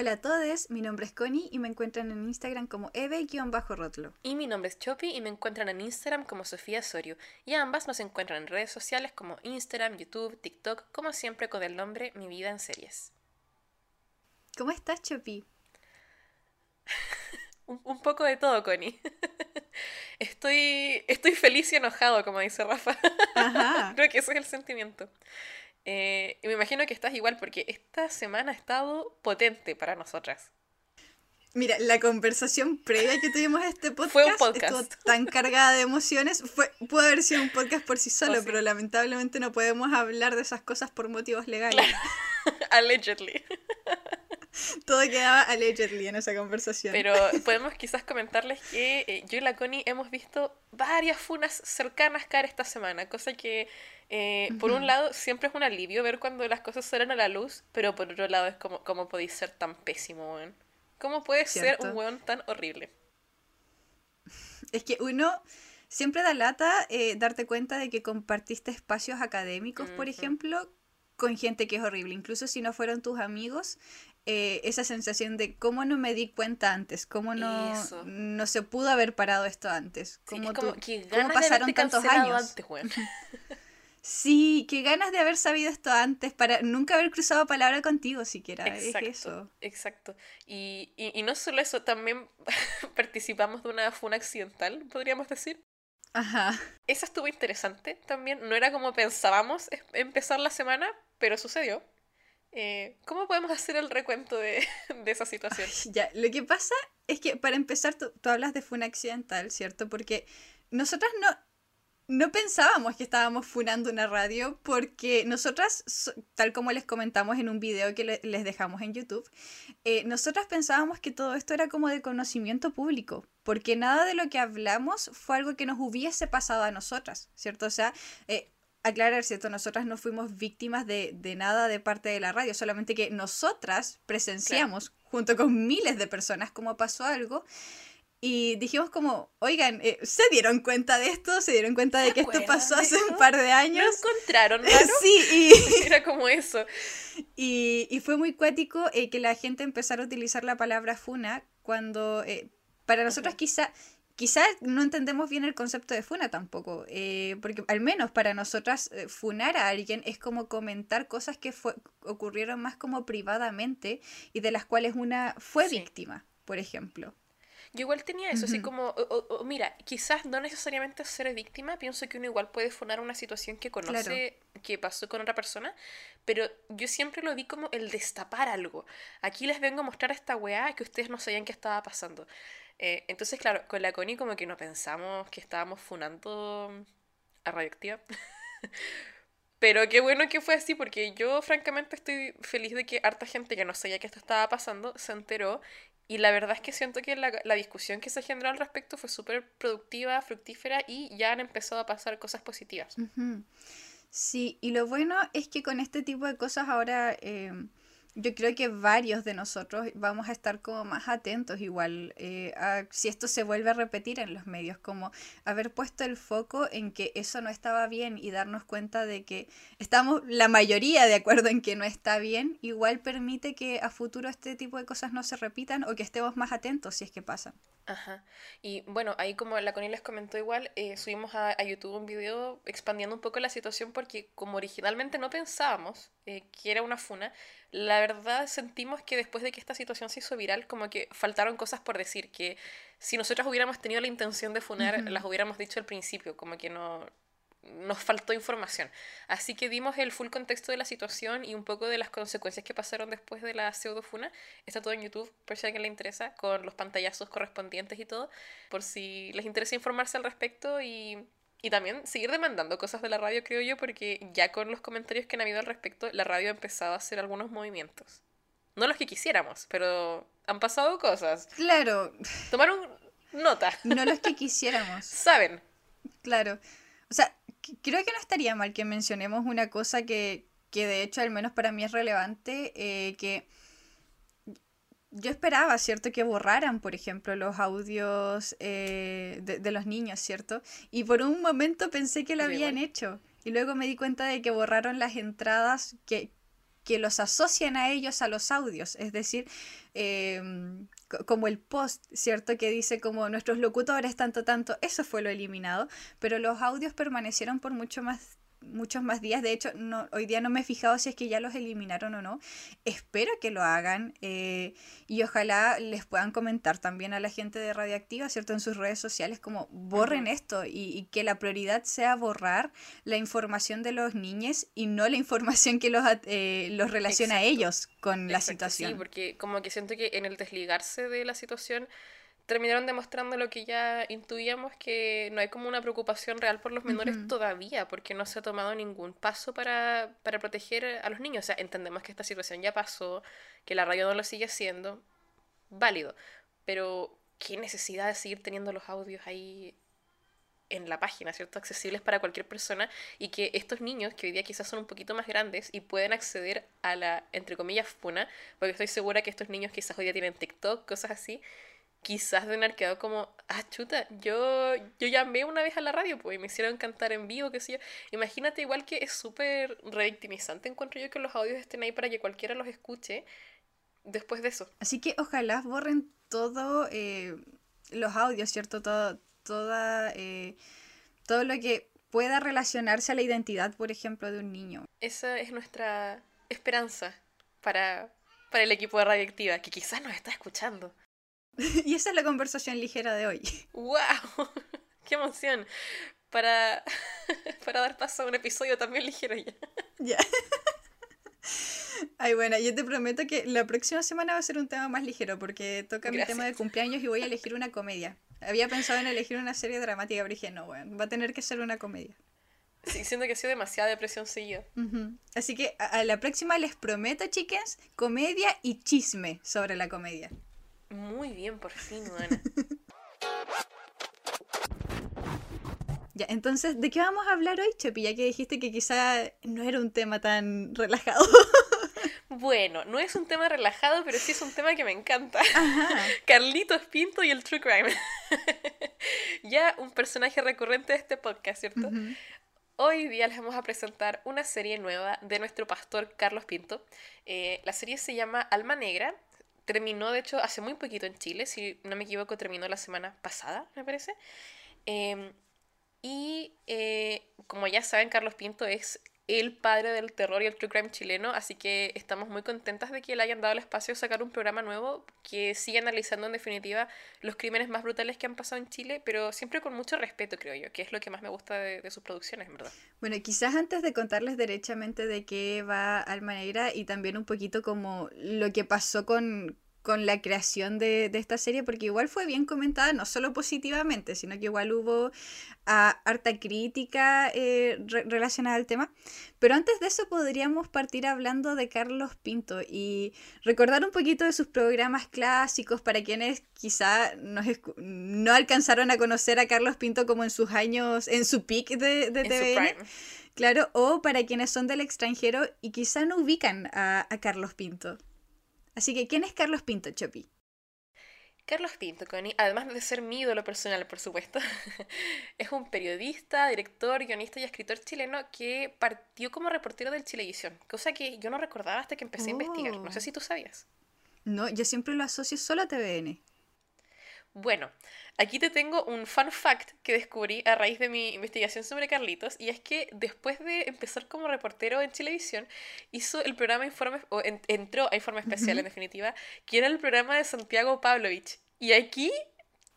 Hola a todos, mi nombre es Connie y me encuentran en Instagram como eve-rotlo. Y mi nombre es Chopi y me encuentran en Instagram como Sofía Sorio. Y ambas nos encuentran en redes sociales como Instagram, YouTube, TikTok, como siempre con el nombre Mi Vida en Series. ¿Cómo estás, Chopi? un, poco de todo, Connie. estoy, estoy feliz y enojado, como dice Rafa. Creo que ese es el sentimiento. Eh, y me imagino que estás igual porque esta semana ha estado potente para nosotras. Mira, la conversación previa que tuvimos a este podcast, fue un podcast. tan cargada de emociones. Fue, pudo haber sido un podcast por sí solo, oh, pero lamentablemente no podemos hablar de esas cosas por motivos legales. Allegedly. Todo quedaba allegedly en esa conversación. Pero podemos quizás comentarles que eh, yo y la Connie hemos visto varias funas cercanas caer esta semana, cosa que eh, por un lado siempre es un alivio ver cuando las cosas salen a la luz, pero por otro lado es como, ¿cómo podéis ser tan pésimo, weón? ¿Cómo puedes ser un weón tan horrible? Es que uno siempre da lata eh, darte cuenta de que compartiste espacios académicos, por ejemplo, con gente que es horrible, incluso si no fueron tus amigos, eh, esa sensación de cómo no me di cuenta antes, cómo no, no se pudo haber parado esto antes, cómo, como, cómo pasaron tantos años. Sí, qué ganas de haber sabido esto antes para nunca haber cruzado palabra contigo siquiera. Exacto, eso. Exacto. Y, y, y no solo eso, también participamos de una funa accidental, podríamos decir. Ajá. Esa estuvo interesante también. No era como pensábamos empezar la semana, pero sucedió. Eh, ¿Cómo podemos hacer el recuento de, esa situación? ya, lo que pasa es que para empezar, tú, hablas de funa accidental, ¿cierto? Porque nosotras no, no pensábamos que estábamos funando una radio porque nosotras, tal como les comentamos en un video que les dejamos en YouTube, eh, nosotras pensábamos que todo esto era como de conocimiento público, porque nada de lo que hablamos fue algo que nos hubiese pasado a nosotras, ¿cierto? O sea, eh, aclarar, ¿cierto? Nosotras no fuimos víctimas de, nada de parte de la radio, solamente que nosotras presenciamos junto con miles de personas cómo pasó algo. Y dijimos como, oigan, eh, ¿se dieron cuenta de esto? ¿Se dieron cuenta de que esto pasó hace un par de años? ¿Lo encontraron, sí, y... Era como eso. Y, fue muy cuático eh, que la gente empezara a utilizar la palabra funa cuando... Eh, para nosotros quizá quizás no entendemos bien el concepto de funa tampoco, eh, porque al menos para nosotras eh, funar a alguien es como comentar cosas que ocurrieron más como privadamente y de las cuales una fue víctima, por ejemplo. Yo igual tenía eso, así como, mira, quizás no necesariamente ser víctima, pienso que uno igual puede funar una situación que conoce, que pasó con otra persona, pero yo siempre lo vi como el destapar algo. Aquí les vengo a mostrar esta weá que ustedes no sabían que estaba pasando. Eh, entonces, claro, con la Connie como que no pensamos que estábamos funando a Radioactiva. Pero qué bueno que fue así, porque yo francamente estoy feliz de que harta gente que no sabía que esto estaba pasando se enteró. Y la verdad es que siento que la, la discusión que se generó al respecto fue súper productiva, fructífera y ya han empezado a pasar cosas positivas. Sí, y lo bueno es que con este tipo de cosas ahora... Eh, yo creo que varios de nosotros vamos a estar como más atentos igual eh, a si esto se vuelve a repetir en los medios, como haber puesto el foco en que eso no estaba bien y darnos cuenta de que estamos la mayoría de acuerdo en que no está bien, igual permite que a futuro este tipo de cosas no se repitan o que estemos más atentos si es que pasan. Ajá. Y bueno, ahí como la Connie les comentó igual, eh, subimos a, YouTube un video expandiendo un poco la situación porque como originalmente no pensábamos eh, que era una funa, la verdad sentimos que después de que esta situación se hizo viral, como que faltaron cosas por decir, que si nosotros hubiéramos tenido la intención de funar, las hubiéramos dicho al principio, como que no, nos faltó información. Así que dimos el full contexto de la situación y un poco de las consecuencias que pasaron después de la pseudofuna. Está todo en YouTube, por si a alguien le interesa, con los pantallazos correspondientes y todo, por si les interesa informarse al respecto y, y también seguir demandando cosas de la radio, creo yo, porque ya con los comentarios que han habido al respecto, la radio ha empezado a hacer algunos movimientos. No los que quisiéramos, pero han pasado cosas. Claro. Tomaron nota. No los que quisiéramos. Saben. Claro. O sea, creo que no estaría mal que mencionemos una cosa que, que de hecho al menos para mí es relevante, eh, que yo esperaba, ¿cierto? Que borraran, por ejemplo, los audios eh, de, los niños, ¿cierto? Y por un momento pensé que lo habían hecho. Y luego me di cuenta de que borraron las entradas que, que los asocian a ellos a los audios, es decir, em, como el post, ¿cierto? Que dice como nuestros locutores, tanto, tanto, eso fue lo eliminado, pero los audios permanecieron por mucho más muchos más días. De hecho, no, hoy día no me he fijado si es que ya los eliminaron o no. Espero que lo hagan eh, y ojalá les puedan comentar también a la gente de Radioactiva, ¿cierto? En sus redes sociales, como borren esto y, que la prioridad sea borrar la información de los niños y no la información que los, eh, los relaciona a ellos con la situación. Sí, porque como que siento que en el desligarse de la situación terminaron demostrando lo que ya intuíamos, que no hay como una preocupación real por los menores todavía, porque no se ha tomado ningún paso para, para proteger a los niños. O sea, entendemos que esta situación ya pasó, que la radio no lo sigue haciendo, válido, pero qué necesidad de seguir teniendo los audios ahí en la página, ¿cierto? Accesibles para cualquier persona y que estos niños, que hoy día quizás son un poquito más grandes y pueden acceder a la, entre comillas, funa, porque estoy segura que estos niños quizás hoy día tienen TikTok, cosas así, quizás de haber quedado como, ah, chuta, yo, yo llamé una vez a la radio, pues, y me hicieron cantar en vivo, qué sé yo. Imagínate igual que es súper revictimizante, encuentro yo que los audios estén ahí para que cualquiera los escuche después de eso. Así que ojalá borren todo, eh, los audios, ¿cierto? Todo, toda, eh, todo lo que pueda relacionarse a la identidad, por ejemplo, de un niño. Esa es nuestra esperanza para, para el equipo de Radioactiva, que quizás nos está escuchando. y esa es la conversación ligera de hoy. ¡Wow! ¡Qué emoción! Para, para dar paso a un episodio también ligero ya. Ya. Ay, bueno, yo te prometo que la próxima semana va a ser un tema más ligero porque toca mi tema de cumpleaños y voy a elegir una comedia. Había pensado en elegir una serie dramática, pero dije, no, bueno, va a tener que ser una comedia. Sí, siento que ha sido demasiada depresión seguida. Así que a, la próxima les prometo, chicas, comedia y chisme sobre la comedia. Muy bien, por fin, Ana. ya, entonces, ¿de qué vamos a hablar hoy, Chopi? Ya que dijiste que quizá no era un tema tan relajado. Bueno, no es un tema relajado, pero sí es un tema que me encanta. Carlitos Pinto y el True Crime. ya un personaje recurrente de este podcast, ¿cierto? Hoy día les vamos a presentar una serie nueva de nuestro pastor Carlos Pinto. Eh, la serie se llama Alma Negra Terminó, de hecho, hace muy poquito en Chile, si no me equivoco, terminó la semana pasada, me parece. Em, y eh, como ya saben, Carlos Pinto es el padre del terror y el true crime chileno, así que estamos muy contentas de que le hayan dado el espacio de sacar un programa nuevo que siga analizando en definitiva los crímenes más brutales que han pasado en Chile, pero siempre con mucho respeto, creo yo, que es lo que más me gusta de, sus producciones, verdad. Bueno, quizás antes de contarles derechamente de qué va Alma Negra y también un poquito como lo que pasó con, con la creación de, esta serie, porque igual fue bien comentada, no solo positivamente, sino que igual hubo ah, harta crítica eh, relacionada al tema. Pero antes de eso podríamos partir hablando de Carlos Pinto y recordar un poquito de sus programas clásicos para quienes quizá no alcanzaron a conocer a Carlos Pinto como en sus años, en su peak de, de Claro, o para quienes son del extranjero y quizá no ubican a, a Carlos Pinto. Así que, ¿quién es Carlos Pinto, Chopi? Carlos Pinto, Connie, además de ser mi ídolo personal, por supuesto, es un periodista, director, guionista y escritor chileno que partió como reportero del Chilevisión, cosa que yo no recordaba hasta que empecé a investigar. No sé oh. si tú sabías. No, yo siempre lo asocio solo a TVN. Bueno, aquí te tengo un fun fact que descubrí a raíz de mi investigación sobre Carlitos, y es que después de empezar como reportero en Televisión, hizo el programa Informe, o entró a Informe Especial en definitiva, que era el programa de Santiago Pavlovich. Y aquí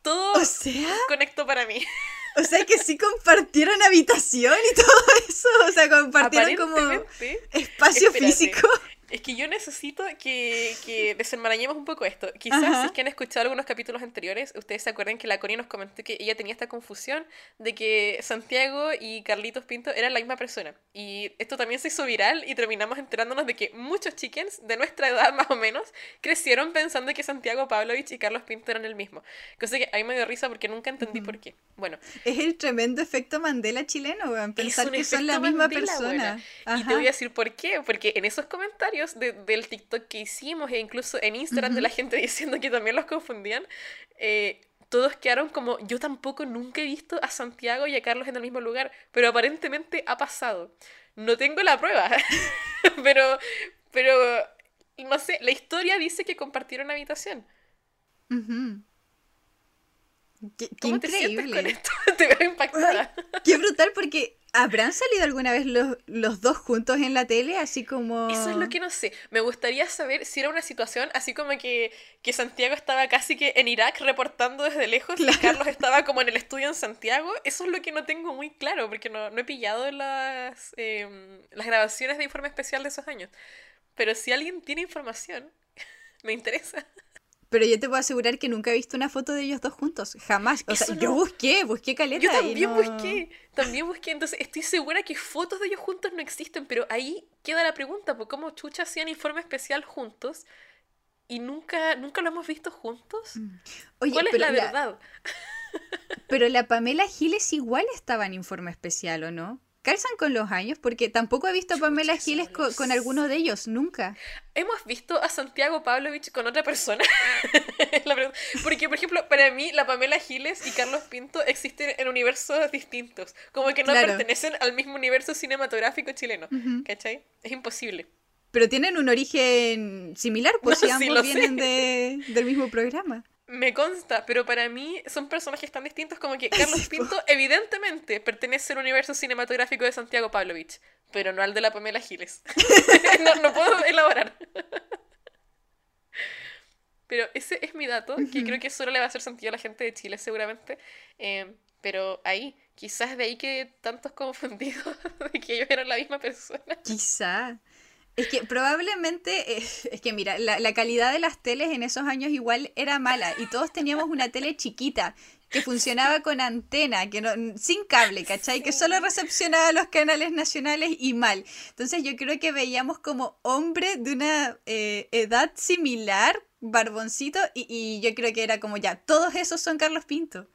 todo o sea, conectó para mí. O sea que sí compartieron habitación y todo eso. O sea, compartieron como espacio físico. Es que yo necesito que, que desenmarañemos un poco esto. Quizás si es que han escuchado algunos capítulos anteriores, ustedes se acuerdan que la Connie nos comentó que ella tenía esta confusión de que Santiago y Carlitos Pinto eran la misma persona. Y esto también se hizo viral y terminamos enterándonos de que muchos chickens de nuestra edad más o menos crecieron pensando que Santiago Pavlovich y Carlos Pinto eran el mismo. Cosa que a mí me dio risa porque nunca entendí por qué. Bueno. Es el tremendo efecto Mandela chileno, Pensar que son la misma persona. Y te voy a decir por qué. Porque en esos comentarios del TikTok que hicimos e incluso en Instagram de la gente diciendo que también los confundían, eh, todos quedaron como, yo tampoco nunca he visto a Santiago y a Carlos en el mismo lugar, pero aparentemente ha pasado. No tengo la prueba, pero, Pero, no sé, la historia dice que compartieron habitación. Qué, qué ¿Cómo te sientes increíble. con esto? Te veo impactada. Qué brutal porque ¿habrán salido alguna vez los, los dos juntos en la tele? Así como... Eso es lo que no sé. Me gustaría saber si era una situación así como que, que Santiago estaba casi que en Irak reportando desde lejos y Claro. Carlos estaba como en el estudio en Santiago. Eso es lo que no tengo muy claro porque no, no he pillado las, em, las grabaciones de informe especial de esos años. Pero si alguien tiene información, me interesa. Pero yo te puedo asegurar que nunca he visto una foto de ellos dos juntos. Jamás. O sea, yo busqué, busqué caleta. Yo también no- busqué, también busqué, entonces estoy segura que fotos de ellos juntos no existen, pero ahí queda la pregunta, ¿por cómo chucha hacían informe especial juntos y nunca, nunca lo hemos visto juntos? Oye, ¿Cuál es la verdad? Pero la Pamela Giles igual estaba en informe especial, ¿o no? Calzan con los años porque tampoco he visto a Pamela Giles con, sé. alguno de ellos, nunca. ¿Hemos visto a Santiago Pavlovich con otra persona? Porque, por ejemplo, para mí, la Pamela Giles y Carlos Pinto existen en universos distintos. Como que no Claro. pertenecen al mismo universo cinematográfico chileno. Ujú. ¿Cachai? Es imposible. Pero tienen un origen similar, pues No, si ambos vienen de, del mismo programa. Me consta, pero para mí son personajes tan distintos como que Carlos. Pinto evidentemente pertenece al universo cinematográfico de Santiago Pavlovich, pero no al de la Pamela Giles. no, no puedo elaborar. pero ese es mi dato, que creo que solo le va a hacer sentido a la gente de Chile seguramente. Eh, pero ahí, quizás de ahí que tantos confundidos de que ellos eran la misma persona. Quizá. Es que probablemente, eh, es que mira, la, la calidad de las teles en esos años igual era mala y todos teníamos una tele chiquita que funcionaba con antena, que no, sin cable, ¿cachai? Que solo recepcionaba los canales nacionales y mal. Entonces yo creo que veíamos como hombre de una eh, edad similar, barboncito, y, y yo creo que era como ya, todos esos son Carlos Pinto.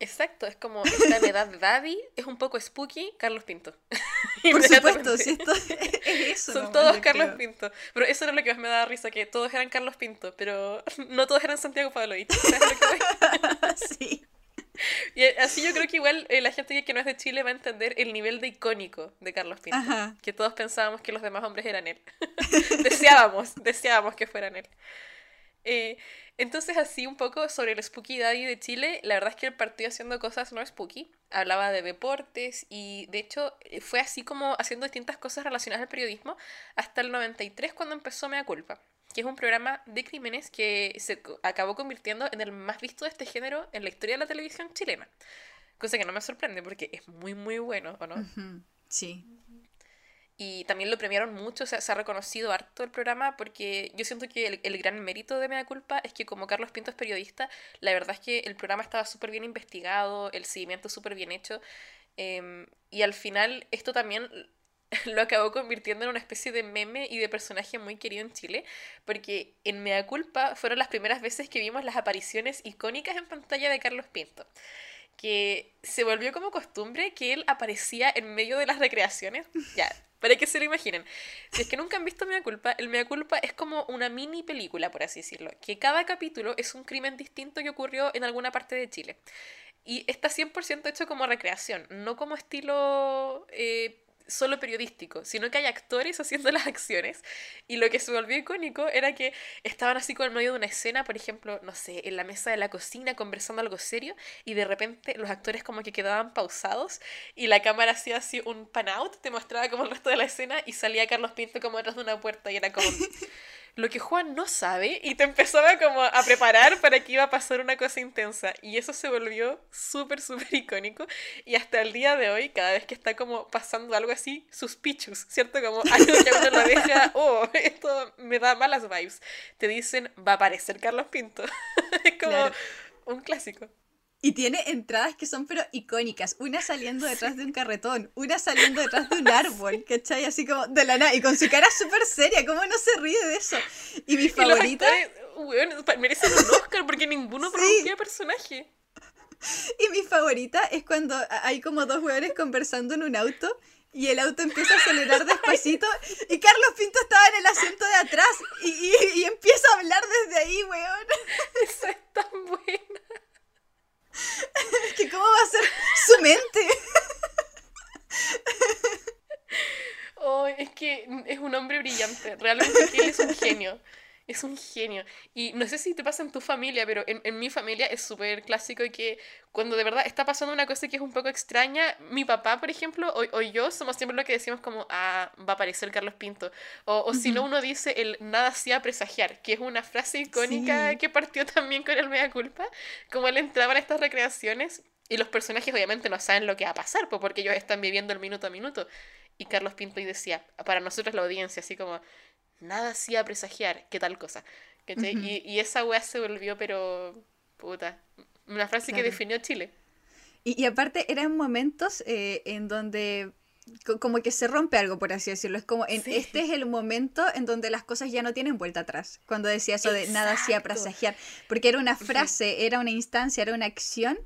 Exacto, es como esta en edad de Daddy, es un poco spooky, Carlos Pinto. Por supuesto, si esto es eso. Son todos Carlos creo. Pinto. Pero eso era lo que más me daba risa, que todos eran Carlos Pinto, pero no todos eran Santiago Pavlovich. ¿Sabes lo que voy? sí. Y así yo creo que igual eh, la gente que no es de Chile va a entender el nivel de icónico de Carlos Pinto. Ajá. Que todos pensábamos que los demás hombres eran él. deseábamos, deseábamos que fueran él. Eh, entonces así un poco sobre el Spooky Daddy de Chile, la verdad es que él partió haciendo cosas no spooky, hablaba de deportes y de hecho eh, fue así como haciendo distintas cosas relacionadas al periodismo hasta el 93 cuando empezó Mea Culpa, que es un programa de crímenes que se acabó convirtiendo en el más visto de este género en la historia de la televisión chilena. Cosa que no me sorprende porque es muy muy bueno, ¿o no? Sí. Y también lo premiaron mucho, o sea, se ha reconocido harto el programa porque yo siento que el, el gran mérito de Mea Culpa es que como Carlos Pinto es periodista, la verdad es que el programa estaba súper bien investigado, el seguimiento súper bien hecho, em, y al final esto también lo acabó convirtiendo en una especie de meme y de personaje muy querido en Chile, porque en Mea Culpa fueron las primeras veces que vimos las apariciones icónicas en pantalla de Carlos Pinto que se volvió como costumbre que él aparecía en medio de las recreaciones. Ya, para que se lo imaginen. Si es que nunca han visto Mea Culpa, el Mea Culpa es como una mini película, por así decirlo, que cada capítulo es un crimen distinto que ocurrió en alguna parte de Chile. Y está 100% hecho como recreación, no como estilo eh, solo periodístico, sino que hay actores haciendo las acciones. Y lo que se volvió icónico era que estaban así como en medio de una escena, por ejemplo, no sé, en la mesa de la cocina conversando algo serio, y de repente los actores como que quedaban pausados y la cámara hacía así un pan out, te mostraba como el resto de la escena y salía Carlos Pinto como detrás de una puerta y era como lo que Juan no sabe y te empezaba como a preparar para que iba a pasar una cosa intensa y eso se volvió súper súper icónico y hasta el día de hoy cada vez que está como pasando algo así suspicious, ¿cierto? Como algo que uno lo deja, oh, esto me da malas vibes, te dicen va a aparecer Carlos Pinto, es como Claro. un clásico. Y tiene entradas que son pero icónicas. Una saliendo detrás de un carretón, una saliendo detrás de un árbol, ¿cachai? Así como de la nada. Y con su cara súper seria, ¿cómo no se ríe de eso? Y mi Y favorita, merecen un Oscar porque ninguno Sí. personaje. y mi favorita es cuando hay como dos hueones conversando en un auto y el auto empieza a acelerar despacito y Carlos Pinto estaba en el asiento de atrás y, y- y empieza a hablar desde ahí, weón. Esa es tan buena. Es que cómo va a ser su mente. Ay, es que es un hombre brillante. Realmente es un genio. Es un genio. Y no sé si te pasa en tu familia, pero en, en mi familia es súper clásico que cuando de verdad está pasando una cosa que es un poco extraña, mi papá, por ejemplo, o, o yo somos siempre lo que decimos como, ah, va a aparecer Carlos Pinto. O, o si no, uno dice el nada hacía presagiar, que es una frase icónica que partió también con el Mea Culpa. Como él entraba en estas recreaciones y los personajes obviamente no saben lo que va a pasar, porque ellos están viviendo el minuto a minuto. Y Carlos Pinto y decía, para nosotros la audiencia, así como, nada hacía presagiar qué tal cosa. y, y, esa weá se volvió, pero, puta, una frase que definió Chile. Y, y aparte eran momentos eh, en donde como que se rompe algo, por así decirlo. Es como, en, este es el momento en donde las cosas ya no tienen vuelta atrás. Cuando decía eso de nada hacía presagiar. Porque era una frase, era una instancia, era una acción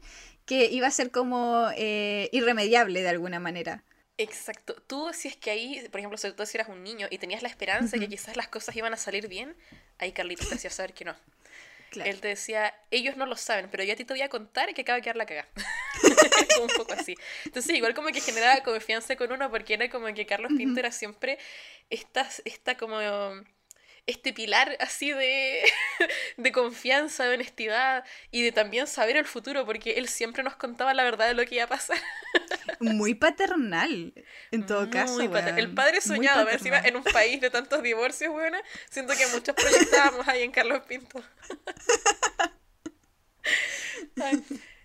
que iba a ser como eh, irremediable de alguna manera. Exacto. Tú, si es que ahí, por ejemplo, sobre todo si eras un niño y tenías la esperanza de que quizás las cosas iban a salir bien, ahí Carlitos te hacía saber que no. Él te decía, ellos no lo saben, pero yo a ti te voy a contar que acaba de quedar la cagada. un poco así. Entonces, igual como que generaba confianza con uno, porque era como que Carlos Pinto era siempre esta, esta como este pilar así de, de confianza, de honestidad y de también saber el futuro, porque él siempre nos contaba la verdad de lo que iba a pasar. Muy paternal, en todo caso. El padre soñado, encima en un país de tantos divorcios, bueno, siento que muchos proyectábamos ahí en Carlos Pinto.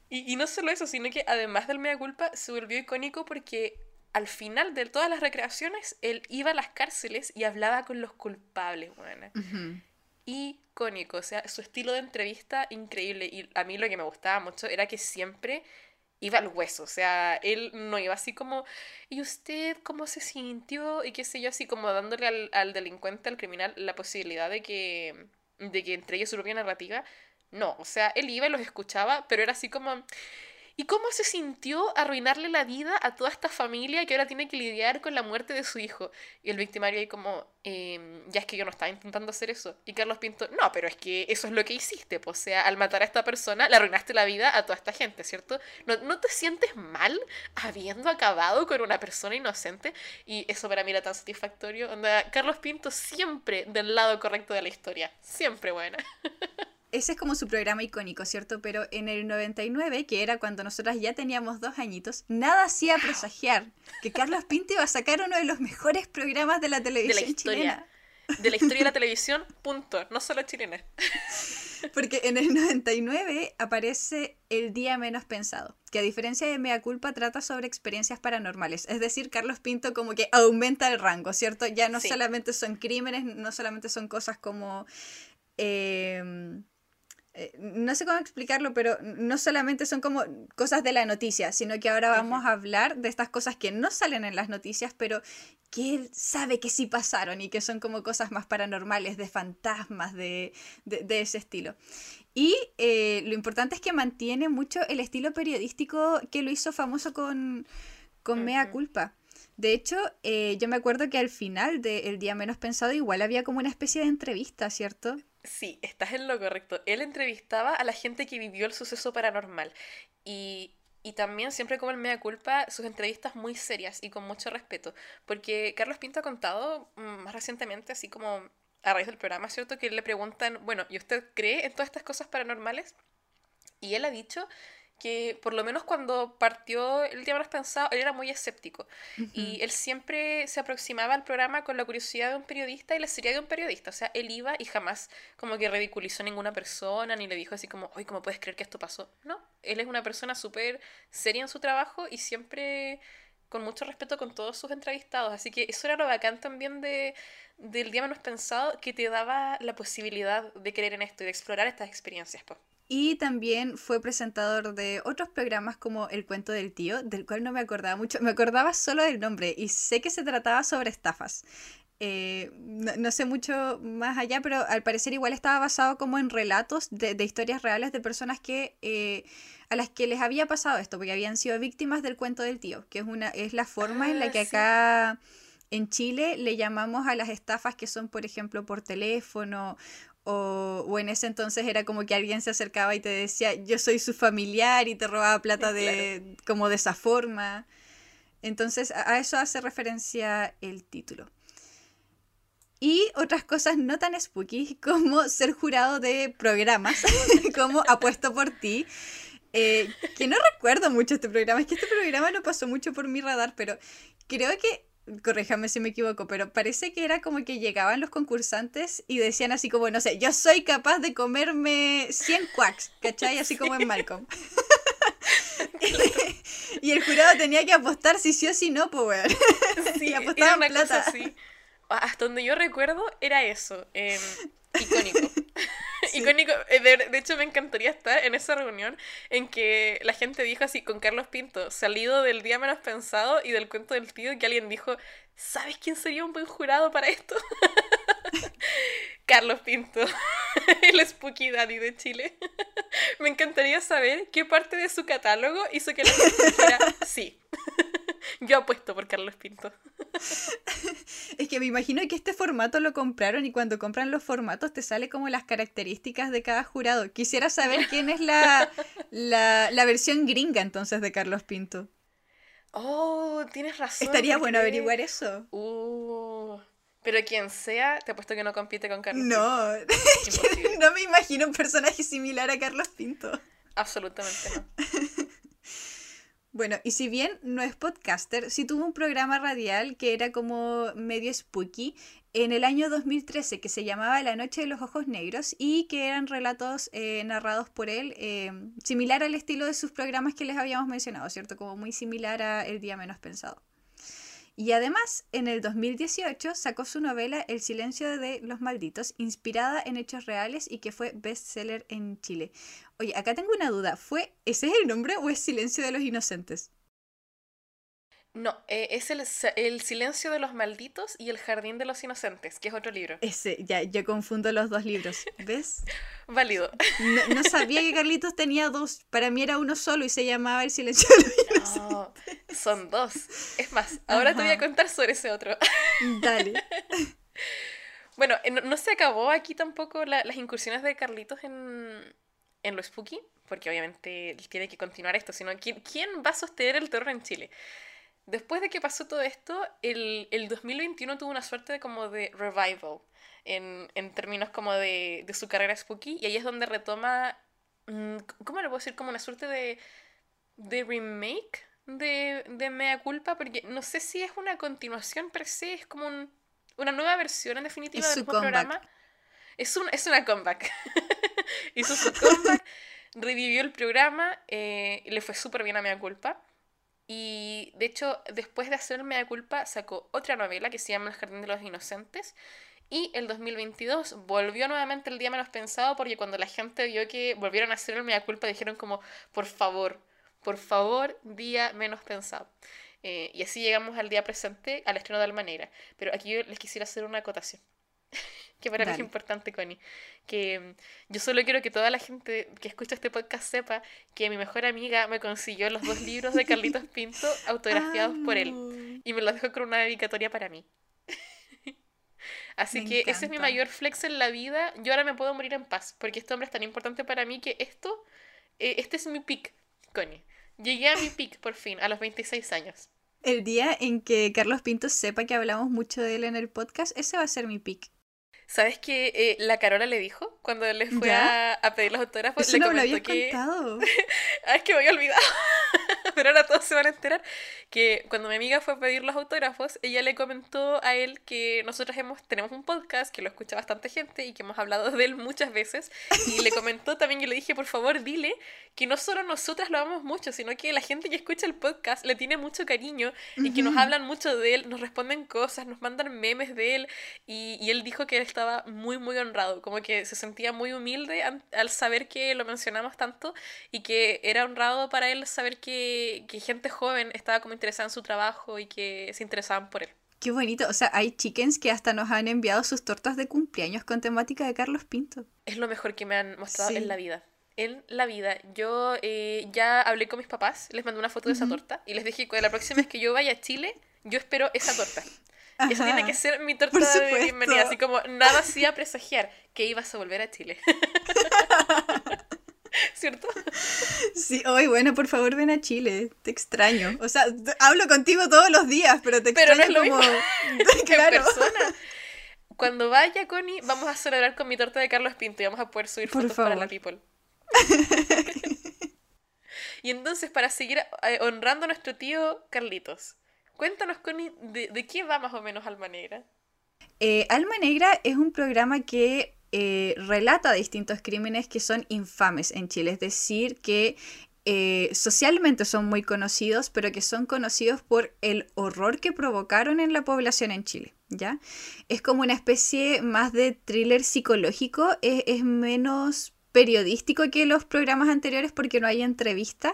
Y, y no solo eso, sino que además del mea culpa, se volvió icónico porque al final de todas las recreaciones, él iba a las cárceles y hablaba con los culpables, bueno. Icónico, o sea, su estilo de entrevista increíble. Y a mí lo que me gustaba mucho era que siempre iba al hueso, o sea, él no iba así como, ¿y usted cómo se sintió? Y qué sé yo, así como dándole al, al delincuente, al criminal, la posibilidad de que, de que entregue su propia narrativa. No, o sea, él iba y los escuchaba, pero era así como, ¿Y cómo se sintió arruinarle la vida a toda esta familia que ahora tiene que lidiar con la muerte de su hijo? Y el victimario ahí como, em, ya es que yo no estaba intentando hacer eso. Y Carlos Pinto, no, pero es que eso es lo que hiciste. Pues, o sea, al matar a esta persona, le arruinaste la vida a toda esta gente, ¿cierto? ¿No, ¿No te sientes mal habiendo acabado con una persona inocente? Y eso para mí era tan satisfactorio. Onda, Carlos Pinto siempre del lado correcto de la historia. Siempre buena. ese es como su programa icónico, ¿cierto? Pero en el 99, que era cuando nosotras ya teníamos dos añitos, nada hacía presagiar que Carlos Pinto iba a sacar uno de los mejores programas de la televisión de la historia, chilena. De la historia de la televisión, punto. No solo chilena. Porque en el 99 aparece El Día Menos Pensado, que a diferencia de Mea Culpa trata sobre experiencias paranormales. Es decir, Carlos Pinto como que aumenta el rango, ¿cierto? Ya no solamente son crímenes, no solamente son cosas como... Eh, eh, no sé cómo explicarlo, pero no solamente son como cosas de la noticia, sino que ahora vamos a hablar de estas cosas que no salen en las noticias, pero que él sabe que sí pasaron y que son como cosas más paranormales, de fantasmas, de, ese estilo. Y eh, lo importante es que mantiene mucho el estilo periodístico que lo hizo famoso con, con Mea Culpa. De hecho, eh, yo me acuerdo que al final del Día Menos Pensado igual había como una especie de entrevista, ¿cierto? Sí, estás en lo correcto. Él entrevistaba a la gente que vivió el suceso paranormal y, y también, siempre como el mea culpa, sus entrevistas muy serias y con mucho respeto. Porque Carlos Pinto ha contado mm, más recientemente, así como a raíz del programa, ¿cierto? Que le preguntan, bueno, ¿y usted cree en todas estas cosas paranormales? Y él ha dicho que por lo menos cuando partió el día más pensado, él era muy escéptico. Y él siempre se aproximaba al programa con la curiosidad de un periodista y la serie de un periodista. O sea, él iba y jamás como que ridiculizó a ninguna persona, ni le dijo así como, oye, ¿cómo puedes creer que esto pasó? No, él es una persona súper seria en su trabajo y siempre con mucho respeto con todos sus entrevistados. Así que eso era lo bacán también de, del día menos pensado, que te daba la posibilidad de creer en esto y de explorar estas experiencias. Pues. Y también fue presentador de otros programas como El cuento del tío, del cual no me acordaba mucho. Me acordaba solo del nombre y sé que se trataba sobre estafas. Eh, no, sé mucho más allá, pero al parecer igual estaba basado como en relatos de, historias reales de personas que eh, a las que les había pasado esto, porque habían sido víctimas del cuento del tío, que es una es la forma en la ah, que acá en Chile le llamamos a las estafas que son, por ejemplo, por teléfono o, en ese entonces era como que alguien se acercaba y te decía, yo soy su familiar y te robaba plata de, como de esa forma. Entonces a eso hace referencia el título. y otras cosas no tan spooky como ser jurado de programas como Apuesto por ti. Eh, que no recuerdo mucho este programa, es que este programa no pasó mucho por mi radar, pero creo que, corríjame si me equivoco, pero parece que era como que llegaban los concursantes y decían así como, no sé, yo soy capaz de comerme 100 quacks, ¿cachai? Así como en Malcolm. y el jurado tenía que apostar si sí o si no, pues. Sí, y apostaban plata. así hasta donde yo recuerdo, era eso. Em, icónico. icónico. Eh, de, hecho, me encantaría estar en esa reunión en que la gente dijo así, con Carlos Pinto, salido del día menos pensado y del cuento del tío, que alguien dijo, ¿sabes quién sería un buen jurado para esto? Carlos Pinto, el Spooky Daddy de Chile. me encantaría saber qué parte de su catálogo hizo que la gente dijera sí. Yo apuesto por Carlos Pinto. es que me imagino que este formato lo compraron y cuando compran los formatos te sale como las características de cada jurado. Quisiera saber quién es la, la, versión gringa entonces de Carlos Pinto. Oh, tienes razón. Estaría bueno averiguar eso. Uh, pero quien sea, te apuesto que no compite con Carlos No, no me imagino un personaje similar a Carlos Pinto. Absolutamente no. Bueno, y si bien no es podcaster, sí tuvo un programa radial que era como medio spooky en el año 2013 que se llamaba La Noche de los Ojos Negros y que eran relatos eh, narrados por él, eh, similar al estilo de sus programas que les habíamos mencionado, ¿cierto? Como muy similar a El Día Menos Pensado. Y además, en el 2018 sacó su novela El silencio de los malditos, inspirada en hechos reales y que fue bestseller en Chile. Oye, acá tengo una duda, ¿fue ese es el nombre o es Silencio de los inocentes? No, eh, es el, el, Silencio de los Malditos y El Jardín de los Inocentes, que es otro libro. Ese, ya, yo confundo los dos libros, ¿ves? Válido. No, sabía que Carlitos tenía dos, para mí era uno solo y se llamaba El Silencio de los Inocentes. No, son dos. Es más, ahora te voy a contar sobre ese otro. Dale. Bueno, eh, no, se acabó aquí tampoco las incursiones de Carlitos en, en lo spooky, porque obviamente tiene que continuar esto, sino ¿quién, quién va a sostener el terror en Chile? Después de que pasó todo esto, el, el 2021 tuvo una suerte de como de revival en, en términos como de, de, su carrera spooky y ahí es donde retoma, mm, ¿cómo le puedo decir? Como una suerte de, de remake de, de Mea Culpa, porque no sé si es una continuación per se, es como un, una nueva versión en definitiva del programa. Es, un, es una comeback. Hizo su comeback, revivió el programa, eh, le fue súper bien a Mea Culpa. Y de hecho, después de hacer Mea Culpa, sacó otra novela que se llama El Jardín de los Inocentes. Y el 2022 volvió nuevamente el día menos pensado porque cuando la gente vio que volvieron a hacer el Mea Culpa dijeron como, por favor, por favor, día menos pensado. Eh, y así llegamos al día presente, al estreno de Alma Negra. Pero aquí yo les quisiera hacer una acotación. que para mí es importante, Connie. Que mm, yo solo quiero que toda la gente que escucha este podcast sepa que mi mejor amiga me consiguió los dos libros de Carlitos Pinto autografiados por él. Y me los dejó con una dedicatoria para mí. Así que ese es mi mayor flex en la vida. Yo ahora me puedo morir en paz, porque este hombre es tan importante para mí que esto, eh, este es mi pick, Connie. Llegué a mi pick por fin, a los 26 años. El día en que Carlos Pinto sepa que hablamos mucho de él en el podcast, ese va a ser mi pick. ¿Sabes qué eh, la Carola le dijo cuando le fue a, pedir los autógrafos? le no me lo que... contado. ah, es que me había olvidado. Pero ahora todos se van a enterar que cuando mi amiga fue a pedir los autógrafos, ella le comentó a él que nosotros hemos, tenemos un podcast que lo escucha bastante gente y que hemos hablado de él muchas veces. Y le comentó también, yo le dije, por favor, dile que no solo nosotras lo amamos mucho, sino que la gente que escucha el podcast le tiene mucho cariño y que nos hablan mucho de él, nos responden cosas, nos mandan memes de él. Y, y él dijo que él estaba muy, muy honrado, como que se sentía muy humilde al saber que lo mencionamos tanto y que era honrado para él saber que, que gente joven estaba como interesada en su trabajo y que se interesaban por él. Qué bonito, o sea, hay chickens que hasta nos han enviado sus tortas de cumpleaños con temática de Carlos Pinto. Es lo mejor que me han mostrado en la vida en la vida. Yo eh, ya hablé con mis papás, les mandé una foto de esa torta y les dije que la próxima vez que yo vaya a Chile, yo espero esa torta. Esa tiene que ser mi torta de bienvenida. Así como nada hacía presagiar que ibas a volver a Chile. ¿Cierto? Sí, hoy bueno, por favor ven a Chile, te extraño. O sea, hablo contigo todos los días, pero te extraño no es como... claro. persona. cuando vaya, Connie, vamos a celebrar con mi torta de Carlos Pinto y vamos a poder subir fotos para la People. y entonces, para seguir eh, honrando a nuestro tío Carlitos, cuéntanos, Connie, de, qué va más o menos Alma Negra. Eh, Alma Negra es un programa que eh, relata distintos crímenes que son infames en Chile, es decir, que eh, socialmente son muy conocidos, pero que son conocidos por el horror que provocaron en la población en Chile. ¿ya? Es como una especie más de thriller psicológico, es, menos periodístico que los programas anteriores porque no hay entrevista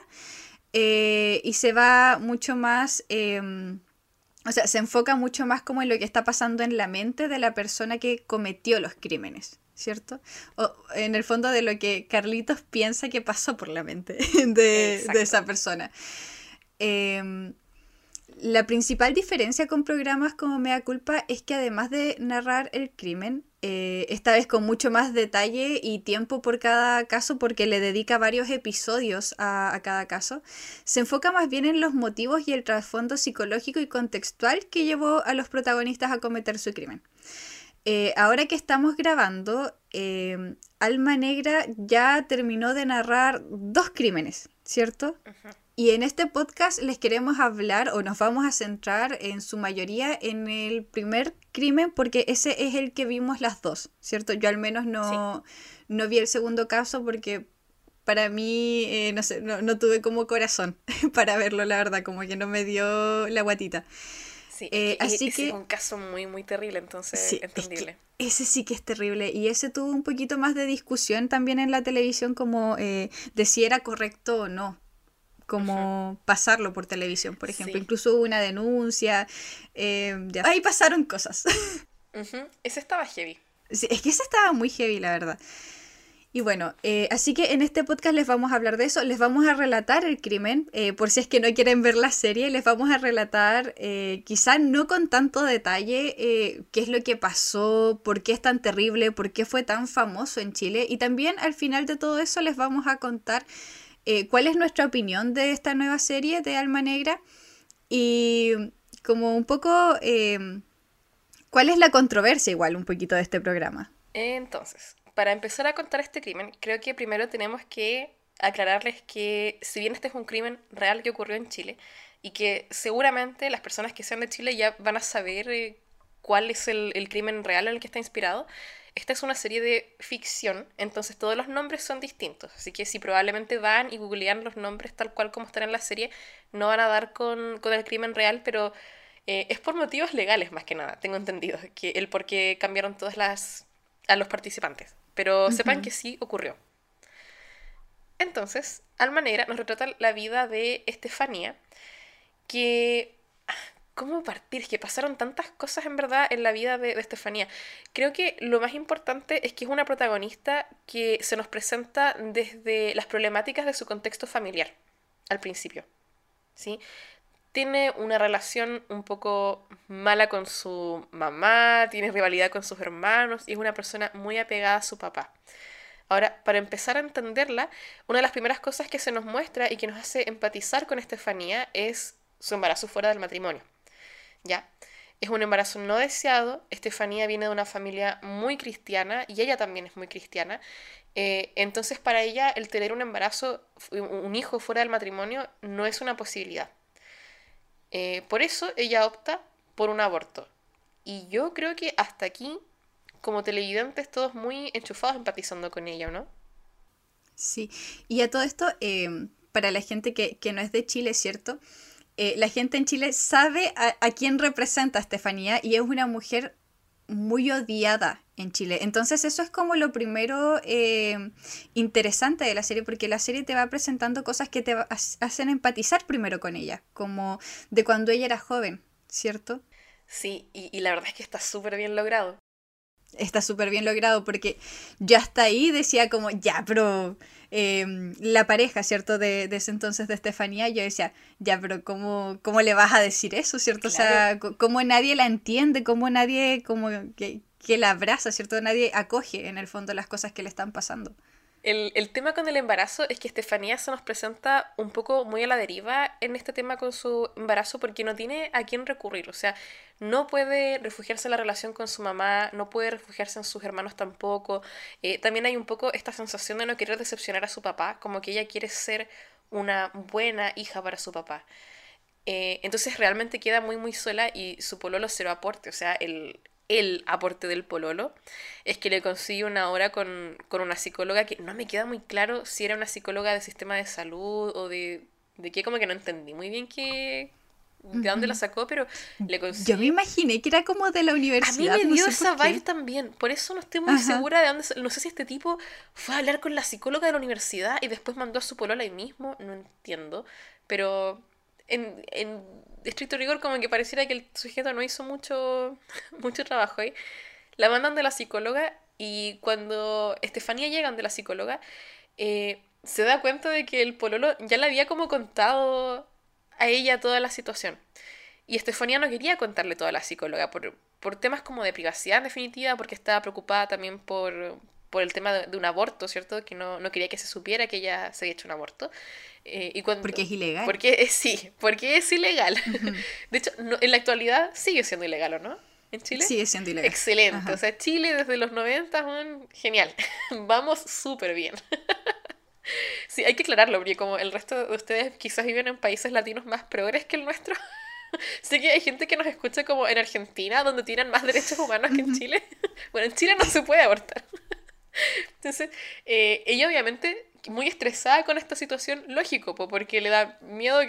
eh, y se va mucho más... Em, o sea, se enfoca mucho más como en lo que está pasando en la mente de la persona que cometió los crímenes. ¿Cierto? O en el fondo de lo que Carlitos piensa que pasó por la mente de, esa persona. Em, la principal diferencia con programas como Mea Culpa es que además de narrar el crimen, eh, esta vez con mucho más detalle y tiempo por cada caso, porque le dedica varios episodios a, a, cada caso, se enfoca más bien en los motivos y el trasfondo psicológico y contextual que llevó a los protagonistas a cometer su crimen. Eh, ahora que estamos grabando, em, Alma Negra ya terminó de narrar dos crímenes, ¿cierto? Y en este podcast les queremos hablar o nos vamos a centrar en su mayoría en el primer crimen porque ese es el que vimos las dos, ¿cierto? Yo al menos no, no vi el segundo caso porque para mí, eh, no sé, no, no tuve como corazón para verlo, la verdad, como que no me dio la guatita. Sí, eh, así que es un caso muy, muy terrible, entonces sí, entendible. ese sí que es terrible y ese tuvo un poquito más de discusión también en la televisión como eh, de si era correcto o no como pasarlo por televisión, por ejemplo. Incluso hubo una denuncia. Eh, ahí pasaron cosas. Ese estaba heavy. Sí, es que ese estaba muy heavy, la verdad. Y bueno, eh, así que en este podcast les vamos a hablar de eso, les vamos a relatar el crimen, eh, por si es que no quieren ver la serie, les vamos a relatar, eh, quizás no con tanto detalle, qué es lo que pasó, por qué es tan terrible, por qué fue tan famoso en Chile, y también al final de todo eso les vamos a contar cuál es nuestra opinión de esta nueva serie de Alma Negra y como un poco cuál es la controversia igual un poquito de este programa. Entonces, para empezar a contar este crimen, creo que primero tenemos que aclararles que si bien este es un crimen real que ocurrió en Chile y que seguramente las personas que sean de Chile ya van a saber eh, cuál es el, el, crimen real en el que está inspirado, esta es una serie de ficción, entonces todos los nombres son distintos, así que si probablemente van y googlean los nombres tal cual como están en la serie, no van a dar con, con el crimen real, pero eh, es por motivos legales más que nada, tengo entendido, que el por qué cambiaron todas las a los participantes pero sepan que sí ocurrió. Entonces, Alma Negra nos retrata la vida de Estefanía, que... ¿Cómo partir? Es que pasaron tantas cosas en verdad en la vida de, Estefanía. Creo que lo más importante es que es una protagonista que se nos presenta desde las problemáticas de su contexto familiar, al principio. ¿Sí? Tiene una relación un poco mala con su mamá, tiene rivalidad con sus hermanos y es una persona muy apegada a su papá. Ahora, para empezar a entenderla, una de las primeras cosas que se nos muestra y que nos hace empatizar con Estefanía es su embarazo fuera del matrimonio. ¿Ya? Es un embarazo no deseado. Estefanía viene de una familia muy cristiana y ella también es muy cristiana. Eh, entonces, para ella, el tener un embarazo, un hijo fuera del matrimonio, no es una posibilidad. Eh, por eso ella opta por un aborto. Y yo creo que hasta aquí, como televidentes, todos muy enchufados empatizando con ella, ¿no? Sí, y a todo esto, eh, para la gente que, no es de Chile, ¿cierto? Eh, la gente en Chile sabe a, a, quién representa a Estefanía y es una mujer muy odiada en Chile. Entonces eso es como lo primero eh, interesante de la serie, porque la serie te va presentando cosas que te hacen empatizar primero con ella, como de cuando ella era joven, ¿cierto? Sí, y, la verdad es que está súper bien logrado. Está súper bien logrado porque yo hasta ahí decía como, ya, pero em, la pareja, ¿cierto? De, ese entonces de Estefanía, yo decía, ya, pero ¿cómo, cómo le vas a decir eso, ¿cierto? O sea, ¿cómo nadie la entiende? ¿Cómo nadie como que, que la abraza, ¿cierto? Nadie acoge en el fondo las cosas que le están pasando. El, el, tema con el embarazo es que Estefanía se nos presenta un poco muy a la deriva en este tema con su embarazo porque no tiene a quién recurrir. O sea, no puede refugiarse en la relación con su mamá, no puede refugiarse en sus hermanos tampoco. Eh, también hay un poco esta sensación de no querer decepcionar a su papá, como que ella quiere ser una buena hija para su papá. Eh, entonces realmente queda muy muy sola y su pololo cero aporte. O sea, el, el aporte del pololo es que le consigue una hora con, una psicóloga que no me queda muy claro si era una psicóloga de sistema de salud o de, de qué, como que no entendí muy bien qué, de dónde la sacó, pero le consiguió. Yo me imaginé que era como de la universidad. A mí me dio esa vibe también, por eso no estoy muy segura de dónde, no sé si este tipo fue a hablar con la psicóloga de la universidad y después mandó a su polola ahí mismo, no entiendo, pero en, en estricto rigor como que pareciera que el sujeto no hizo mucho, mucho trabajo ahí. La mandan de la psicóloga y cuando Estefanía llega de la psicóloga, eh, se da cuenta de que el pololo ya le había como contado a ella toda la situación. Y Estefanía no quería contarle toda la psicóloga por, por temas como de privacidad en definitiva, porque estaba preocupada también por, por el tema de, un aborto, ¿cierto? Que no, no, quería que se supiera que ella se había hecho un aborto. Eh, y cuando, porque es ilegal. Porque sí, porque es ilegal. De hecho, en la actualidad sigue siendo ilegal, ¿o no? ¿En Chile? Sigue siendo ilegal. Excelente. O sea, Chile desde los 90, genial. Vamos súper bien. sí, hay que aclararlo, porque como el resto de ustedes quizás viven en países latinos más progres que el nuestro. sé que hay gente que nos escucha como en Argentina, donde tienen más derechos humanos que en Chile. bueno, en Chile no se puede abortar. Entonces, eh, ella obviamente muy estresada con esta situación, lógico, porque le da miedo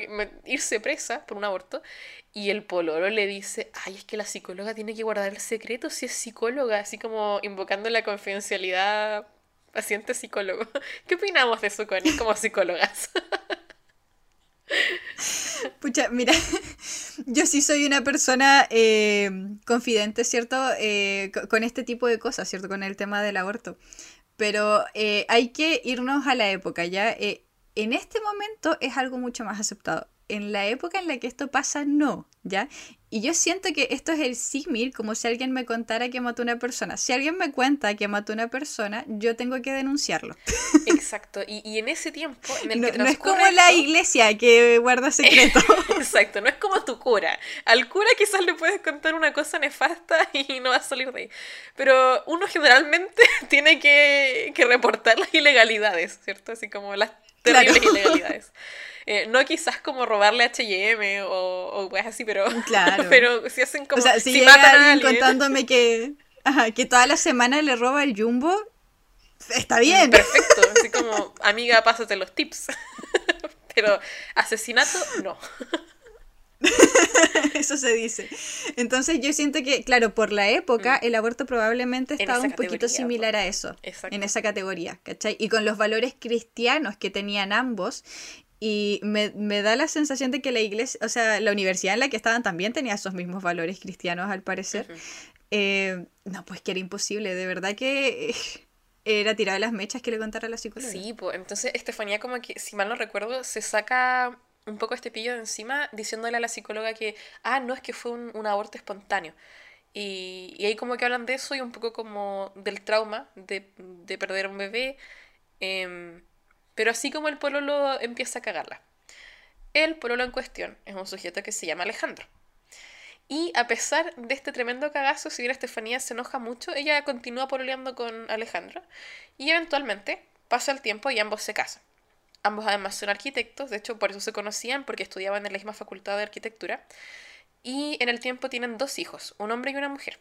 irse presa por un aborto. Y el pololo le dice, ay, es que la psicóloga tiene que guardar el secreto si es psicóloga, así como invocando la confidencialidad paciente-psicólogo. ¿Qué opinamos de eso, Connie, como psicólogas? Pucha, mira, yo sí soy una persona eh, confidente, ¿cierto? Eh, con este tipo de cosas, ¿cierto? Con el tema del aborto. Pero eh, hay que irnos a la época, ¿ya? en este momento es algo mucho más aceptado en la época en la que esto pasa, no, ¿ya? Y yo siento que esto es el símil, como si alguien me contara que mató a una persona. Si alguien me cuenta que mató a una persona, yo tengo que denunciarlo. Exacto, y, en ese tiempo en el no, que No es como la iglesia que guarda secreto. Exacto, no es como tu cura. Al cura quizás le puedes contar una cosa nefasta y no va a salir de ahí. Pero uno generalmente tiene que, que reportar las ilegalidades, ¿cierto? Así como las terribles ilegalidades. Eh, no quizás como robarle HM o, o así, pero, claro. pero si hacen como. O sea, si, si matan a alguien contándome que, ajá, que toda la semana le roba el jumbo, está bien. Perfecto, así como, amiga, pásate los tips. pero asesinato, no. Eso se dice. Entonces yo siento que, claro, por la época, mm. el aborto probablemente estaba un poquito similar a eso, en esa categoría, ¿cachai? Y con los valores cristianos que tenían ambos, y me, da la sensación de que la iglesia, o sea, la universidad en la que estaban también tenía esos mismos valores cristianos, al parecer. Eh, no, pues que era imposible, de verdad que era tirar las mechas que le contara a la psicóloga. Sí, pues entonces Estefanía como que, si mal no recuerdo, se saca un poco este pillo de encima diciéndole a la psicóloga que, ah, no, es que fue un, aborto espontáneo. Y, y, ahí como que hablan de eso y un poco como del trauma de, de perder a un bebé. Eh, pero así como el pololo empieza a cagarla. El pololo en cuestión es un sujeto que se llama Alejandro. Y a pesar de este tremendo cagazo, si bien Estefanía se enoja mucho, ella continúa pololeando con Alejandro. Y eventualmente pasa el tiempo y ambos se casan. Ambos además son arquitectos, de hecho por eso se conocían, porque estudiaban en la misma facultad de arquitectura. Y en el tiempo tienen dos hijos, un hombre y una mujer.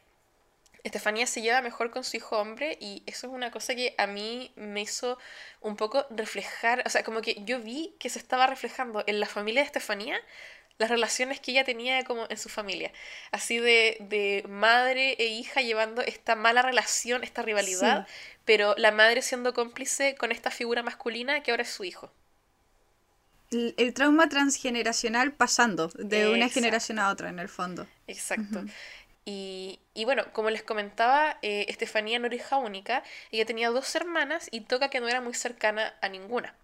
Estefanía se lleva mejor con su hijo hombre y eso es una cosa que a mí me hizo un poco reflejar, o sea, como que yo vi que se estaba reflejando en la familia de Estefanía las relaciones que ella tenía como en su familia, así de, de madre e hija llevando esta mala relación, esta rivalidad, pero la madre siendo cómplice con esta figura masculina que ahora es su hijo. El, trauma transgeneracional pasando de una generación a otra, en el fondo. Exacto. Y, bueno, como les comentaba, eh, Estefanía no era hija única, ella tenía dos hermanas y toca que no era muy cercana a ninguna.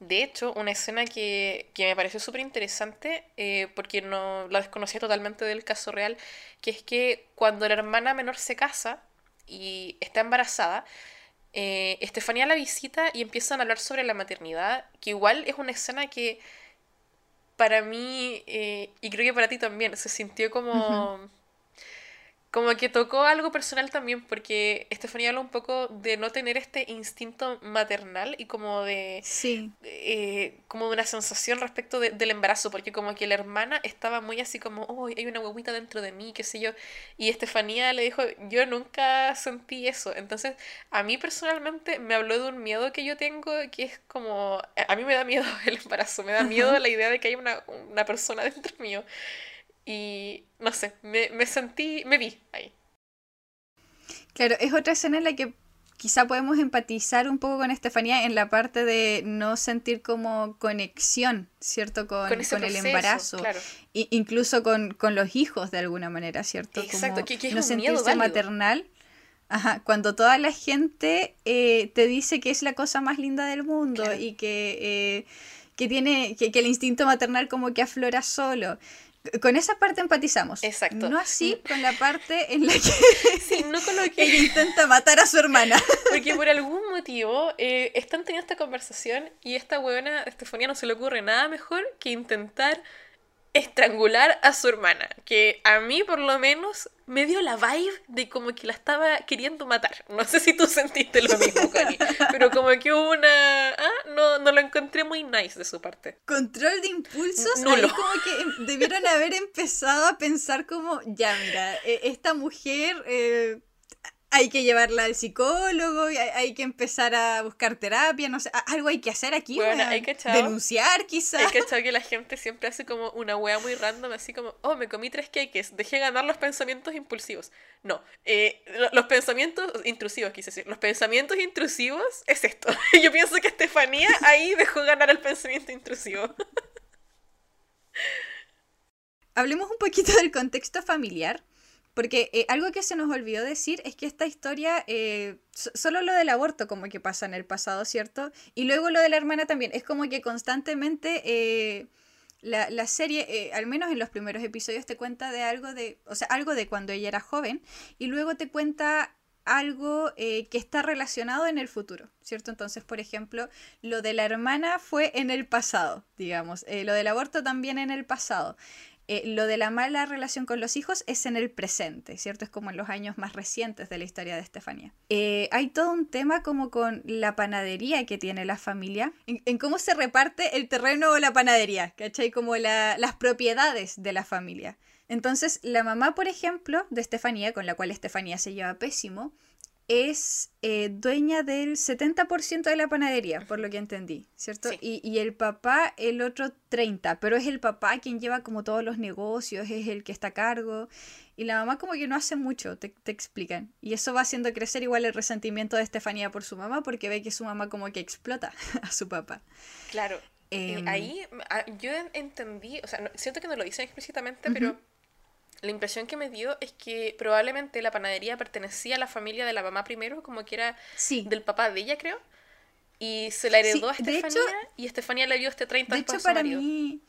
De hecho, una escena que, me pareció súper interesante, eh, porque no la desconocía totalmente del caso real, que es que cuando la hermana menor se casa y está embarazada, eh, Estefanía la visita y empiezan a hablar sobre la maternidad, que igual es una escena que para mí, eh, y creo que para ti también, se sintió como como que tocó algo personal también, porque Estefanía habla un poco de no tener este instinto maternal y como de. Sí. Eh, como de una sensación respecto del embarazo, porque como que la hermana estaba muy así como, oh, hay una huevita dentro de mí, qué sé yo. Y Estefanía le dijo, yo nunca sentí eso. Entonces, a mí personalmente me habló de un miedo que yo tengo, que es como. A mí me da miedo el embarazo, me da miedo la idea de que hay una, una persona dentro mío. Y no sé, me, sentí, me vi ahí. Claro, es otra escena en la que quizá podemos empatizar un poco con Estefanía en la parte de no sentir como conexión, ¿cierto? Con, con, el embarazo. Claro. incluso con, los hijos de alguna manera, ¿cierto? Exacto, que, es no sentirse maternal. Ajá, cuando toda la gente eh, te dice que es la cosa más linda del mundo y que, eh, que tiene, que, que el instinto maternal como que aflora solo. Con esa parte empatizamos. Exacto. No así con la parte en la que, sí, no con lo que... intenta matar a su hermana. Porque por algún motivo eh, están teniendo esta conversación y esta buena Estefanía no se le ocurre nada mejor que intentar estrangular a su hermana, que a mí por lo menos me dio la vibe de como que la estaba queriendo matar. No sé si tú sentiste lo mismo, Connie, pero como que hubo una... Ah, no, no lo encontré muy nice de su parte. Control de impulsos, no ahí como que debieron haber empezado a pensar como, ya mira, e, esta mujer... Eh, hay que llevarla al psicólogo, hay, que empezar a buscar terapia, no sé, algo hay que hacer aquí, bueno, hay que denunciar quizás. Hay que echar que la gente siempre hace como una wea muy random, así como, oh, me comí tres cakes, dejé ganar los pensamientos impulsivos. No, eh, los pensamientos intrusivos, quise decir, los pensamientos intrusivos es esto. Yo pienso que Estefanía ahí dejó ganar el pensamiento intrusivo. Hablemos un poquito del contexto familiar. Porque eh, algo que se nos olvidó decir es que esta historia, eh, solo lo del aborto como que pasa en el pasado, ¿cierto? Y luego lo de la hermana también. Es como que constantemente eh, la, la, serie, al menos en los primeros episodios, te cuenta de algo de, o sea, algo de cuando ella era joven y luego te cuenta algo que está relacionado en el futuro, ¿cierto? Entonces, por ejemplo, lo de la hermana fue en el pasado, digamos, lo del aborto también en el pasado. Eh, lo de la mala relación con los hijos es en el presente, ¿cierto? Es como en los años más recientes de la historia de Estefanía. Eh, hay todo un tema como con la panadería que tiene la familia, en, cómo se reparte el terreno o la panadería, ¿cachai? Como las propiedades de la familia. Entonces, la mamá, por ejemplo, de Estefanía, con la cual Estefanía se lleva pésimo, es eh, dueña del 70% de la panadería, por lo que entendí, ¿cierto? Y, el papá el otro 30%, pero es el papá quien lleva como todos los negocios, es el que está a cargo. Y la mamá como que no hace mucho, te, explican. Y eso va haciendo crecer igual el resentimiento de Estefanía por su mamá, porque ve que su mamá como que explota a su papá. Claro. Eh, em, ahí ah, yo entendí, o sea, siento que no lo dicen explícitamente, pero la impresión que me dio es que probablemente la panadería pertenecía a la familia de la mamá primero, como que era del papá de ella, creo. Y se la heredó a Estefanía y Estefanía le dio este 30 De hecho, para mí,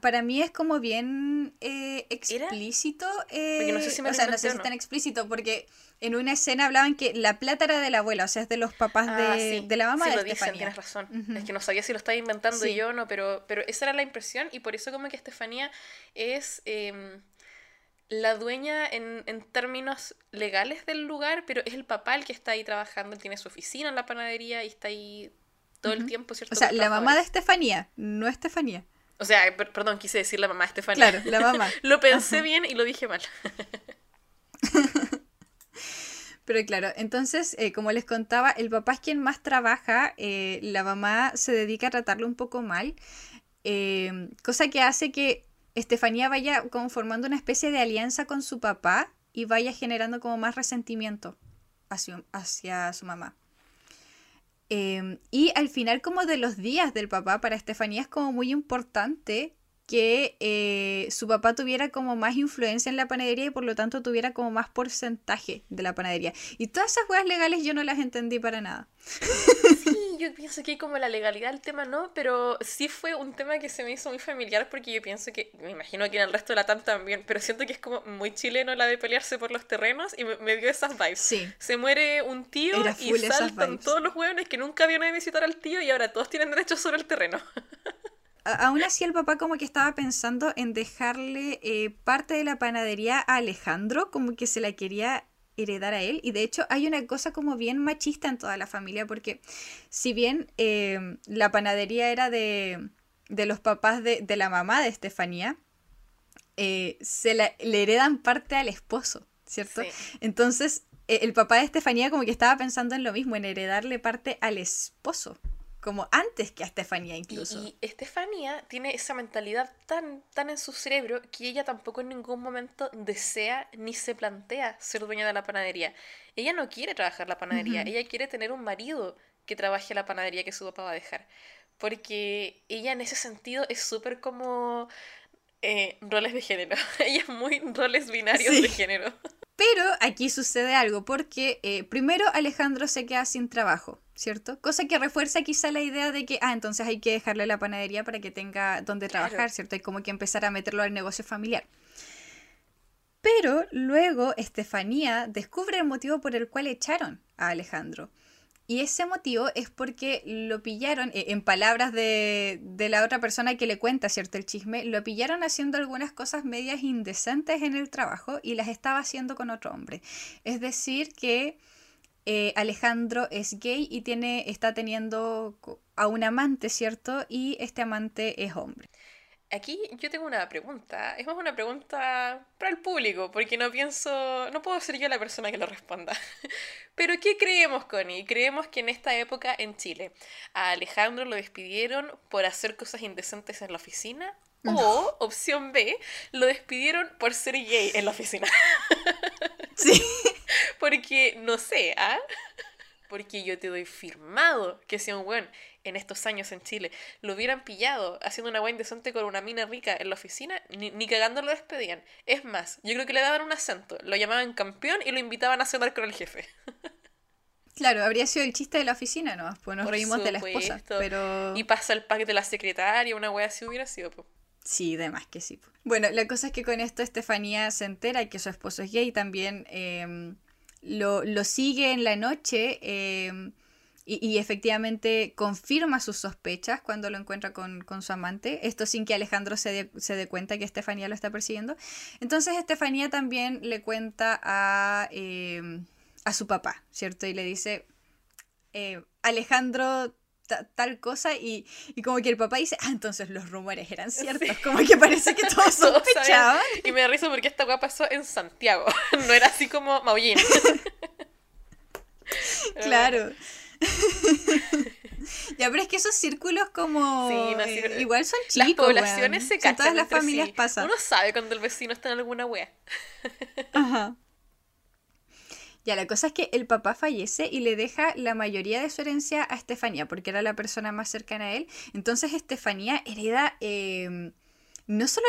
para mí es como bien eh, explícito. Eh, no sé si me o sea, no sé si es tan explícito, porque en una escena hablaban que la plata era de la abuela, o sea, es de los papás ah, de, la mamá de lo Estefanía. tienes razón. Es que no sabía si lo estaba inventando yo o no, pero, pero esa era la impresión y por eso como que Estefanía es... Em, la dueña en, en, términos legales del lugar, pero es el papá el que está ahí trabajando, él tiene su oficina en la panadería y está ahí todo el tiempo, ¿cierto? O sea, la mamá de Estefanía, no Estefanía. O sea, perdón, quise decir la mamá de Estefanía. Claro, la mamá. lo pensé bien y lo dije mal. Pero claro, entonces, eh, como les contaba, el papá es quien más trabaja, eh, la mamá se dedica a tratarlo un poco mal, eh, cosa que hace que Estefanía vaya como formando una especie de alianza con su papá y vaya generando como más resentimiento hacia, hacia su mamá. Em, y al final como de los días del papá, para Estefanía es como muy importante que eh, su papá tuviera como más influencia en la panadería y por lo tanto tuviera como más porcentaje de la panadería. Y todas esas cosas legales yo no las entendí para nada. Sí, yo pienso que como la legalidad del tema no, pero sí fue un tema que se me hizo muy familiar porque yo pienso que, me imagino que en el resto de la TAM también, pero siento que es como muy chileno la de pelearse por los terrenos y me, dio esas vibes. Sí. Se muere un tío y saltan todos los hueones que nunca vieron a visitar al tío y ahora todos tienen derecho sobre el terreno. aún así el papá como que estaba pensando en dejarle eh, parte de la panadería a Alejandro, como que se la quería heredar a él. Y de hecho hay una cosa como bien machista en toda la familia, porque si bien eh, la panadería era de, de los papás de, de, la mamá de Estefanía, eh, se la, le heredan parte al esposo, ¿cierto? Entonces el papá de Estefanía como que estaba pensando en lo mismo, en heredarle parte al esposo como antes que a Estefanía incluso. Y, Estefanía tiene esa mentalidad tan, tan en su cerebro que ella tampoco en ningún momento desea ni se plantea ser dueña de la panadería. Ella no quiere trabajar la panadería, ella quiere tener un marido que trabaje la panadería que su papá va a dejar. Porque ella en ese sentido es súper como eh, roles de género. ella es muy roles binarios de género. Pero aquí sucede algo, porque eh, primero Alejandro se queda sin trabajo, ¿cierto? Cosa que refuerza quizá la idea de que, ah, entonces hay que dejarle la panadería para que tenga donde trabajar, ¿cierto? Hay como que empezar a meterlo al negocio familiar. Pero luego Estefanía descubre el motivo por el cual echaron a Alejandro. Y ese motivo es porque lo pillaron, eh, en palabras de, de, la otra persona que le cuenta, ¿cierto? El chisme, lo pillaron haciendo algunas cosas medias indecentes en el trabajo y las estaba haciendo con otro hombre. Es decir, que eh, Alejandro es gay y tiene, está teniendo a un amante, ¿cierto? Y este amante es hombre. Aquí yo tengo una pregunta, es más una pregunta para el público, porque no pienso, no puedo ser yo la persona que lo responda. Pero ¿qué creemos, Connie? Creemos que en esta época en Chile a Alejandro lo despidieron por hacer cosas indecentes en la oficina o, opción B, lo despidieron por ser gay en la oficina. Sí. Porque, no sé, ¿ah? Porque yo te doy firmado que si un buen en estos años en Chile lo hubieran pillado haciendo una buena indecente con una mina rica en la oficina, ni, ni cagando lo despedían. Es más, yo creo que le daban un acento, lo llamaban campeón y lo invitaban a cenar con el jefe. Claro, habría sido el chiste de la oficina, ¿no? Pues nos reímos de la esposa, pero... Y pasa el pack de la secretaria, una wea así hubiera sido, pues. Sí, de más que sí. Bueno, la cosa es que con esto Estefanía se entera que su esposo es gay, también em, lo, lo, sigue en la noche em, y, efectivamente confirma sus sospechas cuando lo encuentra con, su amante, esto sin que Alejandro se dé, se dé cuenta que Estefanía lo está persiguiendo. Entonces Estefanía también le cuenta a, em, a su papá, ¿cierto? Y le dice, eh, Alejandro tal cosa y, como que el papá dice, ah, entonces los rumores eran ciertos, como que parece que todos sospechaban. y me da risa porque esta weá pasó en Santiago, no era así como Maullín. claro. ya, pero es que esos círculos como eh, igual son chicos. Las poblaciones se cachan. todas las familias pasan. Uno sabe cuando el vecino está en alguna wea. Ajá. Ya, la cosa es que el papá fallece y le deja la mayoría de su herencia a Estefanía, porque era la persona más cercana a él. Entonces Estefanía hereda em, no solo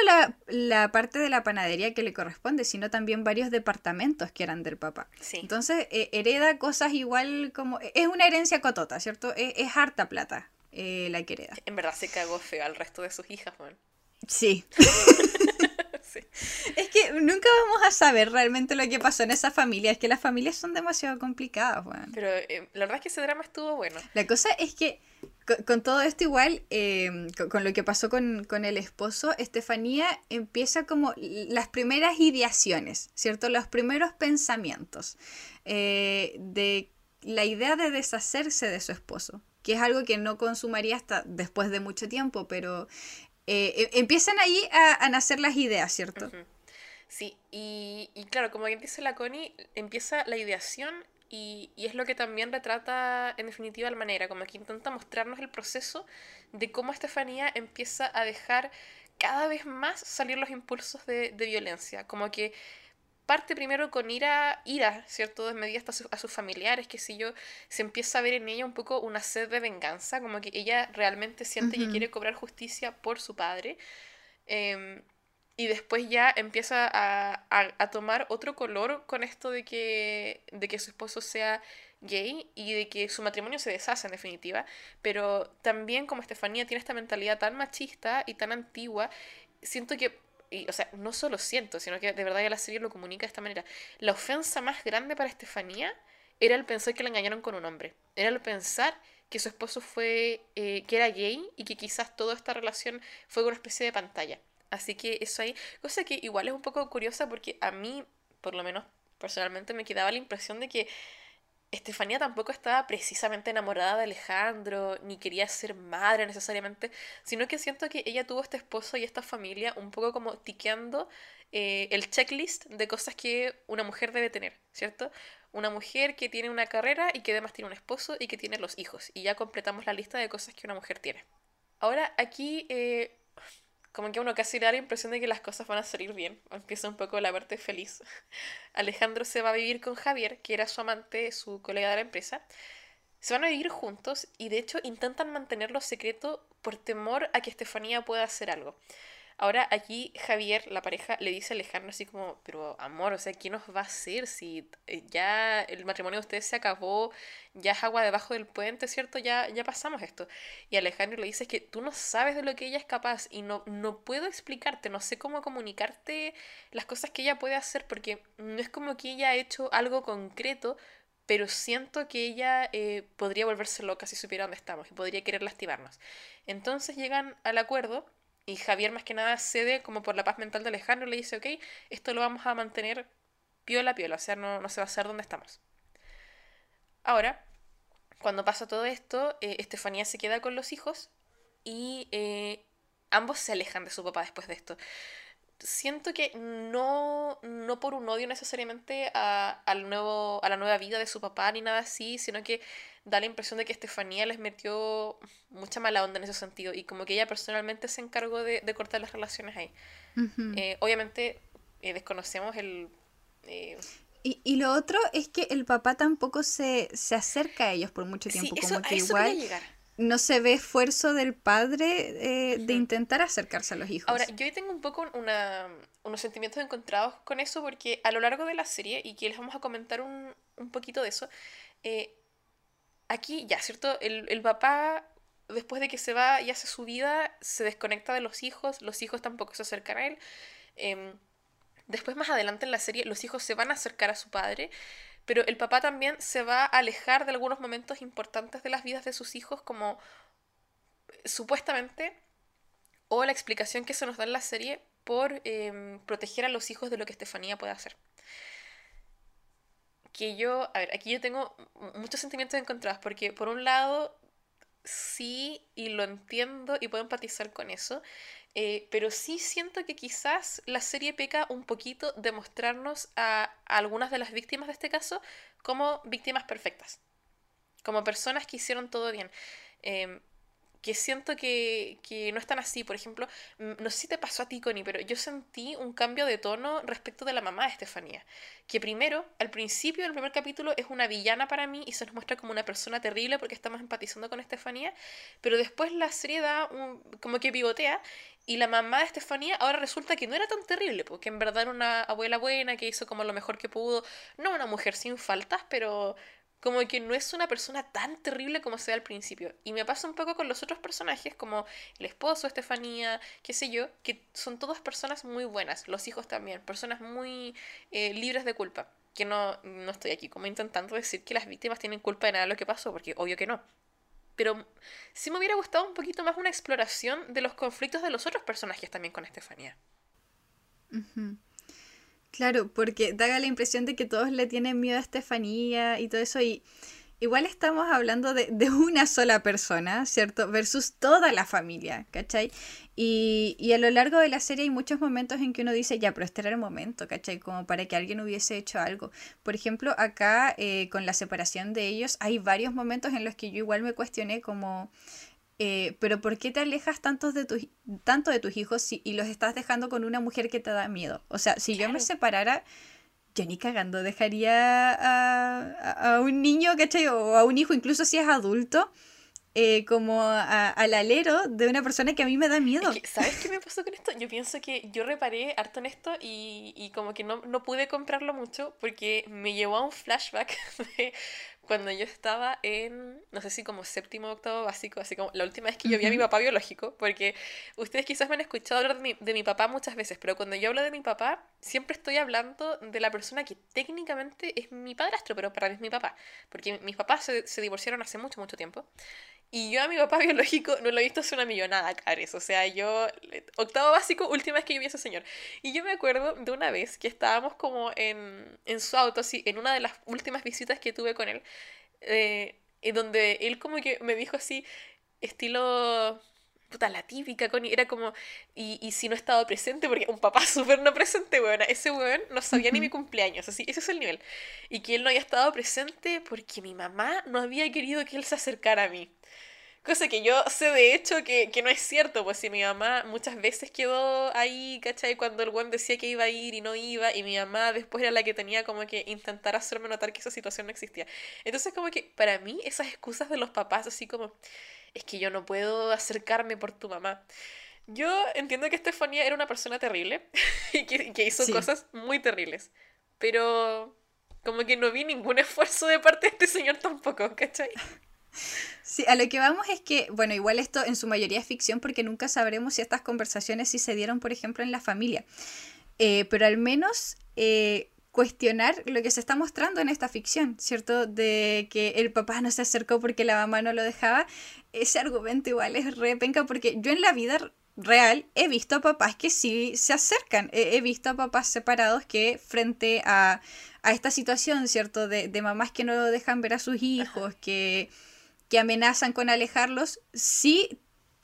la, parte de la panadería que le corresponde, sino también varios departamentos que eran del papá. Entonces eh, hereda cosas igual como... Es una herencia cotota, ¿cierto? Es, harta plata eh, la que hereda. En verdad se cagó feo al resto de sus hijas, man. Sí. Es que nunca vamos a saber realmente lo que pasó en esa familia. Es que las familias son demasiado complicadas, Pero eh, la verdad es que ese drama estuvo bueno. La cosa es que con, todo esto igual, eh, con, lo que pasó con, el esposo, Estefanía empieza como las primeras ideaciones, ¿cierto? Los primeros pensamientos eh, de la idea de deshacerse de su esposo que es algo que no consumaría hasta después de mucho tiempo, pero eh, e, empiezan ahí a, nacer las ideas, ¿cierto? Sí, y, claro, como bien dice la Connie, empieza la ideación y, es lo que también retrata en definitiva la manera, como que intenta mostrarnos el proceso de cómo Estefanía empieza a dejar cada vez más salir los impulsos de, de violencia, como que parte primero con ira, ira, ¿cierto? Desmedida hasta a sus familiares, que si yo, se empieza a ver en ella un poco una sed de venganza, como que ella realmente siente que quiere cobrar justicia por su padre. Em, y después ya empieza a, a, tomar otro color con esto de que, de que su esposo sea gay y de que su matrimonio se deshace en definitiva, pero también como Estefanía tiene esta mentalidad tan machista y tan antigua, siento que y, o sea, no solo siento, sino que de verdad ya la serie lo comunica de esta manera. La ofensa más grande para Estefanía era el pensar que la engañaron con un hombre. Era el pensar que su esposo fue, eh, que era gay y que quizás toda esta relación fue una especie de pantalla. Así que eso ahí, cosa que igual es un poco curiosa porque a mí, por lo menos personalmente, me quedaba la impresión de que Estefanía tampoco estaba precisamente enamorada de Alejandro, ni quería ser madre necesariamente, sino que siento que ella tuvo este esposo y esta familia un poco como tiqueando eh, el checklist de cosas que una mujer debe tener, ¿cierto? Una mujer que tiene una carrera y que además tiene un esposo y que tiene los hijos. Y ya completamos la lista de cosas que una mujer tiene. Ahora aquí eh, como que uno casi da la impresión de que las cosas van a salir bien. Empieza un poco la parte feliz. Alejandro se va a vivir con Javier, que era su amante, su colega de la empresa. Se van a vivir juntos y de hecho intentan mantenerlo secreto por temor a que Estefanía pueda hacer algo. Ahora aquí Javier, la pareja, le dice a Alejandro así como, pero amor, o sea, ¿qué nos va a hacer si eh, ya el matrimonio de ustedes se acabó, ya es agua debajo del puente, ¿cierto? Ya, ya pasamos esto. Y Alejandro le dice que tú no sabes de lo que ella es capaz y no, no puedo explicarte, no sé cómo comunicarte las cosas que ella puede hacer porque no es como que ella ha hecho algo concreto, pero siento que ella eh, podría volverse loca si supiera dónde estamos y podría querer lastimarnos. Entonces llegan al acuerdo y Javier más que nada cede como por la paz mental de Alejandro, le dice, ok, esto lo vamos a mantener piola a piola, o sea, no, no se va a hacer donde estamos. Ahora, cuando pasa todo esto, eh, Estefanía se queda con los hijos y eh, ambos se alejan de su papá después de esto. Siento que no, no por un odio necesariamente a, al nuevo, a la nueva vida de su papá ni nada así, sino que da la impresión de que Estefanía les metió mucha mala onda en ese sentido y como que ella personalmente se encargó de, cortar las relaciones ahí. Eh, obviamente eh, desconocemos el... Eh, y, y, lo otro es que el papá tampoco se, se acerca a ellos por mucho tiempo, como que igual no se ve esfuerzo del padre de intentar acercarse a los hijos. Ahora, yo tengo un poco una, unos sentimientos encontrados con eso porque a lo largo de la serie, y que les vamos a comentar un, un poquito de eso, aquí ya, ¿cierto? El, papá, después de que se va y hace su vida, se desconecta de los hijos, los hijos tampoco se acercan a él. Em, después, más adelante en la serie, los hijos se van a acercar a su padre, pero el papá también se va a alejar de algunos momentos importantes de las vidas de sus hijos, como supuestamente, o la explicación que se nos da en la serie por em, proteger a los hijos de lo que Estefanía puede hacer que yo, a ver, aquí yo tengo muchos sentimientos encontrados, porque por un lado sí, y lo entiendo y puedo empatizar con eso, eh, pero sí siento que quizás la serie peca un poquito de mostrarnos a, algunas de las víctimas de este caso como víctimas perfectas, como personas que hicieron todo bien. Em, que siento que, que, no están así. Por ejemplo, no sé si te pasó a ti, Connie, pero yo sentí un cambio de tono respecto de la mamá de Estefanía. Que primero, al principio del primer capítulo, es una villana para mí y se nos muestra como una persona terrible porque estamos empatizando con Estefanía, pero después la serie da un, como que pivotea y la mamá de Estefanía ahora resulta que no era tan terrible, porque en verdad era una abuela buena que hizo como lo mejor que pudo. No una mujer sin faltas, pero como que no es una persona tan terrible como se ve al principio. Y me pasa un poco con los otros personajes, como el esposo, Estefanía, qué sé yo, que son todas personas muy buenas, los hijos también, personas muy eh, libres de culpa. Que no, no estoy aquí como intentando decir que las víctimas tienen culpa de nada de lo que pasó, porque obvio que no. Pero sí me hubiera gustado un poquito más una exploración de los conflictos de los otros personajes también con Estefanía. Claro, porque da la impresión de que todos le tienen miedo a Estefanía y todo eso, y igual estamos hablando de, una sola persona, ¿cierto? Versus toda la familia, ¿cachai? Y, y, a lo largo de la serie hay muchos momentos en que uno dice, ya, pero este era el momento, ¿cachai? Como para que alguien hubiese hecho algo. Por ejemplo, acá eh, con la separación de ellos, hay varios momentos en los que yo igual me cuestioné como eh, pero ¿por qué te alejas tanto de, tus tanto de tus hijos y los estás dejando con una mujer que te da miedo? O sea, si yo me separara, yo ni cagando dejaría a, a, un niño, ¿cachai? O a un hijo, incluso si es adulto, eh, como al alero de una persona que a mí me da miedo. ¿Sabes qué me pasó con esto? Yo pienso que yo reparé harto en esto y, y como que no, no, pude comprarlo mucho porque me llevó a un flashback de cuando yo estaba en, no sé si como séptimo o octavo básico, así como la última vez que yo vi a mi papá biológico, porque ustedes quizás me han escuchado hablar de mi, de mi papá muchas veces, pero cuando yo hablo de mi papá, siempre estoy hablando de la persona que técnicamente es mi padrastro, pero para mí es mi papá, porque mis papás se, se divorciaron hace mucho, mucho tiempo. Y yo a mi papá biológico no lo he visto hace una millonada, Cares. O sea, yo, octavo básico, última vez que yo vi a ese señor. Y yo me acuerdo de una vez que estábamos como en, en su auto, así, en una de las últimas visitas que tuve con él, eh, en donde él como que me dijo así, estilo puta, la típica, Connie, era como, y, y si no estaba presente, porque un papá súper no presente, weón, ese weón no sabía ni mi cumpleaños, así, ese es el nivel. Y que él no haya estado presente porque mi mamá no había querido que él se acercara a mí. Cosa que yo sé de hecho que, que no es cierto, pues si mi mamá muchas veces quedó ahí, ¿cachai? Cuando el weón decía que iba a ir y no iba, y mi mamá después era la que tenía como que intentar hacerme notar que esa situación no existía. Entonces como que para mí esas excusas de los papás, así como, es que yo no puedo acercarme por tu mamá. Yo entiendo que Estefanía era una persona terrible y que, que hizo cosas muy terribles, pero como que no vi ningún esfuerzo de parte de este señor tampoco, ¿cachai? Sí, a lo que vamos es que, bueno, igual esto en su mayoría es ficción porque nunca sabremos si estas conversaciones sí se dieron, por ejemplo, en la familia. Eh, pero al menos eh, cuestionar lo que se está mostrando en esta ficción, ¿cierto? De que el papá no se acercó porque la mamá no lo dejaba. Ese argumento igual es re penca porque yo en la vida real he visto a papás que sí se acercan. He, visto a papás separados que frente a, a esta situación, ¿cierto? De, de, mamás que no dejan ver a sus hijos, que que amenazan con alejarlos, sí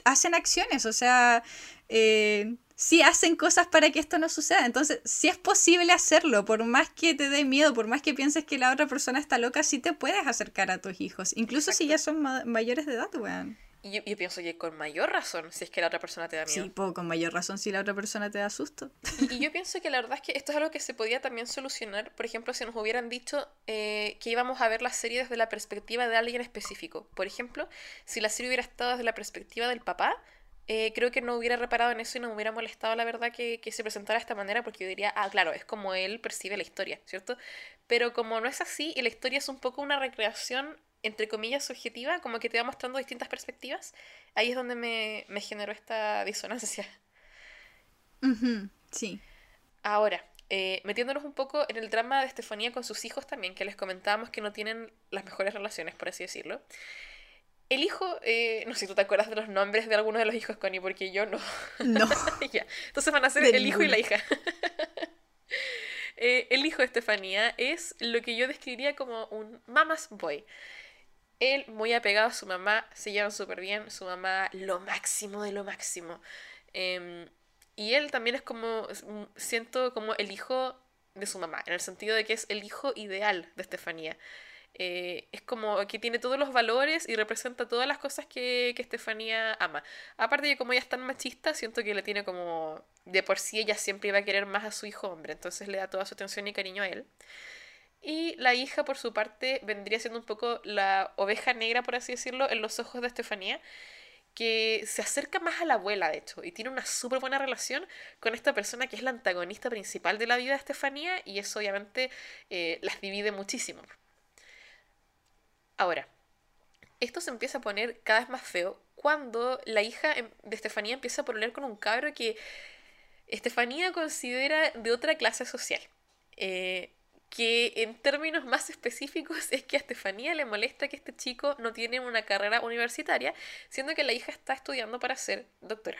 hacen acciones, o sea, eh, sí hacen cosas para que esto no suceda. Entonces, si es posible hacerlo, por más que te dé miedo, por más que pienses que la otra persona está loca, sí te puedes acercar a tus hijos, incluso si ya son mayores de edad, weón. Y yo, pienso que con mayor razón, si es que la otra persona te da miedo. Sí, con mayor razón si la otra persona te da susto. Y, yo pienso que la verdad es que esto es algo que se podía también solucionar, por ejemplo, si nos hubieran dicho eh, que íbamos a ver la serie desde la perspectiva de alguien específico. Por ejemplo, si la serie hubiera estado desde la perspectiva del papá, eh, creo que no hubiera reparado en eso y no me hubiera molestado, la verdad, que, que, se presentara de esta manera, porque yo diría, ah, claro, es como él percibe la historia, ¿cierto? Pero como no es así y la historia es un poco una recreación entre comillas, subjetiva, como que te va mostrando distintas perspectivas, ahí es donde me, me generó esta disonancia. sí. Ahora, eh, metiéndonos un poco en el drama de Estefanía con sus hijos también, que les comentábamos que no tienen las mejores relaciones, por así decirlo. El hijo, eh, no sé si tú te acuerdas de los nombres de algunos de los hijos, Connie, porque yo no. No. ya. Entonces van a ser el hijo y la hija. Eh, el hijo de Estefanía es lo que yo describiría como un mama's boy él muy apegado a su mamá, se llevan súper bien, su mamá lo máximo de lo máximo. Em, y él también es como, siento como el hijo de su mamá, en el sentido de que es el hijo ideal de Estefanía. Eh, es como que tiene todos los valores y representa todas las cosas que, que Estefanía ama. Aparte de que como ella es tan machista, siento que le tiene como, de por sí ella siempre iba a querer más a su hijo hombre, entonces le da toda su atención y cariño a él. Y la hija, por su parte, vendría siendo un poco la oveja negra, por así decirlo, en los ojos de Estefanía, que se acerca más a la abuela, de hecho, y tiene una súper buena relación con esta persona que es la antagonista principal de la vida de Estefanía, y eso obviamente eh, las divide muchísimo. Ahora, esto se empieza a poner cada vez más feo cuando la hija em, de Estefanía empieza a pololear con un cabro que Estefanía considera de otra clase social. Eh, que en términos más específicos es que a Estefanía le molesta que este chico no tiene una carrera universitaria, siendo que la hija está estudiando para ser doctora.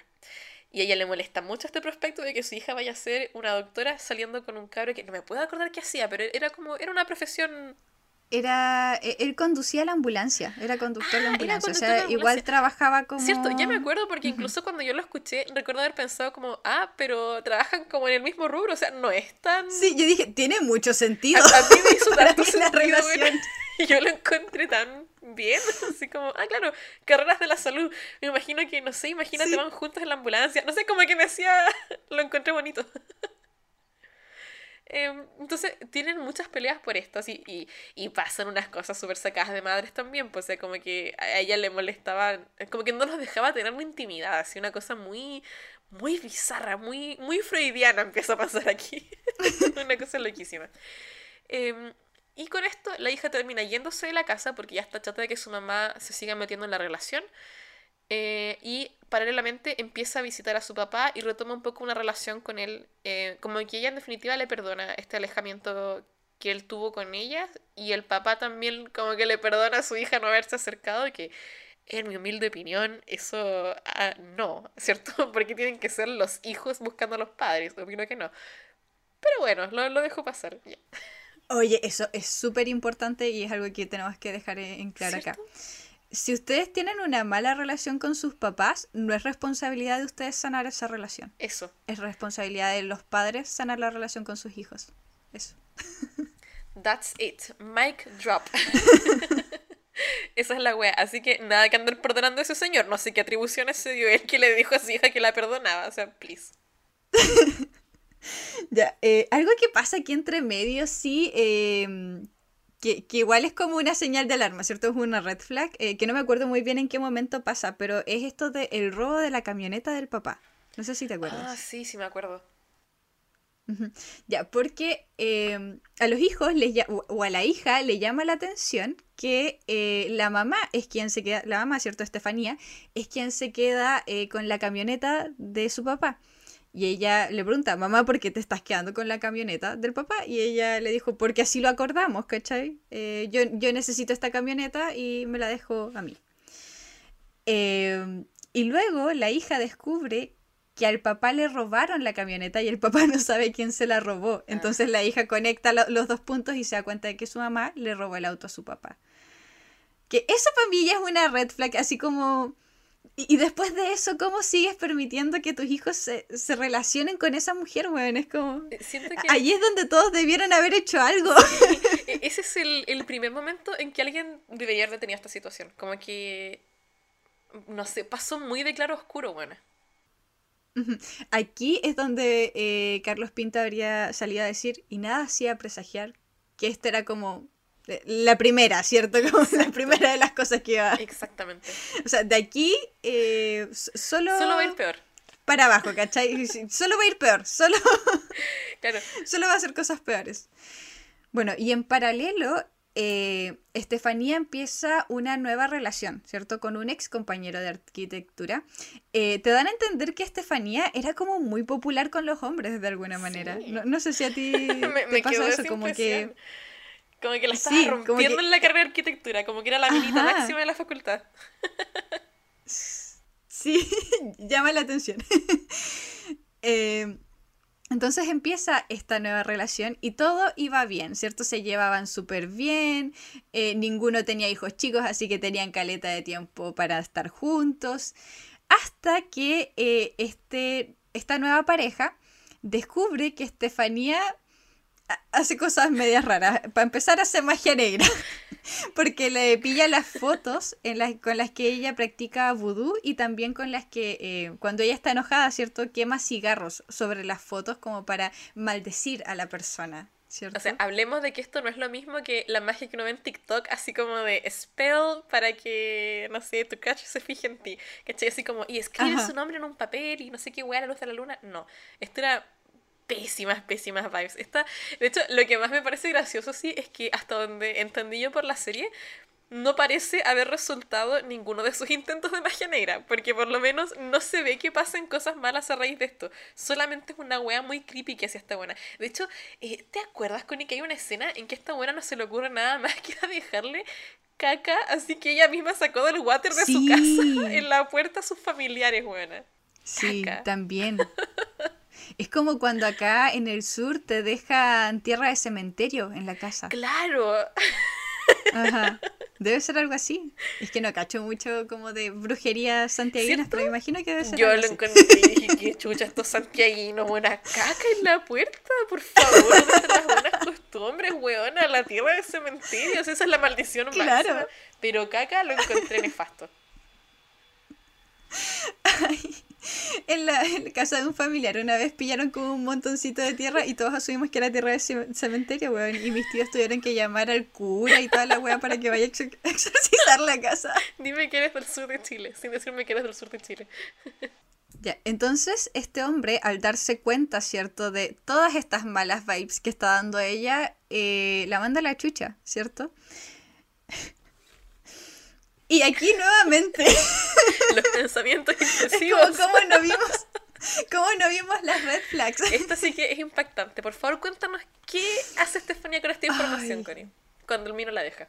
Y a ella le molesta mucho este prospecto de que su hija vaya a ser una doctora saliendo con un cabro que no me puedo acordar qué hacía, pero era como, era una profesión era e, él conducía la ambulancia, era conductor de la ah, ambulancia, o sea, igual trabajaba como Cierto, ya me acuerdo porque incluso cuando yo lo escuché, recuerdo haber pensado como, ah, pero trabajan como en el mismo rubro, o sea, no es tan Sí, yo dije, tiene mucho sentido. A, mí me hizo tanto sentido, y yo lo encontré tan bien, así como, ah, claro, carreras de la salud. Me imagino que, no sé, imagínate, van juntos en la ambulancia. No sé, como que me hacía, lo encontré bonito. Em, entonces tienen muchas peleas por esto así, y, y pasan unas cosas súper sacadas de madres también, pues o como que a ella le molestaba, como que no los dejaba tener una intimidad, así una cosa muy, muy bizarra, muy, muy freudiana empieza a pasar aquí. una cosa loquísima. Em, Y con esto la hija termina yéndose de la casa porque ya está chata de que su mamá se siga metiendo en la relación. Eh, y paralelamente empieza a visitar a su papá y retoma un poco una relación con él, eh, como que ella en definitiva le perdona este alejamiento que él tuvo con ella y el papá también como que le perdona a su hija no haberse acercado y que en mi humilde opinión eso ah, no, ¿cierto? Porque tienen que ser los hijos buscando a los padres, opino que no. Pero bueno, lo, lo dejo pasar. Oye, eso es súper importante y es algo que tenemos que dejar en claro acá. Si ustedes tienen una mala relación con sus papás, no es responsabilidad de ustedes sanar esa relación. Eso. Es responsabilidad de los padres sanar la relación con sus hijos. Eso. That's it. Mic drop. Esa es la wea. Así que nada que andar perdonando a ese señor. No sé qué atribuciones se dio él que le dijo a su hija que la perdonaba. O sea, please. ya, eh, algo que pasa aquí entre medio, sí, em, que, igual es como una señal de alarma, ¿cierto? Es una red flag, eh, que no me acuerdo muy bien en qué momento pasa, pero es esto del el robo de la camioneta del papá. No sé si te acuerdas. Ah, sí, sí me acuerdo. Ya, porque em, a los hijos les, o a la hija le llama la atención que eh, la mamá es quien se queda, la mamá, ¿cierto? Estefanía, es quien se queda eh, con la camioneta de su papá. Y ella le pregunta, mamá, ¿por qué te estás quedando con la camioneta del papá? Y ella le dijo, porque así lo acordamos, ¿cachai? Eh, yo, yo necesito esta camioneta y me la dejo a mí. Em, y luego la hija descubre que al papá le robaron la camioneta y el papá no sabe quién se la robó. Entonces la hija conecta los dos puntos y se da cuenta de que su mamá le robó el auto a su papá. Que eso para mí ya es una red flag, así como... Y, después de eso, ¿cómo sigues permitiendo que tus hijos se, relacionen con esa mujer, weón? Es como... Eh, ahí es donde todos debieron haber hecho algo. E, ese es el, primer momento en que alguien debería haber detenido esta situación. Como que... No sé, pasó muy de claro oscuro, bueno. Aquí es donde eh, Carlos Pinta habría salido a decir, y nada hacía presagiar que esta era como la primera, ¿cierto? Como la primera de las cosas que iba. Exactamente. O sea, de aquí eh, solo. Solo va a ir peor. Para abajo, ¿cachai? solo va a ir peor. Solo. claro. Solo va a hacer cosas peores. Bueno, y en paralelo, eh, Estefanía empieza una nueva relación, ¿cierto? Con un ex compañero de arquitectura. Eh, te dan a entender que Estefanía era como muy popular con los hombres de alguna manera. No, sé si a ti te pasa eso, como que... Como que la estaba rompiendo en la carrera de arquitectura, como que era la minita máxima de la facultad. sí, llama la atención. eh, entonces empieza esta nueva relación y todo iba bien, ¿cierto? Se llevaban súper bien, eh, ninguno tenía hijos chicos, así que tenían caleta de tiempo para estar juntos, hasta que eh, este, esta nueva pareja descubre que Estefanía hace cosas medias raras. Para empezar, hace magia negra. Porque le pilla las fotos en las, con las que ella practica vudú y también con las que, eh, cuando ella está enojada, ¿cierto? Quema cigarros sobre las fotos como para maldecir a la persona. ¿Cierto? O sea, hablemos de que esto no es lo mismo que la magia que uno ve en TikTok, así como de spell para que, no sé, tu cacho se fije en ti. ¿Cachai? Así como, y escribe su nombre en un papel y no sé qué hueá a la luz de la luna. No, esto era pésimas, pésimas vibes. Esta, de hecho, lo que más me parece gracioso, sí, es que hasta donde entendí yo por la serie, no parece haber resultado ninguno de sus intentos de magia negra, porque por lo menos no se ve que pasen cosas malas a raíz de esto. Solamente es una wea muy creepy que hacía esta buena. De hecho, eh, ¿te acuerdas, Connie, que hay una escena en que esta buena no se le ocurre nada más que a dejarle caca, así que ella misma sacó del water de su casa en la puerta a sus familiares, buena. Sí, también. Es como cuando acá en el sur te dejan tierra de cementerio en la casa. Claro. Ajá. Debe ser algo así. Es que no cacho mucho como de brujería santiaguinas, pero me imagino que debe ser Yo lo encontré y dije, qué chucha estos santiaguinos, buena caca en la puerta, por favor, las buenas costumbres, weona, la tierra de cementerios, esa es la maldición claro. Pero caca lo encontré nefasto. Ay, en la, casa de un familiar una vez pillaron como un montoncito de tierra y todos asumimos que era tierra de cementerio, weón. Y mis tíos tuvieron que llamar al cura y toda la weá para que vaya a exorcizar la casa. Dime que eres del sur de Chile, sin decirme que eres del sur de Chile. Ya, entonces este hombre, al darse cuenta, ¿cierto?, de todas estas malas vibes que está dando ella, eh, la manda a la chucha, ¿cierto? Y aquí nuevamente. Los pensamientos Es intrusivos. como, ¿cómo no vimos? ¿Cómo no vimos las red flags? Esto sí que es impactante. Por favor, cuéntanos qué hace Estefanía con esta información, Ay. Connie. Cuando el mino la deja.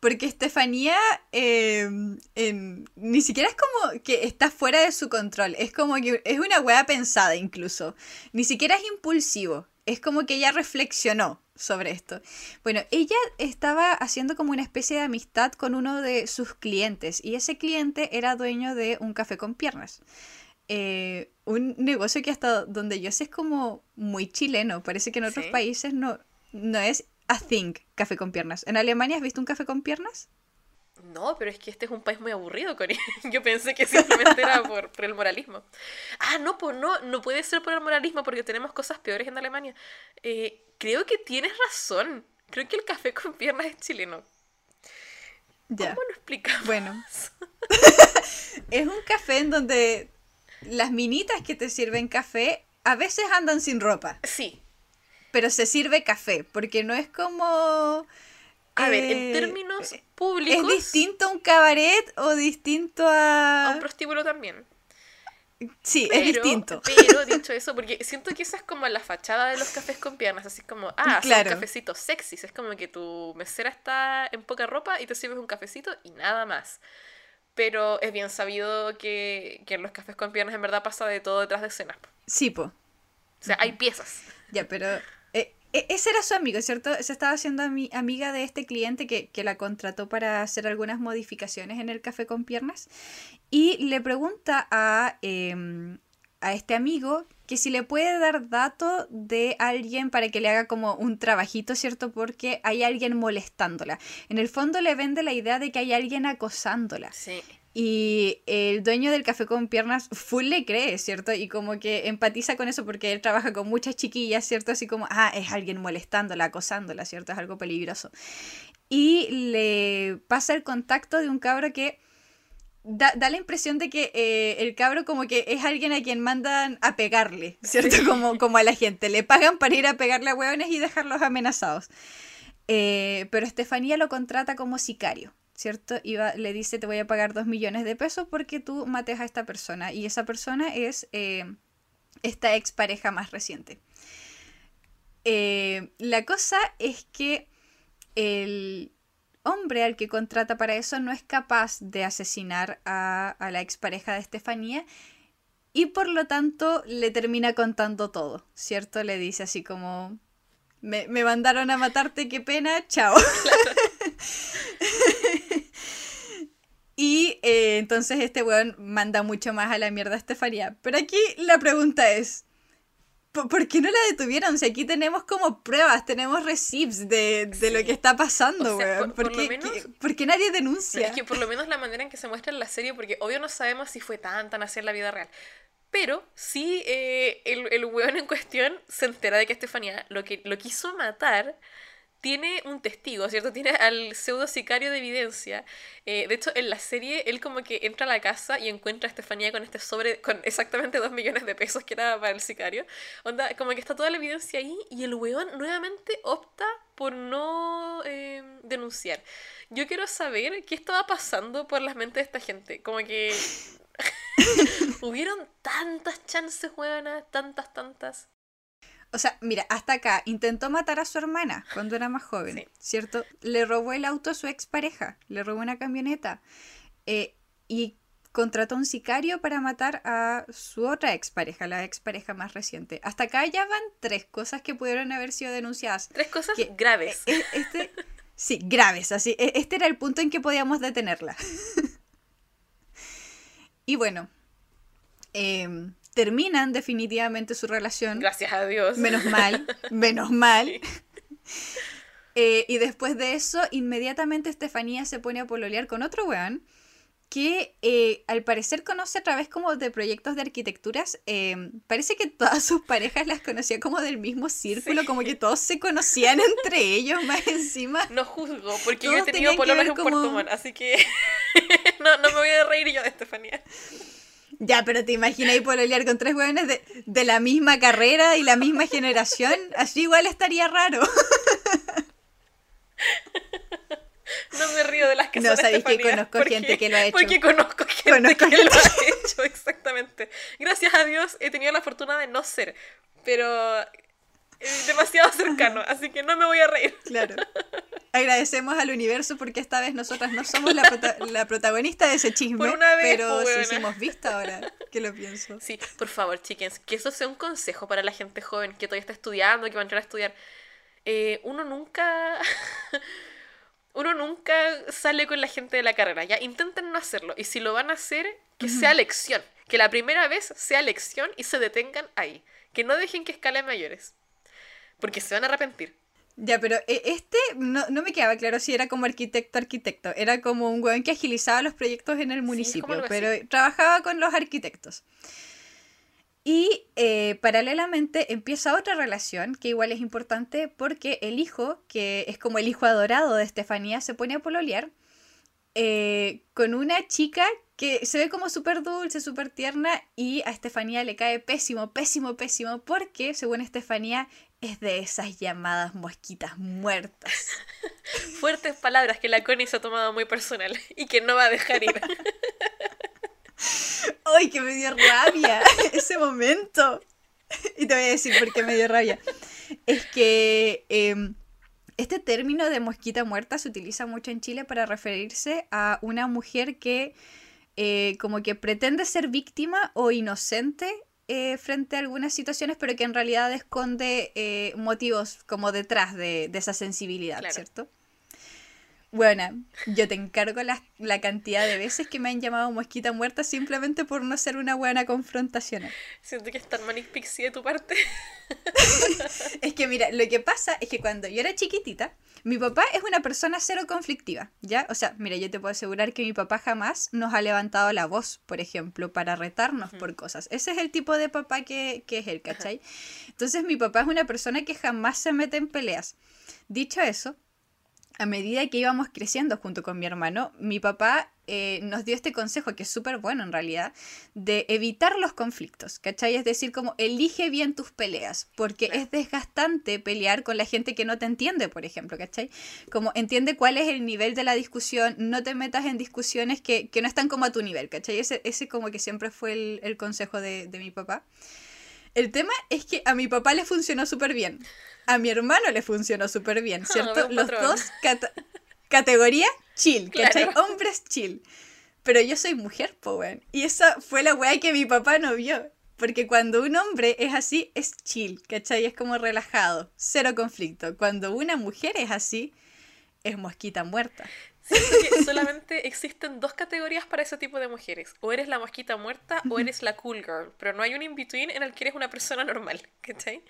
Porque Estefanía eh, en- ni siquiera es como que está fuera de su control. Es como que es una wea pensada incluso. Ni siquiera es impulsivo. Es como que ella reflexionó sobre esto. Bueno, ella estaba haciendo como una especie de amistad con uno de sus clientes. Y ese cliente era dueño de un café con piernas. Eh, un negocio que hasta donde yo sé es como muy chileno. Parece que en otros Sí. países no, no es a thing café con piernas. ¿En Alemania has visto un café con piernas? No, pero es que este es un país muy aburrido, Connie. Yo pensé que simplemente era por, por el moralismo. Ah, no, pues no, no puede ser por el moralismo porque tenemos cosas peores en Alemania. Eh, creo que tienes razón. Creo que el café con piernas es chileno. Ya. ¿Cómo lo explicamos? Bueno. es un café en donde las minitas que te sirven café a veces andan sin ropa, Sí. pero se sirve café, porque no es como... A ver, eh, en términos Es públicos, distinto a un cabaret o distinto a a... un prostíbulo también. Sí, Pero, es distinto. Pero, dicho eso, porque siento que esa es como la fachada de los cafés con piernas, así como, ah, son Claro. cafecitos sexys. Es como que tu mesera está en poca ropa y te sirves un cafecito y nada más. Pero es bien sabido que, que en los cafés con piernas en verdad pasa de todo detrás de escenas. Sí, po. O sea, hay piezas. Ya, pero eh, ese era su amigo, ¿cierto? Se estaba haciendo ami- amiga de este cliente que, que la contrató para hacer algunas modificaciones en el café con piernas. Y le pregunta a, em, a este amigo que si le puede dar dato de alguien para que le haga como un trabajito, ¿cierto? Porque hay alguien molestándola. En el fondo le vende la idea de que hay alguien acosándola. Sí. Y el dueño del café con piernas full le cree, ¿cierto? Y como que empatiza con eso porque él trabaja con muchas chiquillas, ¿cierto? Así como, ah, es alguien molestándola, acosándola, ¿cierto? Es algo peligroso. Y le pasa el contacto de un cabro que da, da la impresión de que eh, el cabro como que es alguien a quien mandan a pegarle, ¿cierto? Como, como a la gente. Le pagan para ir a pegarle a hueones y dejarlos amenazados. Eh, pero Estefanía lo contrata como sicario, ¿cierto? Y va- le dice, te voy a pagar dos millones de pesos porque tú mates a esta persona. Y esa persona es eh, esta expareja más reciente. Eh, la cosa es que el hombre al que contrata para eso no es capaz de asesinar a, a la expareja de Estefanía y por lo tanto le termina contando todo, ¿cierto? Le dice así como, me, me mandaron a matarte, qué pena, chao. y eh, entonces este weón manda mucho más a la mierda a Estefanía. Pero aquí la pregunta es, ¿por, qué no la detuvieron? Si aquí tenemos como pruebas, tenemos receipts de, de lo que está pasando, O sea, weón. por- ¿Por, por lo qué, menos- qué- por qué nadie denuncia? es que por lo menos la manera en que se muestra en la serie, porque obvio no sabemos si fue tan tan así en la vida real. Pero sí, eh, el, el weón en cuestión se entera de que Estefanía lo que lo quiso matar. Tiene un testigo, ¿cierto? Tiene al pseudo sicario de evidencia. Eh, de hecho, en la serie, él como que entra a la casa y encuentra a Estefanía con este sobre, con exactamente dos millones de pesos que era para el sicario. Onda, como que está toda la evidencia ahí y el weón nuevamente opta por no eh, denunciar. Yo quiero saber qué estaba pasando por las mentes de esta gente. Como que hubieron tantas chances, weonas, tantas, tantas. O sea, mira, hasta acá intentó matar a su hermana cuando era más joven, Sí. ¿cierto? Le robó el auto a su expareja, le robó una camioneta eh, y contrató a un sicario para matar a su otra expareja, la expareja más reciente. Hasta acá ya van tres cosas que pudieron haber sido denunciadas. Tres cosas Que- graves. E- Este, sí, graves, así. e- Este era el punto en que podíamos detenerla. y bueno, em, terminan definitivamente su relación. Gracias a Dios. Menos mal, menos mal. Sí. Eh, y después de eso, inmediatamente Estefanía se pone a pololear con otro weón que eh, al parecer conoce a través como de proyectos de arquitecturas. eh, parece que todas sus parejas las conocía como del mismo círculo, Sí. como que todos se conocían entre ellos más encima. No juzgo, porque yo Todos he tenido pololos en como- Puerto Montt, así que no, no me voy a reír yo de Estefanía. Ya, pero te imaginas pololear con tres hueones de, de la misma carrera y la misma generación. Así igual estaría raro. No me río de las que No, son sabéis que conozco gente que lo ha hecho. Porque conozco gente Conozco que lo ha hecho, exactamente. Gracias a Dios he tenido la fortuna de no ser, pero demasiado cercano, así que no me voy a reír. Claro. Agradecemos al universo porque esta vez nosotras no somos la, prota- la protagonista de ese chisme. Por una vez, pero po, sí hicimos vista ahora que lo pienso. Sí, por favor, chickens, que eso sea un consejo para la gente joven que todavía está estudiando, que va a entrar a estudiar. Eh, uno nunca. uno nunca sale con la gente de la carrera, ya intenten no hacerlo. Y si lo van a hacer, que sea lección. Que la primera vez sea lección y se detengan ahí. Que no dejen que escale a mayores. Porque se van a arrepentir. Ya, pero eh, este no, no me quedaba claro si era como arquitecto arquitecto. Era como un weón que agilizaba los proyectos en el municipio, así. pero trabajaba con los arquitectos. Y eh, paralelamente empieza otra relación que igual es importante porque el hijo, que es como el hijo adorado de Estefanía, se pone a pololear eh, con una chica que se ve como súper dulce, súper tierna y a Estefanía le cae pésimo, pésimo, pésimo porque según Estefanía es de esas llamadas mosquitas muertas. Fuertes palabras que la Connie se ha tomado muy personal y que no va a dejar ir. ¡Ay, que me dio rabia ese momento! Y te voy a decir por qué me dio rabia. Es que em, este término de mosquita muerta se utiliza mucho en Chile para referirse a una mujer que eh, como que pretende ser víctima o inocente eh, frente a algunas situaciones, pero que en realidad esconde eh, motivos como detrás de, de esa sensibilidad, Claro. ¿cierto? Bueno, yo te encargo la, la cantidad de veces que me han llamado mosquita muerta simplemente por no ser una buena confrontacional. Siento que es tan manic pixie de tu parte. Es que mira, lo que pasa es que cuando yo era chiquitita, mi papá es una persona cero conflictiva, ¿ya? O sea, mira, yo te puedo asegurar que mi papá jamás nos ha levantado la voz, por ejemplo, para retarnos por cosas. Ese es el tipo de papá que, que es él, ¿cachai? Entonces mi papá es una persona que jamás se mete en peleas. Dicho eso, a medida que íbamos creciendo junto con mi hermano, mi papá eh, nos dio este consejo, que es súper bueno en realidad, de evitar los conflictos, ¿cachai? Es decir, como elige bien tus peleas, porque Claro. es desgastante pelear con la gente que no te entiende, por ejemplo, ¿cachai? Como entiende cuál es el nivel de la discusión, no te metas en discusiones que, que no están como a tu nivel, ¿cachai? Ese, ese como que siempre fue el, el consejo de, de mi papá. El tema es que a mi papá le funcionó súper bien. A mi hermano le funcionó súper bien, Ah, ¿cierto? Los dos cata- categoría chill, ¿cachai? Claro. Hombres chill. Pero yo soy mujer, po, weón. Y esa fue la weá que mi papá no vio. Porque cuando un hombre es así, es chill, ¿cachai? Es como relajado, cero conflicto. Cuando una mujer es así, es mosquita muerta. Siento que solamente existen dos categorías para ese tipo de mujeres. O eres la mosquita muerta o eres la cool girl. Pero no hay un in-between en el que eres una persona normal. ¿Cachai?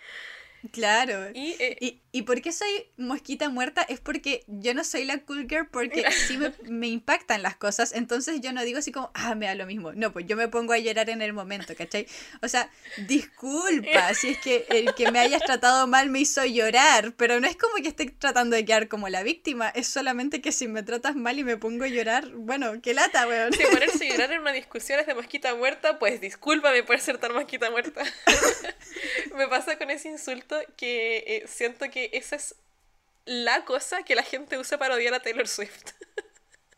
Claro. Y, eh, ¿Y, ¿Y por qué soy mosquita muerta? Es porque yo no soy la cool girl porque sí me, me impactan las cosas. Entonces yo no digo así como, ah, me da lo mismo. No, pues yo me pongo a llorar en el momento, ¿cachai? O sea, disculpa si es que el que me hayas tratado mal me hizo llorar, pero no es como que esté tratando de quedar como la víctima. Es solamente que si me tratas mal y me pongo a llorar, bueno, qué lata, weón. si ponerse a llorar en una discusión es de mosquita muerta, pues discúlpame por ser tan mosquita muerta. Me pasa con ese insulto que eh, siento que esa es la cosa que la gente usa para odiar a Taylor Swift.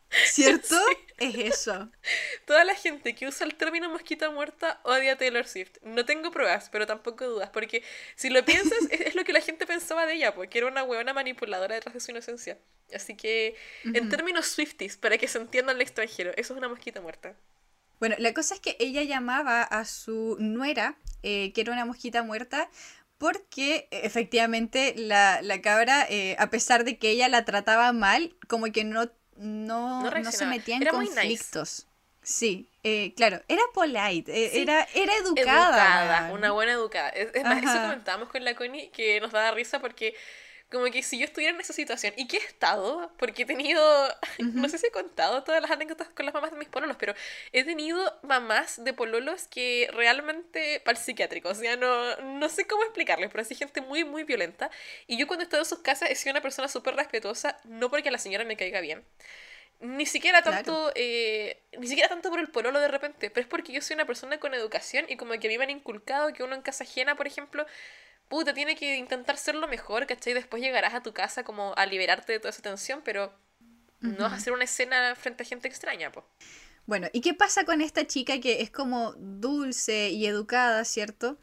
¿Cierto? Es eso. Toda la gente que usa el término mosquita muerta odia a Taylor Swift. No tengo pruebas, pero tampoco dudas, porque si lo piensas, es, es lo que la gente pensaba de ella, porque era una huevona manipuladora detrás de su inocencia. Así que, en términos Swifties, para que se entienda el extranjero, eso es una mosquita muerta. Bueno, la cosa es que ella llamaba a su nuera, eh, que era una mosquita muerta, porque eh, efectivamente la, la cabra, eh, a pesar de que ella la trataba mal, como que no, no, No no, se metía en Era muy nice. conflictos. Sí, eh, claro, era polite, eh, Sí. era, era educada. Educada, una buena educada. Es, es más, eso comentábamos con la Connie que nos daba risa porque como que si yo estuviera en esa situación, ¿y qué he estado? Porque he tenido, no sé si he contado todas las anécdotas con las mamás de mis pololos, pero he tenido mamás de pololos que realmente para el psiquiátrico, o sea, no, no sé cómo explicarles, pero así gente muy, muy violenta. Y yo cuando he estado en sus casas he sido una persona súper respetuosa, no porque la señora me caiga bien, Ni siquiera tanto, eh, ni siquiera tanto por el pololo de repente, pero es porque yo soy una persona con educación y como que a mí me han inculcado que uno en casa ajena, por ejemplo, puta, tiene que intentar ser lo mejor, ¿cachai? Después llegarás a tu casa como a liberarte de toda esa tensión, pero no vas a hacer una escena frente a gente extraña, pues. Bueno, ¿y qué pasa con esta chica que es como dulce y educada, ¿cierto?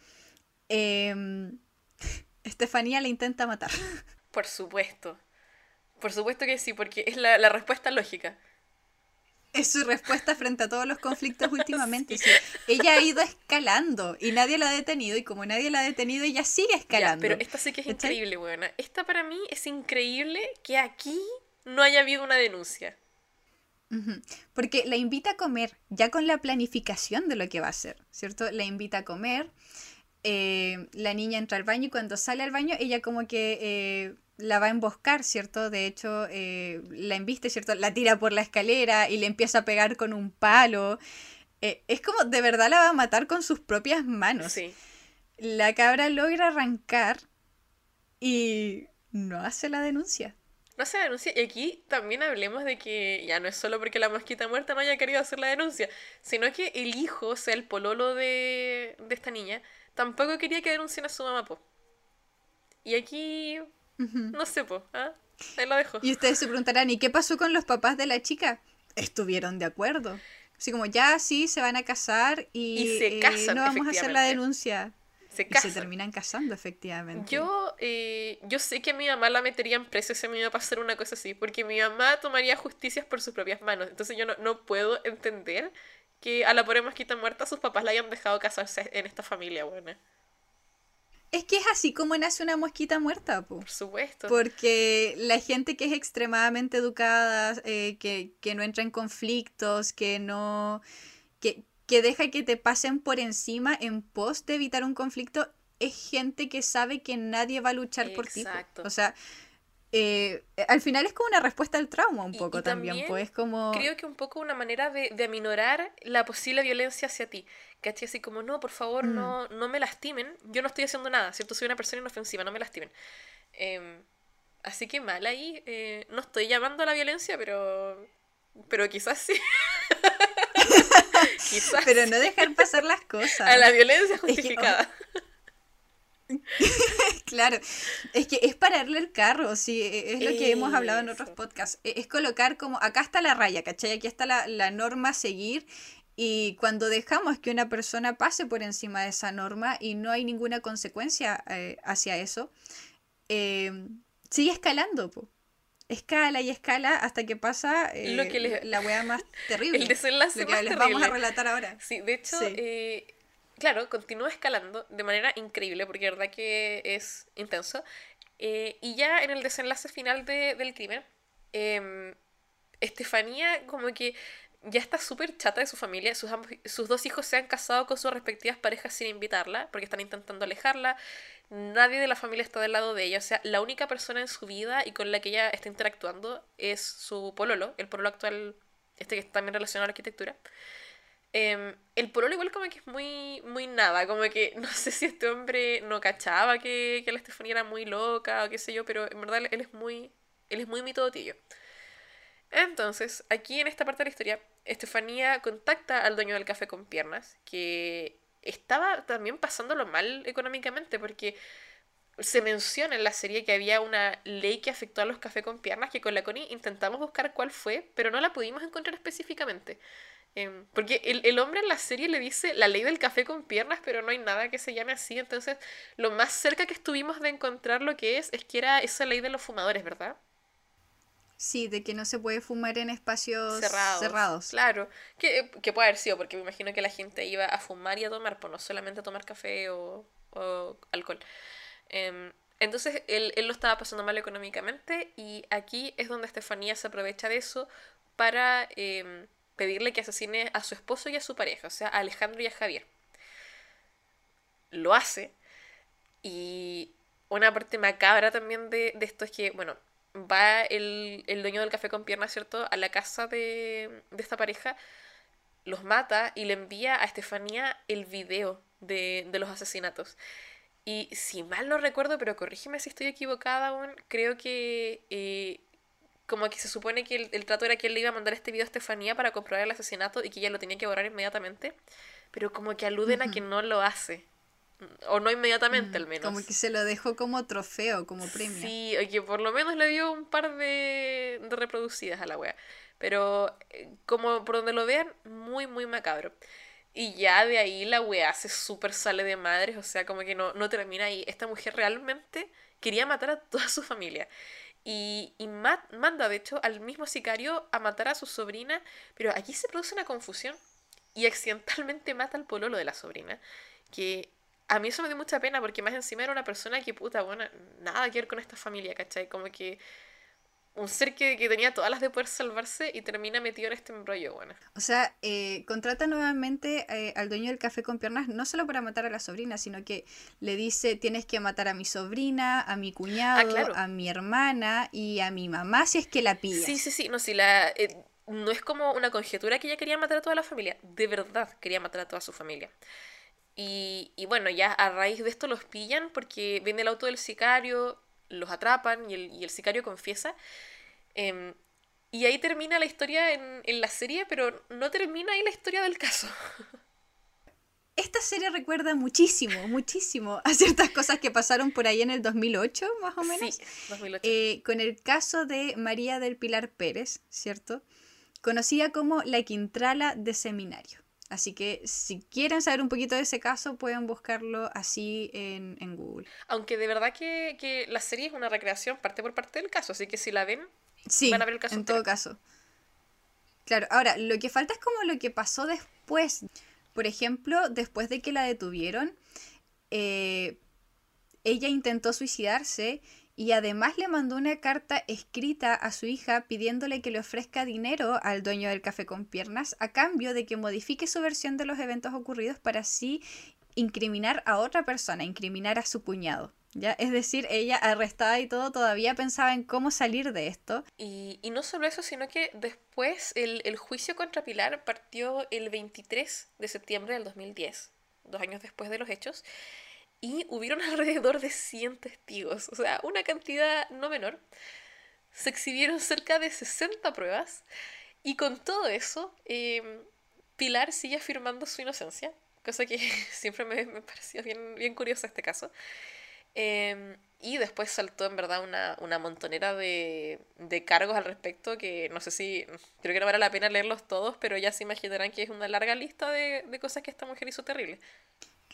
Em, Estefanía le intenta matar. Por supuesto. Por supuesto que sí, porque es la, respuesta lógica. Es su respuesta frente a todos los conflictos últimamente. Ella ha ido escalando y nadie la ha detenido y como nadie la ha detenido, ella sigue escalando. pero esta sí que es increíble, buena. Esta para mí es increíble que aquí no haya habido una denuncia. Porque la invita a comer, ya con la planificación de lo que va a hacer, ¿cierto? La invita a comer, eh, la niña entra al baño y cuando sale al baño ella como que eh, la va a emboscar, ¿cierto? De hecho, eh, la embiste, ¿cierto? La tira por la escalera y le empieza a pegar con un palo. es como de verdad la va a matar con sus propias manos. Sí. La cabra logra arrancar y no hace la denuncia no hace denuncia. Y aquí también hablemos de que ya no es solo porque la mosquita muerta no haya querido hacer la denuncia, sino que el hijo, o sea, el pololo de, de esta niña, tampoco quería que denuncien a su mamá, po. Y aquí, no sé, po, ¿ah? Ahí lo dejo. Y ustedes se preguntarán, ¿y qué pasó con los papás de la chica? Estuvieron de acuerdo. Así como, ya sí, se van a casar y, se eh, no vamos a hacer la denuncia. Se Y se terminan casando, efectivamente. Yo, eh, yo sé que mi mamá la metería en preso si me iba a pasar una cosa así, porque mi mamá tomaría justicias por sus propias manos. Entonces yo no, no puedo entender que a la pobre mosquita muerta sus papás la hayan dejado casarse en esta familia buena. Es que es así como nace una mosquita muerta, por supuesto. Porque la gente que es extremadamente educada, eh, que, que no entra en conflictos, que no. Que, que deja que te pasen por encima en pos de evitar un conflicto, es gente que sabe que nadie va a luchar por ti. O sea, eh, al final es como una respuesta al trauma un poco también, pues como... Creo que un poco una manera de, de aminorar la posible violencia hacia ti. ¿Cachai? Así como, no, por favor, mm. no, no me lastimen, yo no estoy haciendo nada, ¿cierto? Soy una persona inofensiva, no me lastimen. Em, así que mal ahí, eh, no estoy llamando a la violencia, pero, pero quizás sí. Pero no dejar pasar las cosas. A la violencia justificada. claro, es que es pararle el carro, sí, e, es lo que hemos hablado en otros podcasts. E, es colocar como, acá está la raya, ¿cachai? Aquí está la, norma a seguir y cuando dejamos que una persona pase por encima de esa norma y no hay ninguna consecuencia eh, hacia eso, eh, sigue escalando. Po escala y escala hasta que pasa eh, la wea más terrible. El desenlace lo que les vamos a relatar ahora. Sí, de hecho, eh, claro, continúa escalando de manera increíble, porque la verdad que es intenso. Eh, y ya en el desenlace final del crimen, em, Estefanía como que ya está súper chata de su familia. Sus, sus dos hijos se han casado con sus respectivas parejas sin invitarla, porque están intentando alejarla nadie de la familia está del lado de ella. O sea, la única persona en su vida y con la que ella está interactuando es su pololo, el pololo actual, este que está también relacionado a la arquitectura. Em, el pololo igual como que es muy, muy nada, como que no sé si este hombre no cachaba que, que la Estefanía era muy loca o qué sé yo, pero en verdad él es muy, él es muy mitotillo. Entonces, aquí en esta parte de la historia, Estefanía contacta al dueño del café con piernas, que estaba también pasándolo mal económicamente porque se menciona en la serie que había una ley que afectó a los cafés con piernas que con la Connie intentamos buscar cuál fue, pero no la pudimos encontrar específicamente. Em, porque el, el, hombre en la serie le dice la ley del café con piernas, pero no hay nada que se llame así. Entonces, lo más cerca que estuvimos de encontrar lo que es, es que era esa ley de los fumadores, ¿verdad? Sí, de que no se puede fumar en espacios cerrados. Claro, que, que, puede haber sido, porque me imagino que la gente iba a fumar y a tomar, pues no solamente a tomar café o, o alcohol. Em, entonces él, él, lo estaba pasando mal económicamente y aquí es donde Estefanía se aprovecha de eso para em, pedirle que asesine a su esposo y a su pareja, o sea, a Alejandro y a Javier. Lo hace y una parte macabra también de, de esto es que, bueno, va el, dueño del café con piernas, ¿cierto?, a la casa de, esta pareja, los mata y le envía a Estefanía el video de, los asesinatos. Y si mal no recuerdo, pero corrígeme si estoy equivocada aún, creo que eh, como que se supone que el, trato era que él le iba a mandar este video a Estefanía para comprobar el asesinato y que ella lo tenía que borrar inmediatamente, pero como que aluden a que no lo hace. O no inmediatamente, al menos. Como que se lo dejó como trofeo, como premio. Sí, o que por lo menos le dio un par de, de reproducidas a la wea. Pero, eh, como por donde lo vean, muy, muy macabro. Y ya de ahí la wea se súper sale de madres, o sea, como que no, no termina ahí. Esta mujer realmente quería matar a toda su familia. Y, y manda, de hecho, al mismo sicario a matar a su sobrina, pero aquí se produce una confusión y accidentalmente mata al pololo de la sobrina, que a mí eso me dio mucha pena porque más encima era una persona que, puta, bueno, nada que ver con esta familia, ¿cachai? Como que un ser que, tenía todas las de poder salvarse y termina metido en este embrollo, bueno. O sea, eh, contrata nuevamente eh, al dueño del café con piernas, no solo para matar a la sobrina, sino que le dice, tienes que matar a mi sobrina, a mi cuñado, ah, a mi hermana y a mi mamá si es que la pide. Sí, sí, sí, no, si la... Eh, no es como una conjetura que ella quería matar a toda la familia, de verdad quería matar a toda su familia. Y, y bueno, ya a raíz de esto los pillan porque viene el auto del sicario, los atrapan y el, y el sicario confiesa. Em, y ahí termina la historia en, en, la serie, pero no termina ahí la historia del caso. Esta serie recuerda muchísimo, muchísimo a ciertas cosas que pasaron por ahí en el 2008, más o menos. Sí, 2008. Eh, con el caso de María del Pilar Pérez, ¿cierto? Conocida como la Quintrala de Seminario. Así que si quieren saber un poquito de ese caso, pueden buscarlo así en, en Google. Aunque de verdad que, que, la serie es una recreación parte por parte del caso, así que si la ven, sí, van a ver el caso. En todo caso. Claro, ahora, lo que falta es como lo que pasó después. Por ejemplo, después de que la detuvieron, eh, ella intentó suicidarse y además le mandó una carta escrita a su hija pidiéndole que le ofrezca dinero al dueño del café con piernas a cambio de que modifique su versión de los eventos ocurridos para así incriminar a otra persona, incriminar a su cuñado. ¿Ya? Es decir, ella arrestada y todo todavía pensaba en cómo salir de esto. Y, y no solo eso, sino que después el, el, juicio contra Pilar partió el 23 de septiembre del 2010, dos años después de los hechos, y hubieron alrededor de 100 testigos, o sea, una cantidad no menor. Se exhibieron cerca de 60 pruebas y con todo eso, em, Pilar sigue afirmando su inocencia, cosa que siempre me, me pareció bien, bien curioso este caso. Em, y después saltó en verdad una, una montonera de, de, cargos al respecto que no sé si, creo que no vale la pena leerlos todos, pero ya se imaginarán que es una larga lista de, de cosas que esta mujer hizo terrible.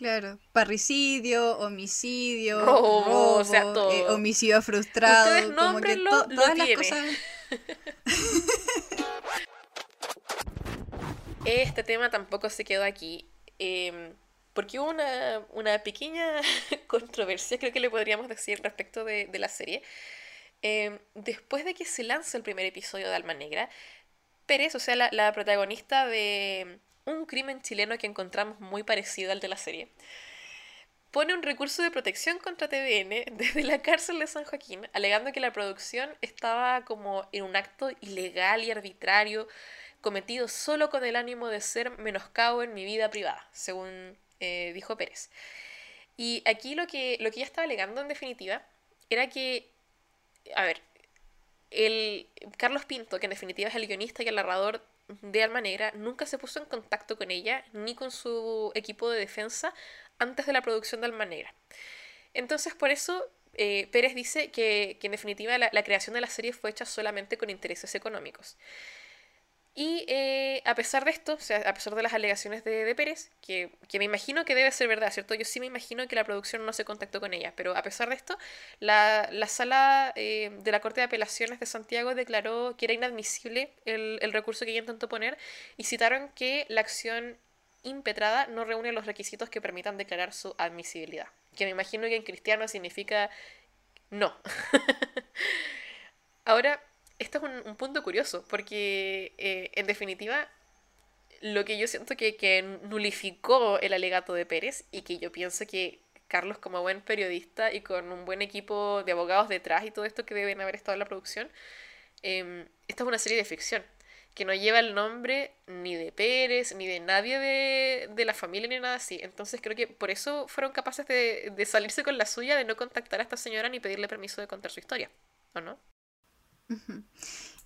Claro, parricidio, homicidio, robo, o sea, todo. Eh, homicidio frustrado, Ustedes como que to todas las cosas. este tema tampoco se quedó aquí, eh, porque hubo una, una pequeña controversia, creo que le podríamos decir, respecto de, de la serie. Eh, después de que se lanza el primer episodio de Alma Negra, Pérez, o sea, la, la protagonista de un crimen chileno que encontramos muy parecido al de la serie, pone un recurso de protección contra TVN desde la cárcel de San Joaquín, alegando que la producción estaba como en un acto ilegal y arbitrario cometido solo con el ánimo de ser menoscabo en mi vida privada, según eh, dijo Pérez. Y aquí lo que, lo que ella estaba alegando en definitiva era que, a ver, el Carlos Pinto, que en definitiva es el guionista y el narrador de Alma Negra nunca se puso en contacto con ella ni con su equipo de defensa antes de la producción de Alma Negra. Entonces, por eso, eh, Pérez dice que, que en definitiva la, la, creación de la serie fue hecha solamente con intereses económicos. Y eh, a pesar de esto, o sea, a pesar de las alegaciones de, de Pérez, que, que, me imagino que debe ser verdad, ¿cierto? Yo sí me imagino que la producción no se contactó con ella, pero a pesar de esto, la, la sala eh, de la Corte de Apelaciones de Santiago declaró que era inadmisible el, el recurso que ella intentó poner y citaron que la acción impetrada no reúne los requisitos que permitan declarar su admisibilidad. Que me imagino que en cristiano significa no. Ahora, esto es un, un punto curioso, porque eh, en definitiva, lo que yo siento que, que nulificó el alegato de Pérez y que yo pienso que Carlos como buen periodista y con un buen equipo de abogados detrás y todo esto que deben haber estado en la producción, eh, esta es una serie de ficción que no lleva el nombre ni de Pérez, ni de nadie de, de, la familia, ni nada así. Entonces creo que por eso fueron capaces de, de salirse con la suya, de no contactar a esta señora ni pedirle permiso de contar su historia, ¿o no?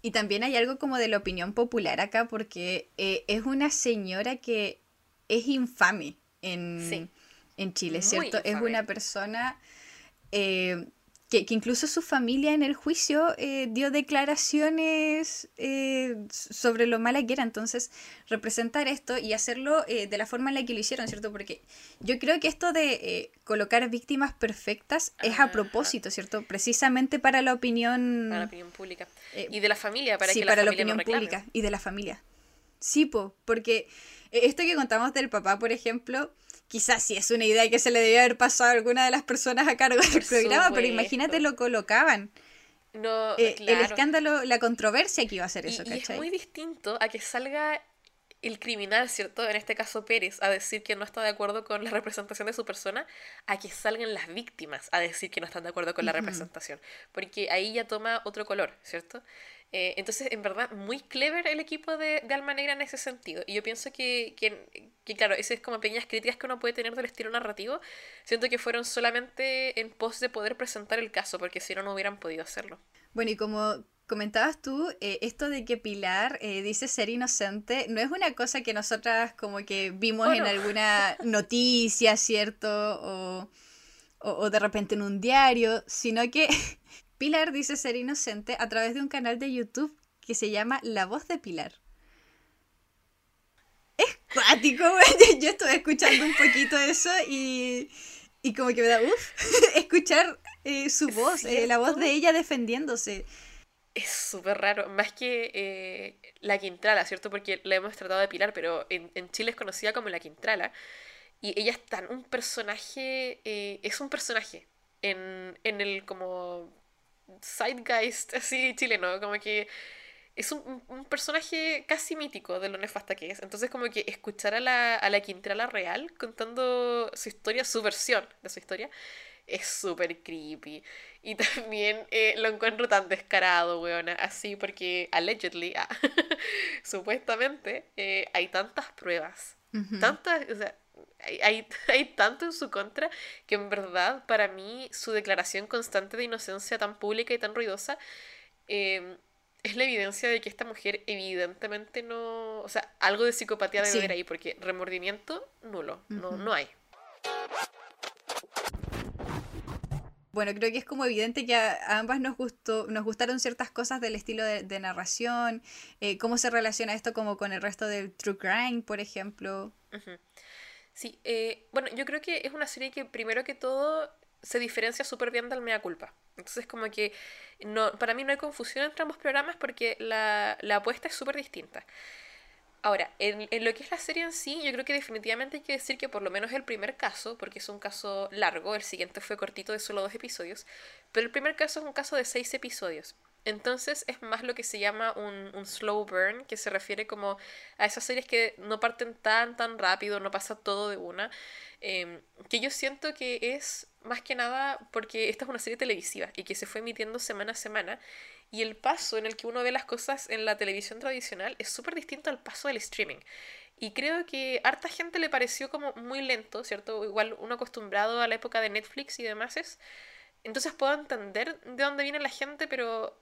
Y también hay algo como de la opinión popular acá, porque eh, es una señora que es infame en, en Chile, ¿cierto? Es una persona eh, que, incluso su familia en el juicio eh, dio declaraciones eh, sobre lo mala que era. Entonces, representar esto y hacerlo eh, de la forma en la que lo hicieron, ¿cierto? Porque yo creo que esto de colocar víctimas perfectas es a propósito, ¿cierto? Precisamente para la opinión... Para la opinión pública. y de la familia, para sí, que la para la opinión pública y de la familia. Sí, po, porque esto que contamos del papá, por ejemplo quizás sí es una idea que se le debía haber pasado a alguna de las personas a cargo del programa, pero imagínate lo colocaban. No, eh, El escándalo, la controversia que iba a ser eso, y, es muy distinto a que salga el criminal, ¿cierto? En este caso Pérez, a decir que no está de acuerdo con la representación de su persona, a que salgan las víctimas a decir que no están de acuerdo con la representación. Porque ahí ya toma otro color, ¿cierto? Eh, entonces, en verdad, muy clever el equipo de, de, Alma Negra en ese sentido. Y yo pienso que, que, que, claro, esas es como pequeñas críticas que uno puede tener del estilo narrativo. Siento que fueron solamente en pos de poder presentar el caso, porque si no, no hubieran podido hacerlo. Bueno, y como comentabas tú, eh, esto de que Pilar eh, dice ser inocente, no es una cosa que nosotras como que vimos en alguna noticia, ¿cierto? O, o, o de repente en un diario, sino que Pilar dice ser inocente a través de un canal de YouTube que se llama La Voz de Pilar. Es cuático, güey. Yo estuve escuchando un poquito eso y, y como que me da uff escuchar eh, su voz, eh, la voz de ella defendiéndose. Es súper raro, más que eh, la Quintrala, ¿cierto? Porque la hemos tratado de Pilar, pero en, en Chile es conocida como la Quintrala. Y ella es tan un personaje, es un personaje en, en el como zeitgeist así chileno, como que es un, un, personaje casi mítico de lo nefasta que es. Entonces como que escuchar a la, a la Quintrala real contando su historia, su versión de su historia, es súper creepy. Y también eh, lo encuentro tan descarado, weona, así porque allegedly, ah, supuestamente, eh, hay tantas pruebas, tantas, o sea, hay, hay, tanto en su contra que en verdad para mí su declaración constante de inocencia tan pública y tan ruidosa em, es la evidencia de que esta mujer evidentemente no, o sea, algo de psicopatía debe haber ahí porque remordimiento nulo, no, no hay. Bueno, creo que es como evidente que a, ambas nos gustó, nos gustaron ciertas cosas del estilo de, narración, eh, cómo se relaciona esto como con el resto del true crime, por ejemplo. Sí, eh, bueno, yo creo que es una serie que primero que todo se diferencia súper bien del Mea Culpa. Entonces como que no, para mí no hay confusión entre ambos programas porque la, la apuesta es súper distinta. Ahora, en, en, lo que es la serie en sí, yo creo que definitivamente hay que decir que por lo menos el primer caso, porque es un caso largo, el siguiente fue cortito de solo dos episodios, pero el primer caso es un caso de seis episodios. Entonces es más lo que se llama un, un, slow burn, que se refiere como a esas series que no parten tan, tan rápido, no pasa todo de una. Em, que yo siento que es más que nada porque esta es una serie televisiva y que se fue emitiendo semana a semana. Y el paso en el que uno ve las cosas en la televisión tradicional es súper distinto al paso del streaming. Y creo que harta gente le pareció como muy lento, ¿cierto? Igual uno acostumbrado a la época de Netflix y demás es. Entonces puedo entender de dónde viene la gente, pero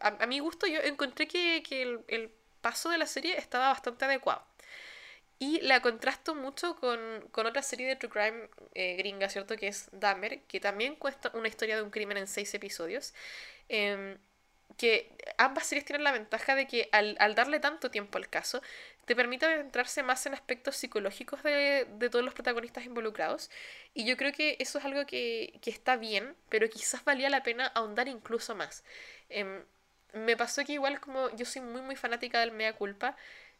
a, mi gusto yo encontré que, el, paso de la serie estaba bastante adecuado. Y la contrasto mucho con, otra serie de True Crime eh, gringa, ¿cierto? Que es Dahmer, que también cuesta una historia de un crimen en seis episodios. Em, que ambas series tienen la ventaja de que al, darle tanto tiempo al caso, te permite adentrarse más en aspectos psicológicos de, todos los protagonistas involucrados. Y yo creo que eso es algo que, que está bien, pero quizás valía la pena ahondar incluso más. Em, me pasó que igual como yo soy muy muy fanática del Mea Culpa,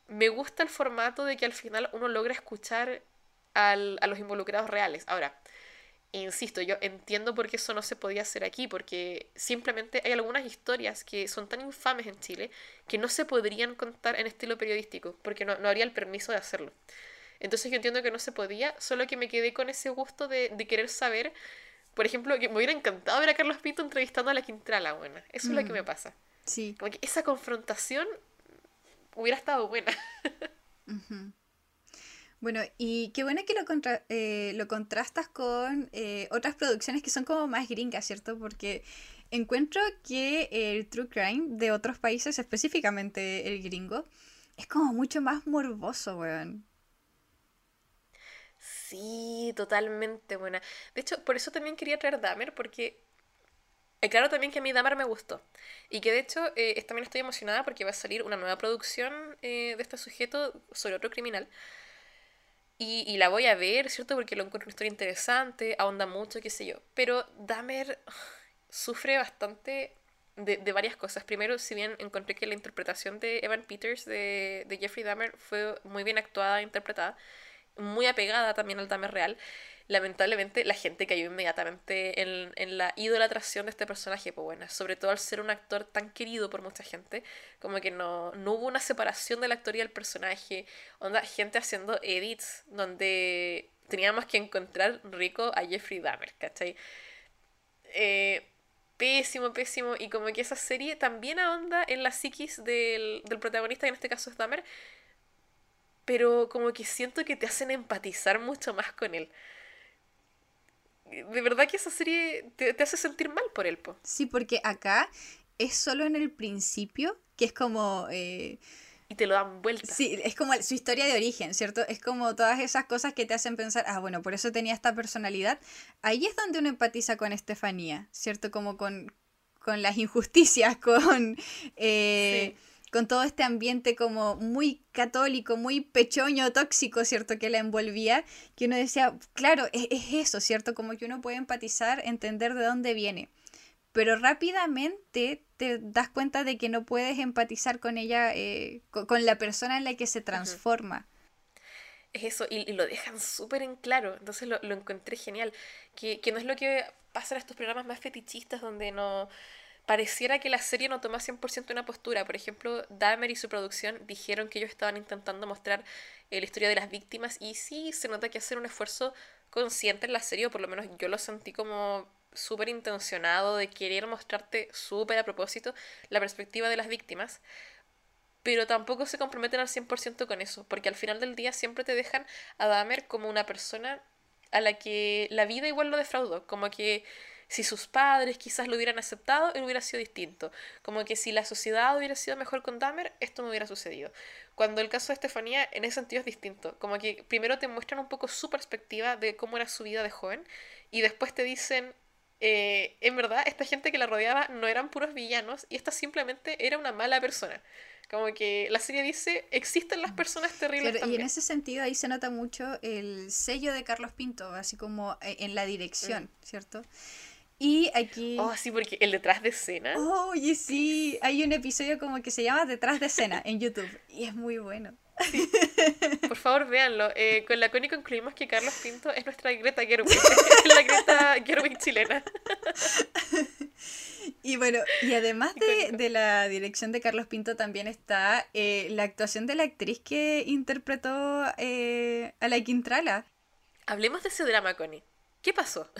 me gusta el formato de que al final uno logra escuchar al, a los involucrados reales. Ahora, insisto, yo entiendo por qué eso no se podía hacer aquí, porque simplemente hay algunas historias que son tan infames en Chile que no se podrían contar en estilo periodístico, porque no, no habría el permiso de hacerlo. Entonces yo entiendo que no se podía, solo que me quedé con ese gusto de, de querer saber por ejemplo, que me hubiera encantado ver a Carlos Pinto entrevistando a la Quintrala, buena. Eso es lo que me pasa. Sí. Como que esa confrontación hubiera estado buena. Bueno, y qué bueno que lo, eh, lo contrastas con eh, otras producciones que son como más gringas, ¿cierto? Porque encuentro que el true crime de otros países, específicamente el gringo, es como mucho más morboso, weón. Sí, totalmente buena. De hecho, por eso también quería traer Dahmer, porque eh, claro también que a mí Dahmer me gustó. Y que de hecho eh, también estoy emocionada porque va a salir una nueva producción de este sujeto sobre otro criminal. Y, la voy a ver, ¿cierto? Porque lo encuentro una historia interesante, ahonda mucho, qué sé yo. Pero Dahmer sufre bastante de, varias cosas. Primero, si bien encontré que la interpretación de Evan Peters de, de Jeffrey Dahmer fue muy bien actuada e interpretada, muy apegada también al Dahmer real, lamentablemente la gente cayó inmediatamente en, en, la idolatración de este personaje, pues bueno, sobre todo al ser un actor tan querido por mucha gente, como que no, no hubo una separación de la actor y del personaje, onda, gente haciendo edits donde teníamos que encontrar rico a Jeffrey Dahmer, ¿cachai? Eh, pésimo, pésimo, y como que esa serie también ahonda en la psiquis del, del protagonista, que en este caso es Dahmer, pero como que siento que te hacen empatizar mucho más con él de verdad que esa serie te, hace sentir mal por él, po. Sí, porque acá es solo en el principio, que es como... Eh, y te lo dan vuelta. Sí, es como su historia de origen, ¿cierto? Es como todas esas cosas que te hacen pensar, ah, bueno, por eso tenía esta personalidad. Ahí es donde uno empatiza con Estefanía, ¿cierto? Como con, con las injusticias, con... Eh, con todo este ambiente como muy católico, muy pechoño, tóxico, ¿cierto? Que la envolvía, que uno decía, claro, es, eso, ¿cierto? Como que uno puede empatizar, entender de dónde viene. Pero rápidamente te das cuenta de que no puedes empatizar con ella, eh, con, la persona en la que se transforma. Es eso, y, lo dejan súper en claro, entonces lo, encontré genial, que, que no es lo que pasa en estos programas más fetichistas donde no pareciera que la serie no toma 100% una postura. Por ejemplo, Dahmer y su producción dijeron que ellos estaban intentando mostrar eh, la historia de las víctimas y sí se nota que hacer un esfuerzo consciente en la serie, o por lo menos yo lo sentí como súper intencionado de querer mostrarte súper a propósito la perspectiva de las víctimas. Pero tampoco se comprometen al 100% con eso, porque al final del día siempre te dejan a Dahmer como una persona a la que la vida igual lo defraudó, como que si sus padres quizás lo hubieran aceptado, él hubiera sido distinto. Como que si la sociedad hubiera sido mejor con Dahmer, esto no hubiera sucedido. Cuando el caso de Estefanía, en ese sentido es distinto. Como que primero te muestran un poco su perspectiva de cómo era su vida de joven y después te dicen, eh, en verdad, esta gente que la rodeaba no eran puros villanos y esta simplemente era una mala persona. Como que la serie dice, existen las personas terribles. Y en ese sentido ahí se nota mucho el sello de Carlos Pinto, así como eh, en la dirección, mm. ¿cierto? Y aquí. Oh, sí, porque el detrás de escena. oye, sí. Hay un episodio como que se llama Detrás de escena en YouTube. Y es muy bueno. Por favor, véanlo. Eh, con la Connie concluimos que Carlos Pinto es nuestra Greta Gerwig. es la Greta Gerwig chilena. Y bueno, y además de, de, la dirección de Carlos Pinto también está eh, la actuación de la actriz que interpretó eh, a la Quintrala. Hablemos de ese drama, Connie. ¿Qué pasó?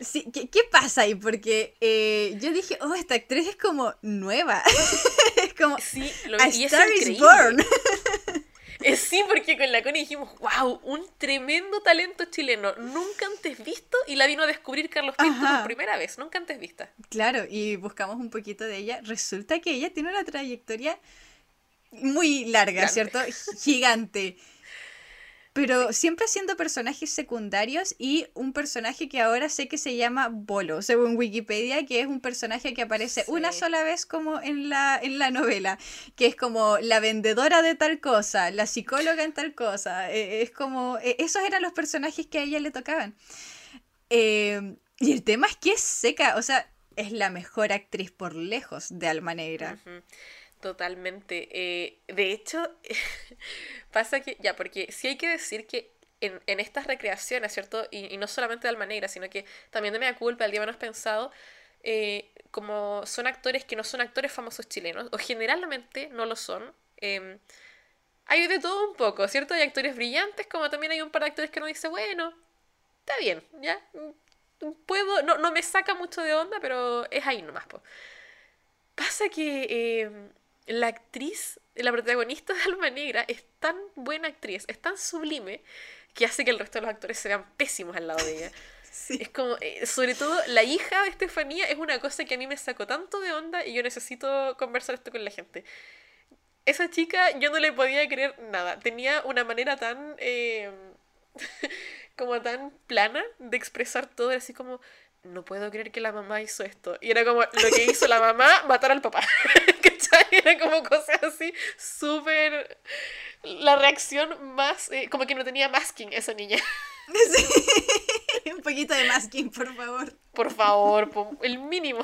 Sí, ¿qué, ¿qué, pasa ahí? Porque eh, yo dije, oh, esta actriz es como nueva. es como, sí, lo a y Star is born. Eh, sí, porque con la Connie dijimos, wow, un tremendo talento chileno, nunca antes visto, y la vino a descubrir Carlos Pinto por primera vez, nunca antes vista. Claro, y buscamos un poquito de ella. Resulta que ella tiene una trayectoria muy larga, ¿cierto? Gigante pero siempre siendo personajes secundarios y un personaje que ahora sé que se llama Bolo, según Wikipedia, que es un personaje que aparece una sola vez como en la, en la novela, que es como la vendedora de tal cosa, la psicóloga en tal cosa, e, es como, e, esos eran los personajes que a ella le tocaban. Eh, y el tema es que es seca, o sea, es la mejor actriz por lejos de Alma Negra. Totalmente. Eh, de hecho, pasa que, ya, porque sí hay que decir que en, estas recreaciones, ¿cierto? Y, no solamente de Alma Negra, sino que también de Mea Culpa, el día menos pensado, eh, como son actores que no son actores famosos chilenos, o generalmente no lo son, em, hay de todo un poco, ¿cierto? Hay actores brillantes, como también hay un par de actores que uno dice, bueno, está bien, ¿ya? Puedo, no, no me saca mucho de onda, pero es ahí nomás, pues. Pasa que em, la actriz, la protagonista de Alma Negra es tan buena actriz, es tan sublime, que hace que el resto de los actores se vean pésimos al lado de ella. Es como, eh, sobre todo, la hija de Estefanía es una cosa que a mí me sacó tanto de onda y yo necesito conversar esto con la gente. Esa chica yo no le podía creer nada. Tenía una manera tan... Eh, como tan plana de expresar todo, así como, no puedo creer que la mamá hizo esto. Y era como lo que hizo la mamá, matar al papá. ¿Cachai? Era como cosas así, súper... La reacción más... Eh, como que no tenía masking esa niña. Sí. Un poquito de masking, por favor. Por favor, el mínimo.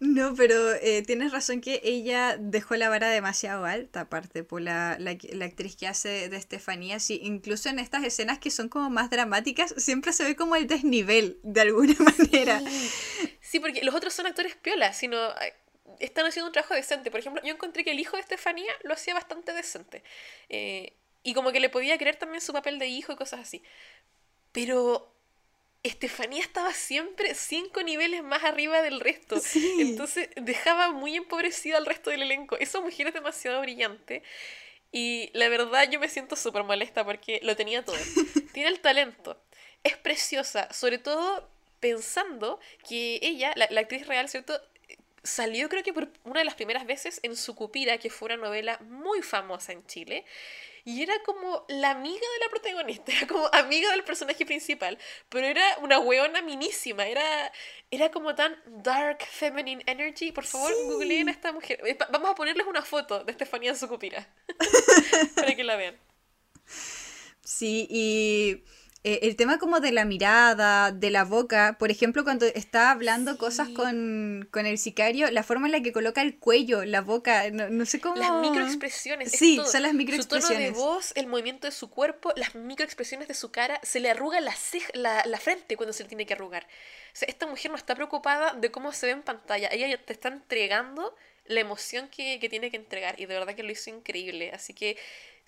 No, pero eh, tienes razón que ella dejó la vara demasiado alta, aparte, por la, la, actriz que hace de Estefanía. Sí, incluso en estas escenas que son como más dramáticas, siempre se ve como el desnivel, de alguna manera. Sí, porque los otros son actores piolas, sino eh, están haciendo un trabajo decente. Por ejemplo, yo encontré que el hijo de Estefanía lo hacía bastante decente. Eh, y como que le podía creer también su papel de hijo y cosas así. Pero Estefanía estaba siempre cinco niveles más arriba del resto. Entonces dejaba muy empobrecido al resto del elenco. Esa mujer es demasiado brillante. Y la verdad yo me siento súper molesta porque lo tenía todo. Tiene el talento. Es preciosa. Sobre todo pensando que ella, la, la actriz real, ¿cierto? Salió creo que por una de las primeras veces en Sucupira, que fue una novela muy famosa en Chile. Y era como la amiga de la protagonista, era como amiga del personaje principal, pero era una weona minísima, era, era como tan dark feminine energy. Por favor, googleen a esta mujer. Eh, vamos a ponerles una foto de Estefanía Sucupira para que la vean. Sí, y eh, el tema como de la mirada, de la boca, por ejemplo, cuando está hablando cosas con, el sicario, la forma en la que coloca el cuello, la boca, no, sé cómo... Las microexpresiones. Sí, son las microexpresiones. Su tono de voz, el movimiento de su cuerpo, las microexpresiones de su cara, se le arruga la, la, la frente cuando se le tiene que arrugar. O sea, esta mujer no está preocupada de cómo se ve en pantalla, ella te está entregando la emoción que, que tiene que entregar y de verdad que lo hizo increíble. Así que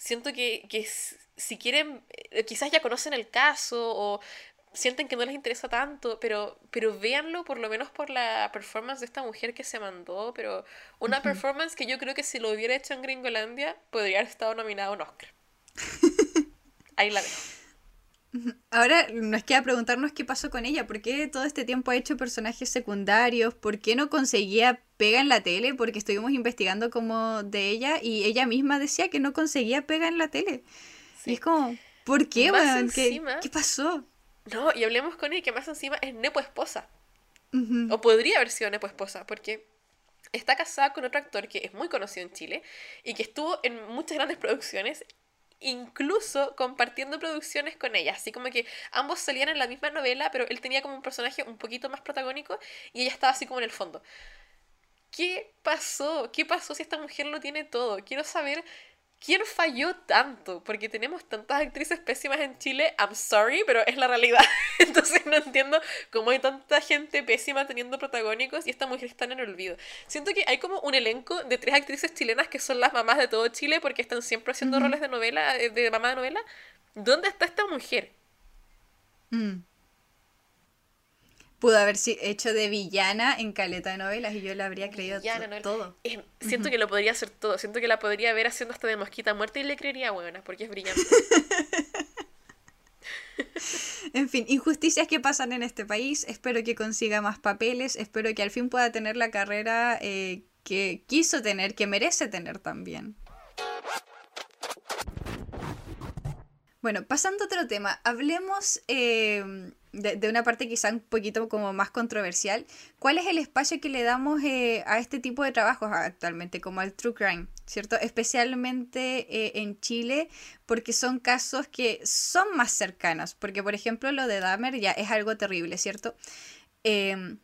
siento que, que si quieren, eh, quizás ya conocen el caso o sienten que no les interesa tanto, pero, pero véanlo por lo menos por la performance de esta mujer que se mandó, pero una performance que yo creo que si lo hubiera hecho en Gringolandia podría haber estado nominado a un Oscar. Ahí la dejo. Ahora nos queda preguntarnos qué pasó con ella, por qué todo este tiempo ha hecho personajes secundarios, por qué no conseguía pega en la tele, porque estuvimos investigando como de ella y ella misma decía que no conseguía pega en la tele. Y es como, ¿por qué, ¿Qué, pasó? No, y hablemos con ella que más encima es Nepo esposa. O podría haber sido Nepo esposa, porque está casada con otro actor que es muy conocido en Chile y que estuvo en muchas grandes producciones incluso compartiendo producciones con ella. Así como que ambos salían en la misma novela, pero él tenía como un personaje un poquito más protagónico y ella estaba así como en el fondo. ¿Qué pasó? ¿Qué pasó si esta mujer lo tiene todo? Quiero saber ¿Quién falló tanto? Porque tenemos tantas actrices pésimas en Chile, I'm sorry, pero es la realidad. Entonces no entiendo cómo hay tanta gente pésima teniendo protagónicos y esta mujer está en el olvido. Siento que hay como un elenco de tres actrices chilenas que son las mamás de todo Chile porque están siempre haciendo roles de novela, eh, de mamá de novela. ¿Dónde está esta mujer? Mm pudo haber hecho de villana en caleta de novelas y yo le habría creído todo. siento que lo podría hacer todo. Siento que la podría ver haciendo hasta de mosquita muerta y le creería buena porque es brillante. en fin, injusticias que pasan en este país. Espero que consiga más papeles. Espero que al fin pueda tener la carrera eh, que quiso tener, que merece tener también. Bueno, pasando a otro tema, hablemos eh, de, una parte quizá un poquito como más controversial, ¿cuál es el espacio que le damos eh, a este tipo de trabajos actualmente, como al true crime, ¿cierto? Especialmente eh, en Chile, porque son casos que son más cercanos, porque por ejemplo lo de Dahmer ya es algo terrible, ¿cierto? Em,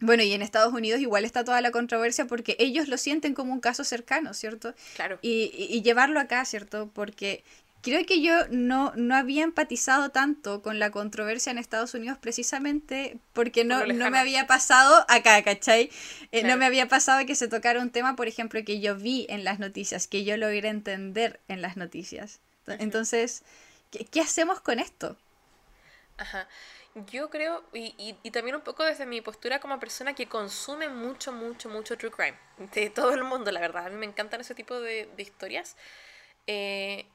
bueno, y en Estados Unidos igual está toda la controversia porque ellos lo sienten como un caso cercano, ¿cierto? Claro. Y, y, llevarlo acá, ¿cierto? Porque creo que yo no, no había empatizado tanto con la controversia en Estados Unidos precisamente porque no, no me había pasado acá, ¿cachai? Eh, no me había pasado que se tocara un tema, por ejemplo, que yo vi en las noticias, que yo lo a entender en las noticias. Entonces, ¿qué, hacemos con esto? Ajá. Yo creo, y, y, también un poco desde mi postura como persona que consume mucho, mucho, mucho true crime. De todo el mundo, la verdad. A mí me encantan ese tipo de, de historias. Eh,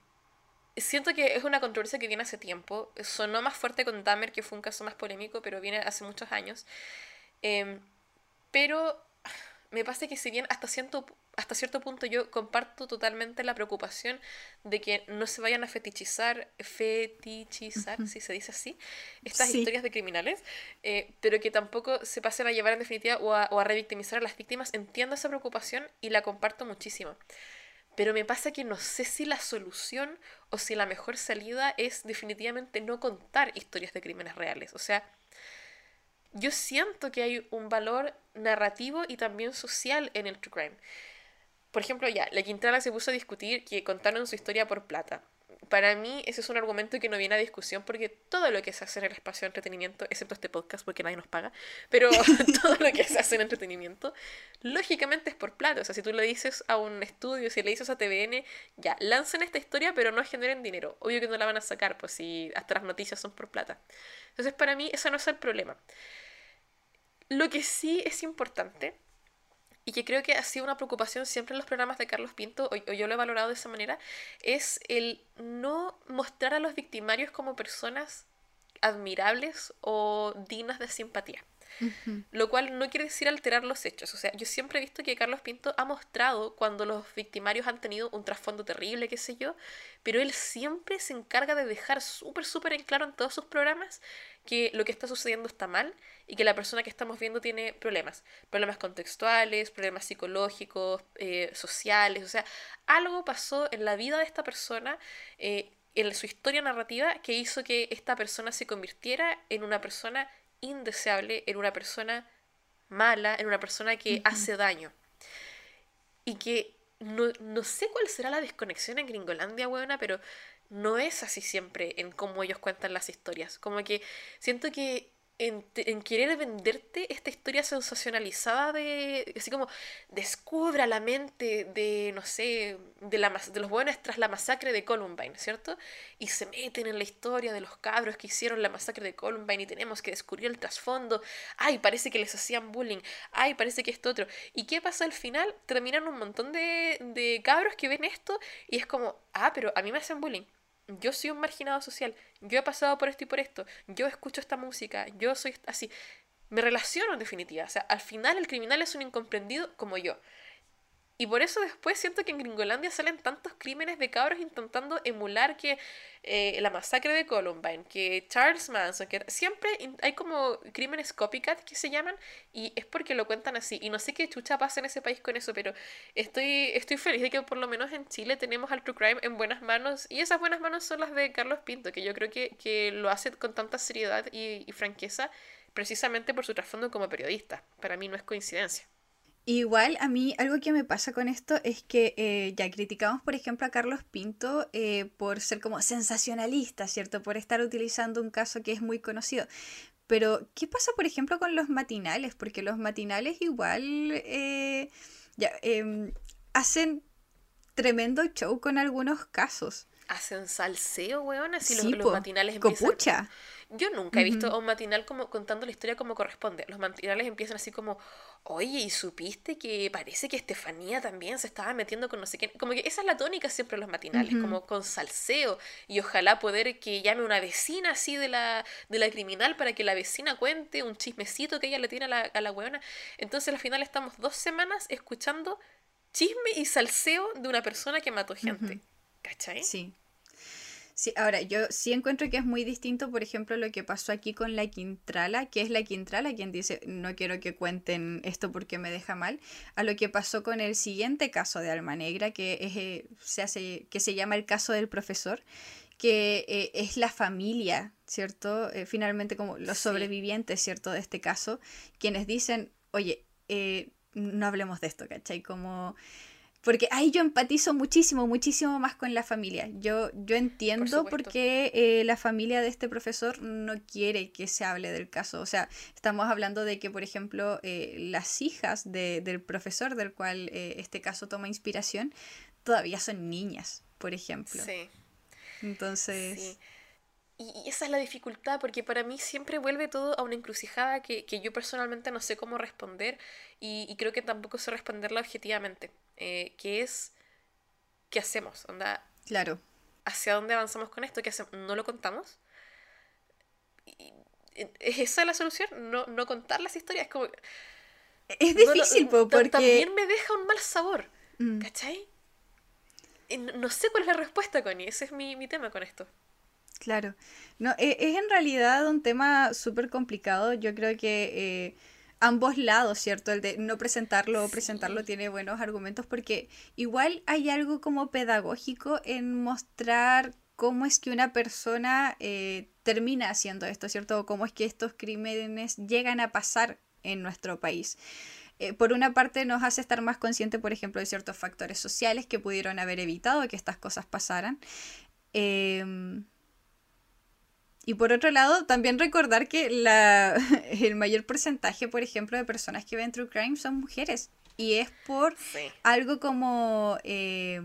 siento que es una controversia que viene hace tiempo. Sonó más fuerte con Dahmer, que fue un caso más polémico, pero viene hace muchos años. Em, pero me pasa que si bien hasta cierto, hasta cierto punto yo comparto totalmente la preocupación de que no se vayan a fetichizar, fetichizar, si se dice así, estas historias de criminales, eh, pero que tampoco se pasen a llevar en definitiva o a, o a revictimizar a las víctimas, entiendo esa preocupación y la comparto muchísimo. Pero me pasa que no sé si la solución o si la mejor salida es definitivamente no contar historias de crímenes reales. O sea, yo siento que hay un valor narrativo y también social en el true crime. Por ejemplo, ya, la Quintana se puso a discutir que contaron su historia por plata para mí ese es un argumento que no viene a discusión porque todo lo que se hace en el espacio de entretenimiento, excepto este podcast porque nadie nos paga, pero todo lo que se hace en entretenimiento, lógicamente es por plata. O sea, si tú le dices a un estudio, si le dices a TVN, ya, lancen esta historia pero no generen dinero. Obvio que no la van a sacar, pues si hasta las noticias son por plata. Entonces para mí eso no es el problema. Lo que sí es importante y que creo que ha sido una preocupación siempre en los programas de Carlos Pinto, o, yo lo he valorado de esa manera, es el no mostrar a los victimarios como personas admirables o dignas de simpatía. Lo cual no quiere decir alterar los hechos. O sea, yo siempre he visto que Carlos Pinto ha mostrado cuando los victimarios han tenido un trasfondo terrible, qué sé yo, pero él siempre se encarga de dejar súper, súper en claro en todos sus programas que lo que está sucediendo está mal y que la persona que estamos viendo tiene problemas. Problemas contextuales, problemas psicológicos, eh, sociales. O sea, algo pasó en la vida de esta persona. Eh, en su historia narrativa que hizo que esta persona se convirtiera en una persona indeseable, en una persona mala, en una persona que hace daño. Y que no, no, sé cuál será la desconexión en Gringolandia, buena, pero no es así siempre en cómo ellos cuentan las historias. Como que siento que en, querer venderte esta historia sensacionalizada de, así como, descubra la mente de, no sé, de, la, de los buenos tras la masacre de Columbine, ¿cierto? Y se meten en la historia de los cabros que hicieron la masacre de Columbine y tenemos que descubrir el trasfondo. Ay, parece que les hacían bullying. Ay, parece que esto otro. ¿Y qué pasa al final? Terminan un montón de, de cabros que ven esto y es como, ah, pero a mí me hacen bullying yo soy un marginado social, yo he pasado por esto y por esto, yo escucho esta música, yo soy así. Me relaciono en definitiva. O sea, al final el criminal es un incomprendido como yo. Y por eso después siento que en Gringolandia salen tantos crímenes de cabros intentando emular que eh, la masacre de Columbine, que Charles Manson, que siempre hay como crímenes copycat que se llaman y es porque lo cuentan así. Y no sé qué chucha pasa en ese país con eso, pero estoy, estoy feliz de que por lo menos en Chile tenemos al True Crime en buenas manos y esas buenas manos son las de Carlos Pinto, que yo creo que, que lo hace con tanta seriedad y, y franqueza precisamente por su trasfondo como periodista. Para mí no es coincidencia. Igual a mí algo que me pasa con esto es que eh, ya criticamos, por ejemplo, a Carlos Pinto eh, por ser como sensacionalista, ¿cierto? Por estar utilizando un caso que es muy conocido. Pero, ¿qué pasa, por ejemplo, con los matinales? Porque los matinales igual eh, ya, em, hacen tremendo show con algunos casos. Hacen salseo, weón, así los, los, matinales empiezan... Copucha. Yo nunca he visto un matinal como contando la historia como corresponde. Los matinales empiezan así como, oye, ¿y supiste que parece que Estefanía también se estaba metiendo con no sé quién? Como que esa es la tónica siempre de los matinales, como con salseo. Y ojalá poder que llame una vecina así de la, de la criminal para que la vecina cuente un chismecito que ella le tiene a la, a la weona. Entonces al final estamos dos semanas escuchando chisme y salseo de una persona que mató gente. ¿Cachai? Sí. Sí, ahora, yo sí encuentro que es muy distinto, por ejemplo, lo que pasó aquí con la Quintrala, que es la Quintrala quien dice, no quiero que cuenten esto porque me deja mal, a lo que pasó con el siguiente caso de Alma Negra, que, es, eh, se, hace, que se llama el caso del profesor, que eh, es la familia, ¿cierto? Eh, finalmente como los sobrevivientes, ¿cierto? De este caso, quienes dicen, oye, no hablemos de esto, ¿cachai? Como porque ahí yo empatizo muchísimo, muchísimo más con la familia. Yo, yo entiendo por, qué eh, la familia de este profesor no quiere que se hable del caso. O sea, estamos hablando de que, por ejemplo, eh, las hijas del profesor del cual eh, este caso toma inspiración, todavía son niñas, por ejemplo. Sí. Entonces... y, esa es la dificultad, porque para mí siempre vuelve todo a una encrucijada que, yo personalmente no sé cómo responder y, creo que tampoco sé responderla objetivamente, eh, que es, ¿qué hacemos? Onda, claro. ¿Hacia dónde avanzamos con esto? ¿Qué hacemos? ¿No lo contamos? ¿Es esa la solución? ¿No, no contar las historias? Como... Es difícil, porque... También me deja un mal sabor, mm. ¿cachai? No sé cuál es la respuesta, Connie. Ese es mi, mi tema con esto. Claro. No, e, es, en realidad un tema súper complicado. Yo creo que eh, ambos lados, ¿cierto? El de no presentarlo o presentarlo tiene buenos argumentos porque igual hay algo como pedagógico en mostrar cómo es que una persona eh, termina haciendo esto, ¿cierto? O cómo es que estos crímenes llegan a pasar en nuestro país. Eh, por una parte nos hace estar más consciente, por ejemplo, de ciertos factores sociales que pudieron haber evitado que estas cosas pasaran. Em, y por otro lado, también recordar que la, el mayor porcentaje, por ejemplo, de personas que ven True Crime son mujeres. Y es por algo como eh,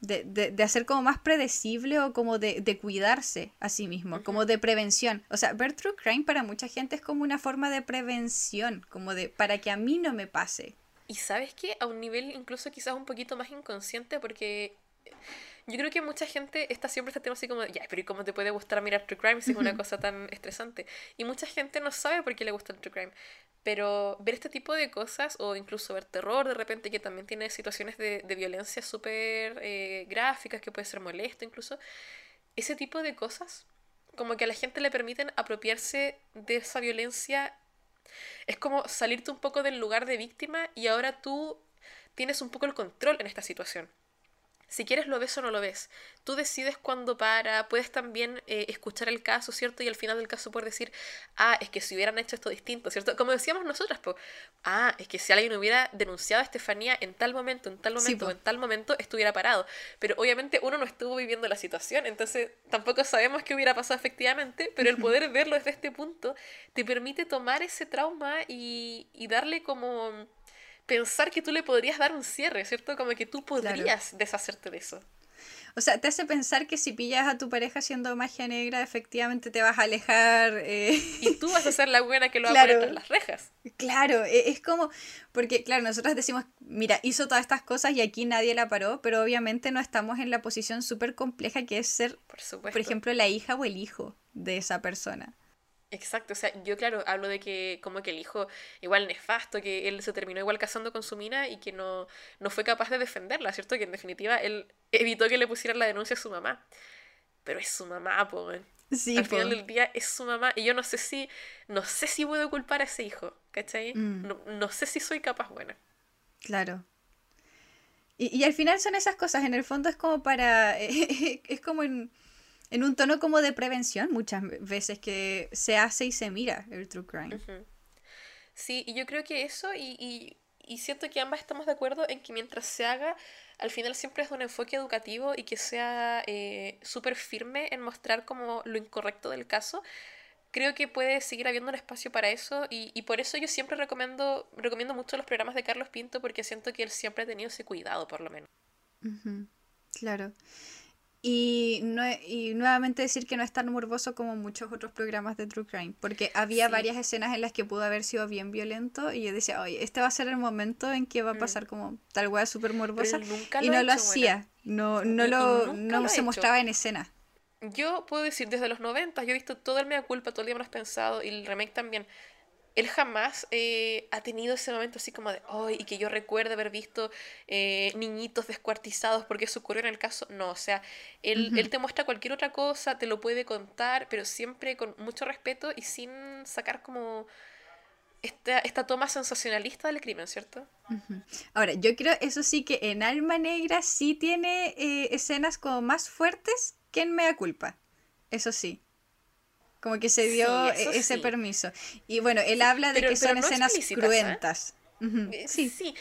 de, de, hacer como más predecible o como de, de cuidarse a sí mismo, como de prevención. O sea, ver True Crime para mucha gente es como una forma de prevención, como de para que a mí no me pase. Y sabes que a un nivel incluso quizás un poquito más inconsciente porque yo creo que mucha gente está siempre este tema así como, ya, pero ¿y cómo te puede gustar mirar True Crime si es una cosa tan estresante? Y mucha gente no sabe por qué le gusta el True Crime. Pero ver este tipo de cosas, o incluso ver terror de repente, que también tiene situaciones de, de violencia súper eh, gráficas, que puede ser molesto incluso, ese tipo de cosas, como que a la gente le permiten apropiarse de esa violencia. Es como salirte un poco del lugar de víctima y ahora tú tienes un poco el control en esta situación. Si quieres lo ves o no lo ves. Tú decides cuándo para, puedes también eh, escuchar el caso, ¿cierto? Y al final del caso poder decir, ah, es que si hubieran hecho esto distinto, ¿cierto? Como decíamos nosotras, pues, ah, es que si alguien hubiera denunciado a Estefanía en tal momento, en tal momento o en tal momento, estuviera parado. Pero obviamente uno no estuvo viviendo la situación, entonces tampoco sabemos qué hubiera pasado efectivamente, pero el poder verlo desde este punto te permite tomar ese trauma y, y darle como pensar que tú le podrías dar un cierre, ¿cierto? Como que tú podrías deshacerte de eso. O sea, te hace pensar que si pillas a tu pareja haciendo magia negra, efectivamente te vas a alejar. Eh, y tú vas a ser la buena que lo va a poner las rejas. Claro, e, es como. Porque, claro, nosotros decimos, mira, hizo todas estas cosas y aquí nadie la paró, pero obviamente no estamos en la posición súper compleja que es ser, por, por ejemplo, la hija o el hijo de esa persona. Exacto, o sea, yo claro, hablo de que como que el hijo igual nefasto, que él se terminó igual casando con su mina y que no, no fue capaz de defenderla, ¿cierto? Que en definitiva él evitó que le pusieran la denuncia a su mamá. Pero es su mamá, po, Sí, Al final del día es su mamá y yo no sé si, no sé si puedo culpar a ese hijo, ¿cachai? Mm. No, no, sé si soy capaz buena. Claro. Y, y al final son esas cosas, en el fondo es como para, es como en en un tono como de prevención muchas veces que se hace y se mira el true crime. Sí, y yo creo que eso, y, y, y, siento que ambas estamos de acuerdo en que mientras se haga, al final siempre es un enfoque educativo y que sea eh, súper firme en mostrar como lo incorrecto del caso. Creo que puede seguir habiendo un espacio para eso y, y por eso yo siempre recomiendo, recomiendo mucho los programas de Carlos Pinto porque siento que él siempre ha tenido ese cuidado, por lo menos. Claro. Y, no, y nuevamente decir que no es tan morboso como muchos otros programas de True Crime, porque había varias escenas en las que pudo haber sido bien violento y yo decía, oye, este va a ser el momento en que va a mm. pasar como tal wea súper morbosa y no lo hacía, no, no, lo, no se mostraba en escena. Yo puedo decir, desde los 90 yo he visto todo el Mea Culpa, todo el día me pensado y el remake también él jamás eh, ha tenido ese momento así como de, ay, y que yo recuerde haber visto eh, niñitos descuartizados porque eso ocurrió en el caso. No, o sea, él, él, te muestra cualquier otra cosa, te lo puede contar, pero siempre con mucho respeto y sin sacar como esta, esta toma sensacionalista del crimen, ¿cierto? Ahora, yo creo, eso sí, que en Alma Negra sí tiene eh, escenas como más fuertes que en Mea Culpa. Eso sí. Como que se dio e-, ese permiso. Y bueno, él habla de que son escenas ¿eh? cruentas. Eh, sí. sí.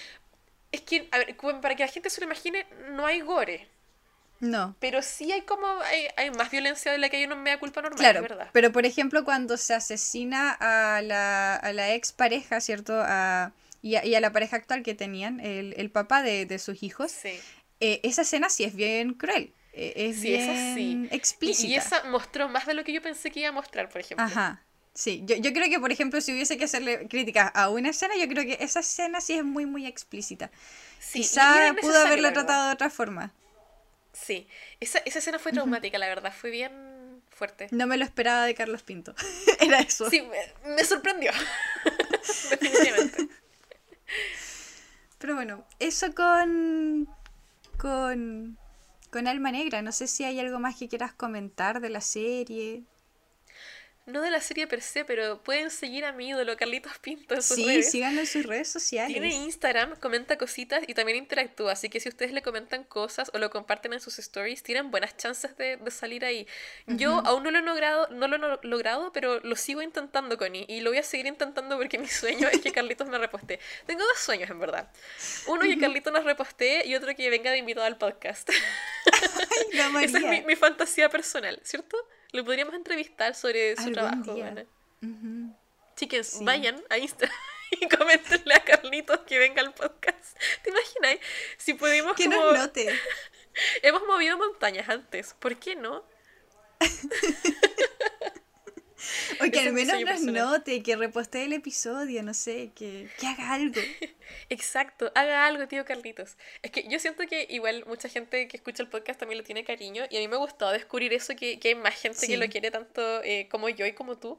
Es que, a ver, para que la gente se lo imagine, no hay gore. No. Pero sí hay como, hay, hay más violencia de la que hay una media culpa normal, claro, ¿verdad? Pero por ejemplo, cuando se asesina a la, a la ex pareja, ¿cierto? A, y, a, la pareja actual que tenían, el, el papá de, de sus hijos, sí. Eh, esa escena sí es bien cruel. Eh, es bien explícita. Y, esa mostró más de lo que yo pensé que iba a mostrar, por ejemplo. Ajá. Sí, yo, yo creo que, por ejemplo, si hubiese que hacerle críticas a una escena, yo creo que esa escena sí es muy, muy explícita. Sí, Quizá pudo haberla tratado de otra forma. Sí, esa, esa escena fue traumática, la verdad, fue bien fuerte. No me lo esperaba de Carlos Pinto. Era eso. Sí, me, sorprendió. Definitivamente. Pero bueno, eso con. con. Con Alma Negra. No sé si hay algo más que quieras comentar de la serie no de la serie per se, pero pueden seguir a mi ídolo Carlitos Pinto en sus sí, redes. Sí, síganlo en sus redes sociales. Tiene Instagram, comenta cositas y también interactúa. Así que si ustedes le comentan cosas o lo comparten en sus stories, tienen buenas chances de, salir ahí. Yo aún no lo he logrado, no lo he logrado, pero lo sigo intentando, Connie. Y lo voy a seguir intentando porque mi sueño es que Carlitos me reposte. Tengo dos sueños, en verdad. Uno, que Carlitos nos reposte y otro que venga de invitado al podcast. Esa es mi, mi fantasía personal, ¿cierto? Lo podríamos entrevistar sobre su trabajo. Chicos, vayan a Instagram y comentenle a Carlitos que venga al podcast. ¿Te imaginas? Si pudimos que nos note. Hemos movido montañas antes. ¿Por qué no? O que al menos nos note, que reposte el episodio, no sé, que, que, haga algo. Exacto, haga algo, tío Carlitos. Es que yo siento que igual mucha gente que escucha el podcast también lo tiene cariño y a mí me ha gustado descubrir eso, que, que hay más gente que lo quiere tanto eh, como yo y como tú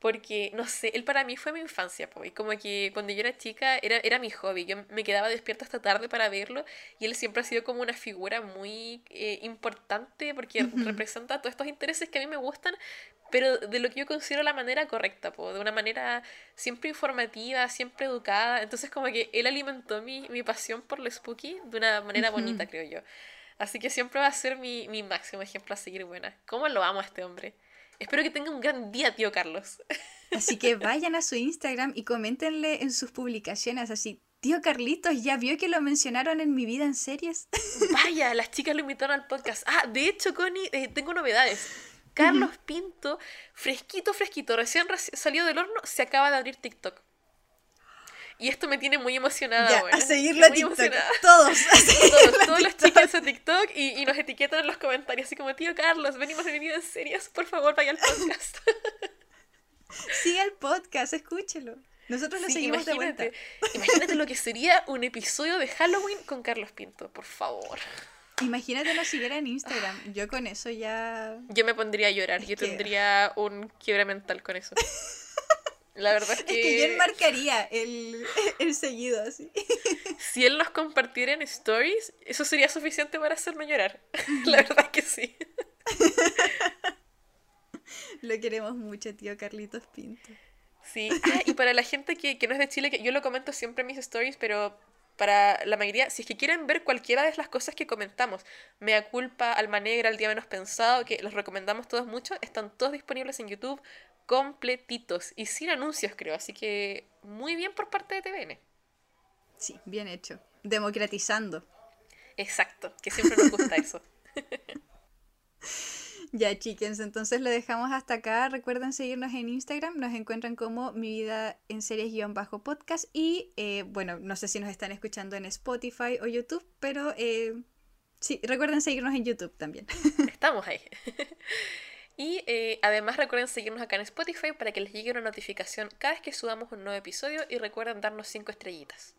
porque, no sé, él para mí fue mi infancia, pues, como que cuando yo era chica era, era mi hobby, yo me quedaba despierta hasta tarde para verlo y él siempre ha sido como una figura muy eh, importante porque representa todos estos intereses que a mí me gustan, pero de lo que yo considero la manera correcta, pues, de una manera siempre informativa, siempre educada, entonces como que él alimentó mi, mi pasión por lo spooky de una manera bonita, creo yo. Así que siempre va a ser mi, mi máximo ejemplo a seguir buena. ¿Cómo lo amo a este hombre? Espero que tenga un gran día, tío Carlos. Así que vayan a su Instagram y coméntenle en sus publicaciones así. Tío Carlitos, ¿ya vio que lo mencionaron en mi vida en series? Vaya, las chicas lo invitaron al podcast. Ah, de hecho, Connie, eh, tengo novedades. Carlos Pinto, fresquito, fresquito, recién salió del horno, se acaba de abrir TikTok. Y esto me tiene muy emocionada, A seguirlo a TikTok. Todos. todos, todos los chicos a TikTok y, nos etiquetan en los comentarios, así como, tío Carlos, venimos de vida en series, por favor, vaya al podcast. Siga el podcast, escúchelo. Nosotros lo seguimos de vuelta. Imagínate lo que sería un episodio de Halloween con Carlos Pinto, por favor. Imagínate lo siguiera en Instagram. Yo con eso ya. Yo me pondría a llorar. Yo tendría un quiebre mental con eso. La verdad es que... Es que yo enmarcaría el, el seguido así. Si él nos compartiera en stories, eso sería suficiente para hacerme llorar. La verdad es que sí. Lo queremos mucho, tío Carlitos Pinto. Sí, ah, y para la gente que, que no es de Chile, que yo lo comento siempre en mis stories, pero para la mayoría, si es que quieren ver cualquiera de las cosas que comentamos, Mea Culpa, Alma Negra, El Día Menos Pensado, que los recomendamos todos mucho, están todos disponibles en YouTube completitos y sin anuncios, creo. Así que muy bien por parte de TVN. Sí, bien hecho. Democratizando. Exacto, que siempre nos gusta eso. Ya, chickens, entonces lo dejamos hasta acá. Recuerden seguirnos en Instagram, nos encuentran como Mi Vida en Series-podcast. Y eh, bueno, no sé si nos están escuchando en Spotify o YouTube, pero eh, sí, recuerden seguirnos en YouTube también. Estamos ahí. Y eh, además recuerden seguirnos acá en Spotify para que les llegue una notificación cada vez que subamos un nuevo episodio y recuerden darnos 5 estrellitas.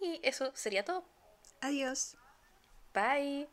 Y eso sería todo. Adiós. Bye.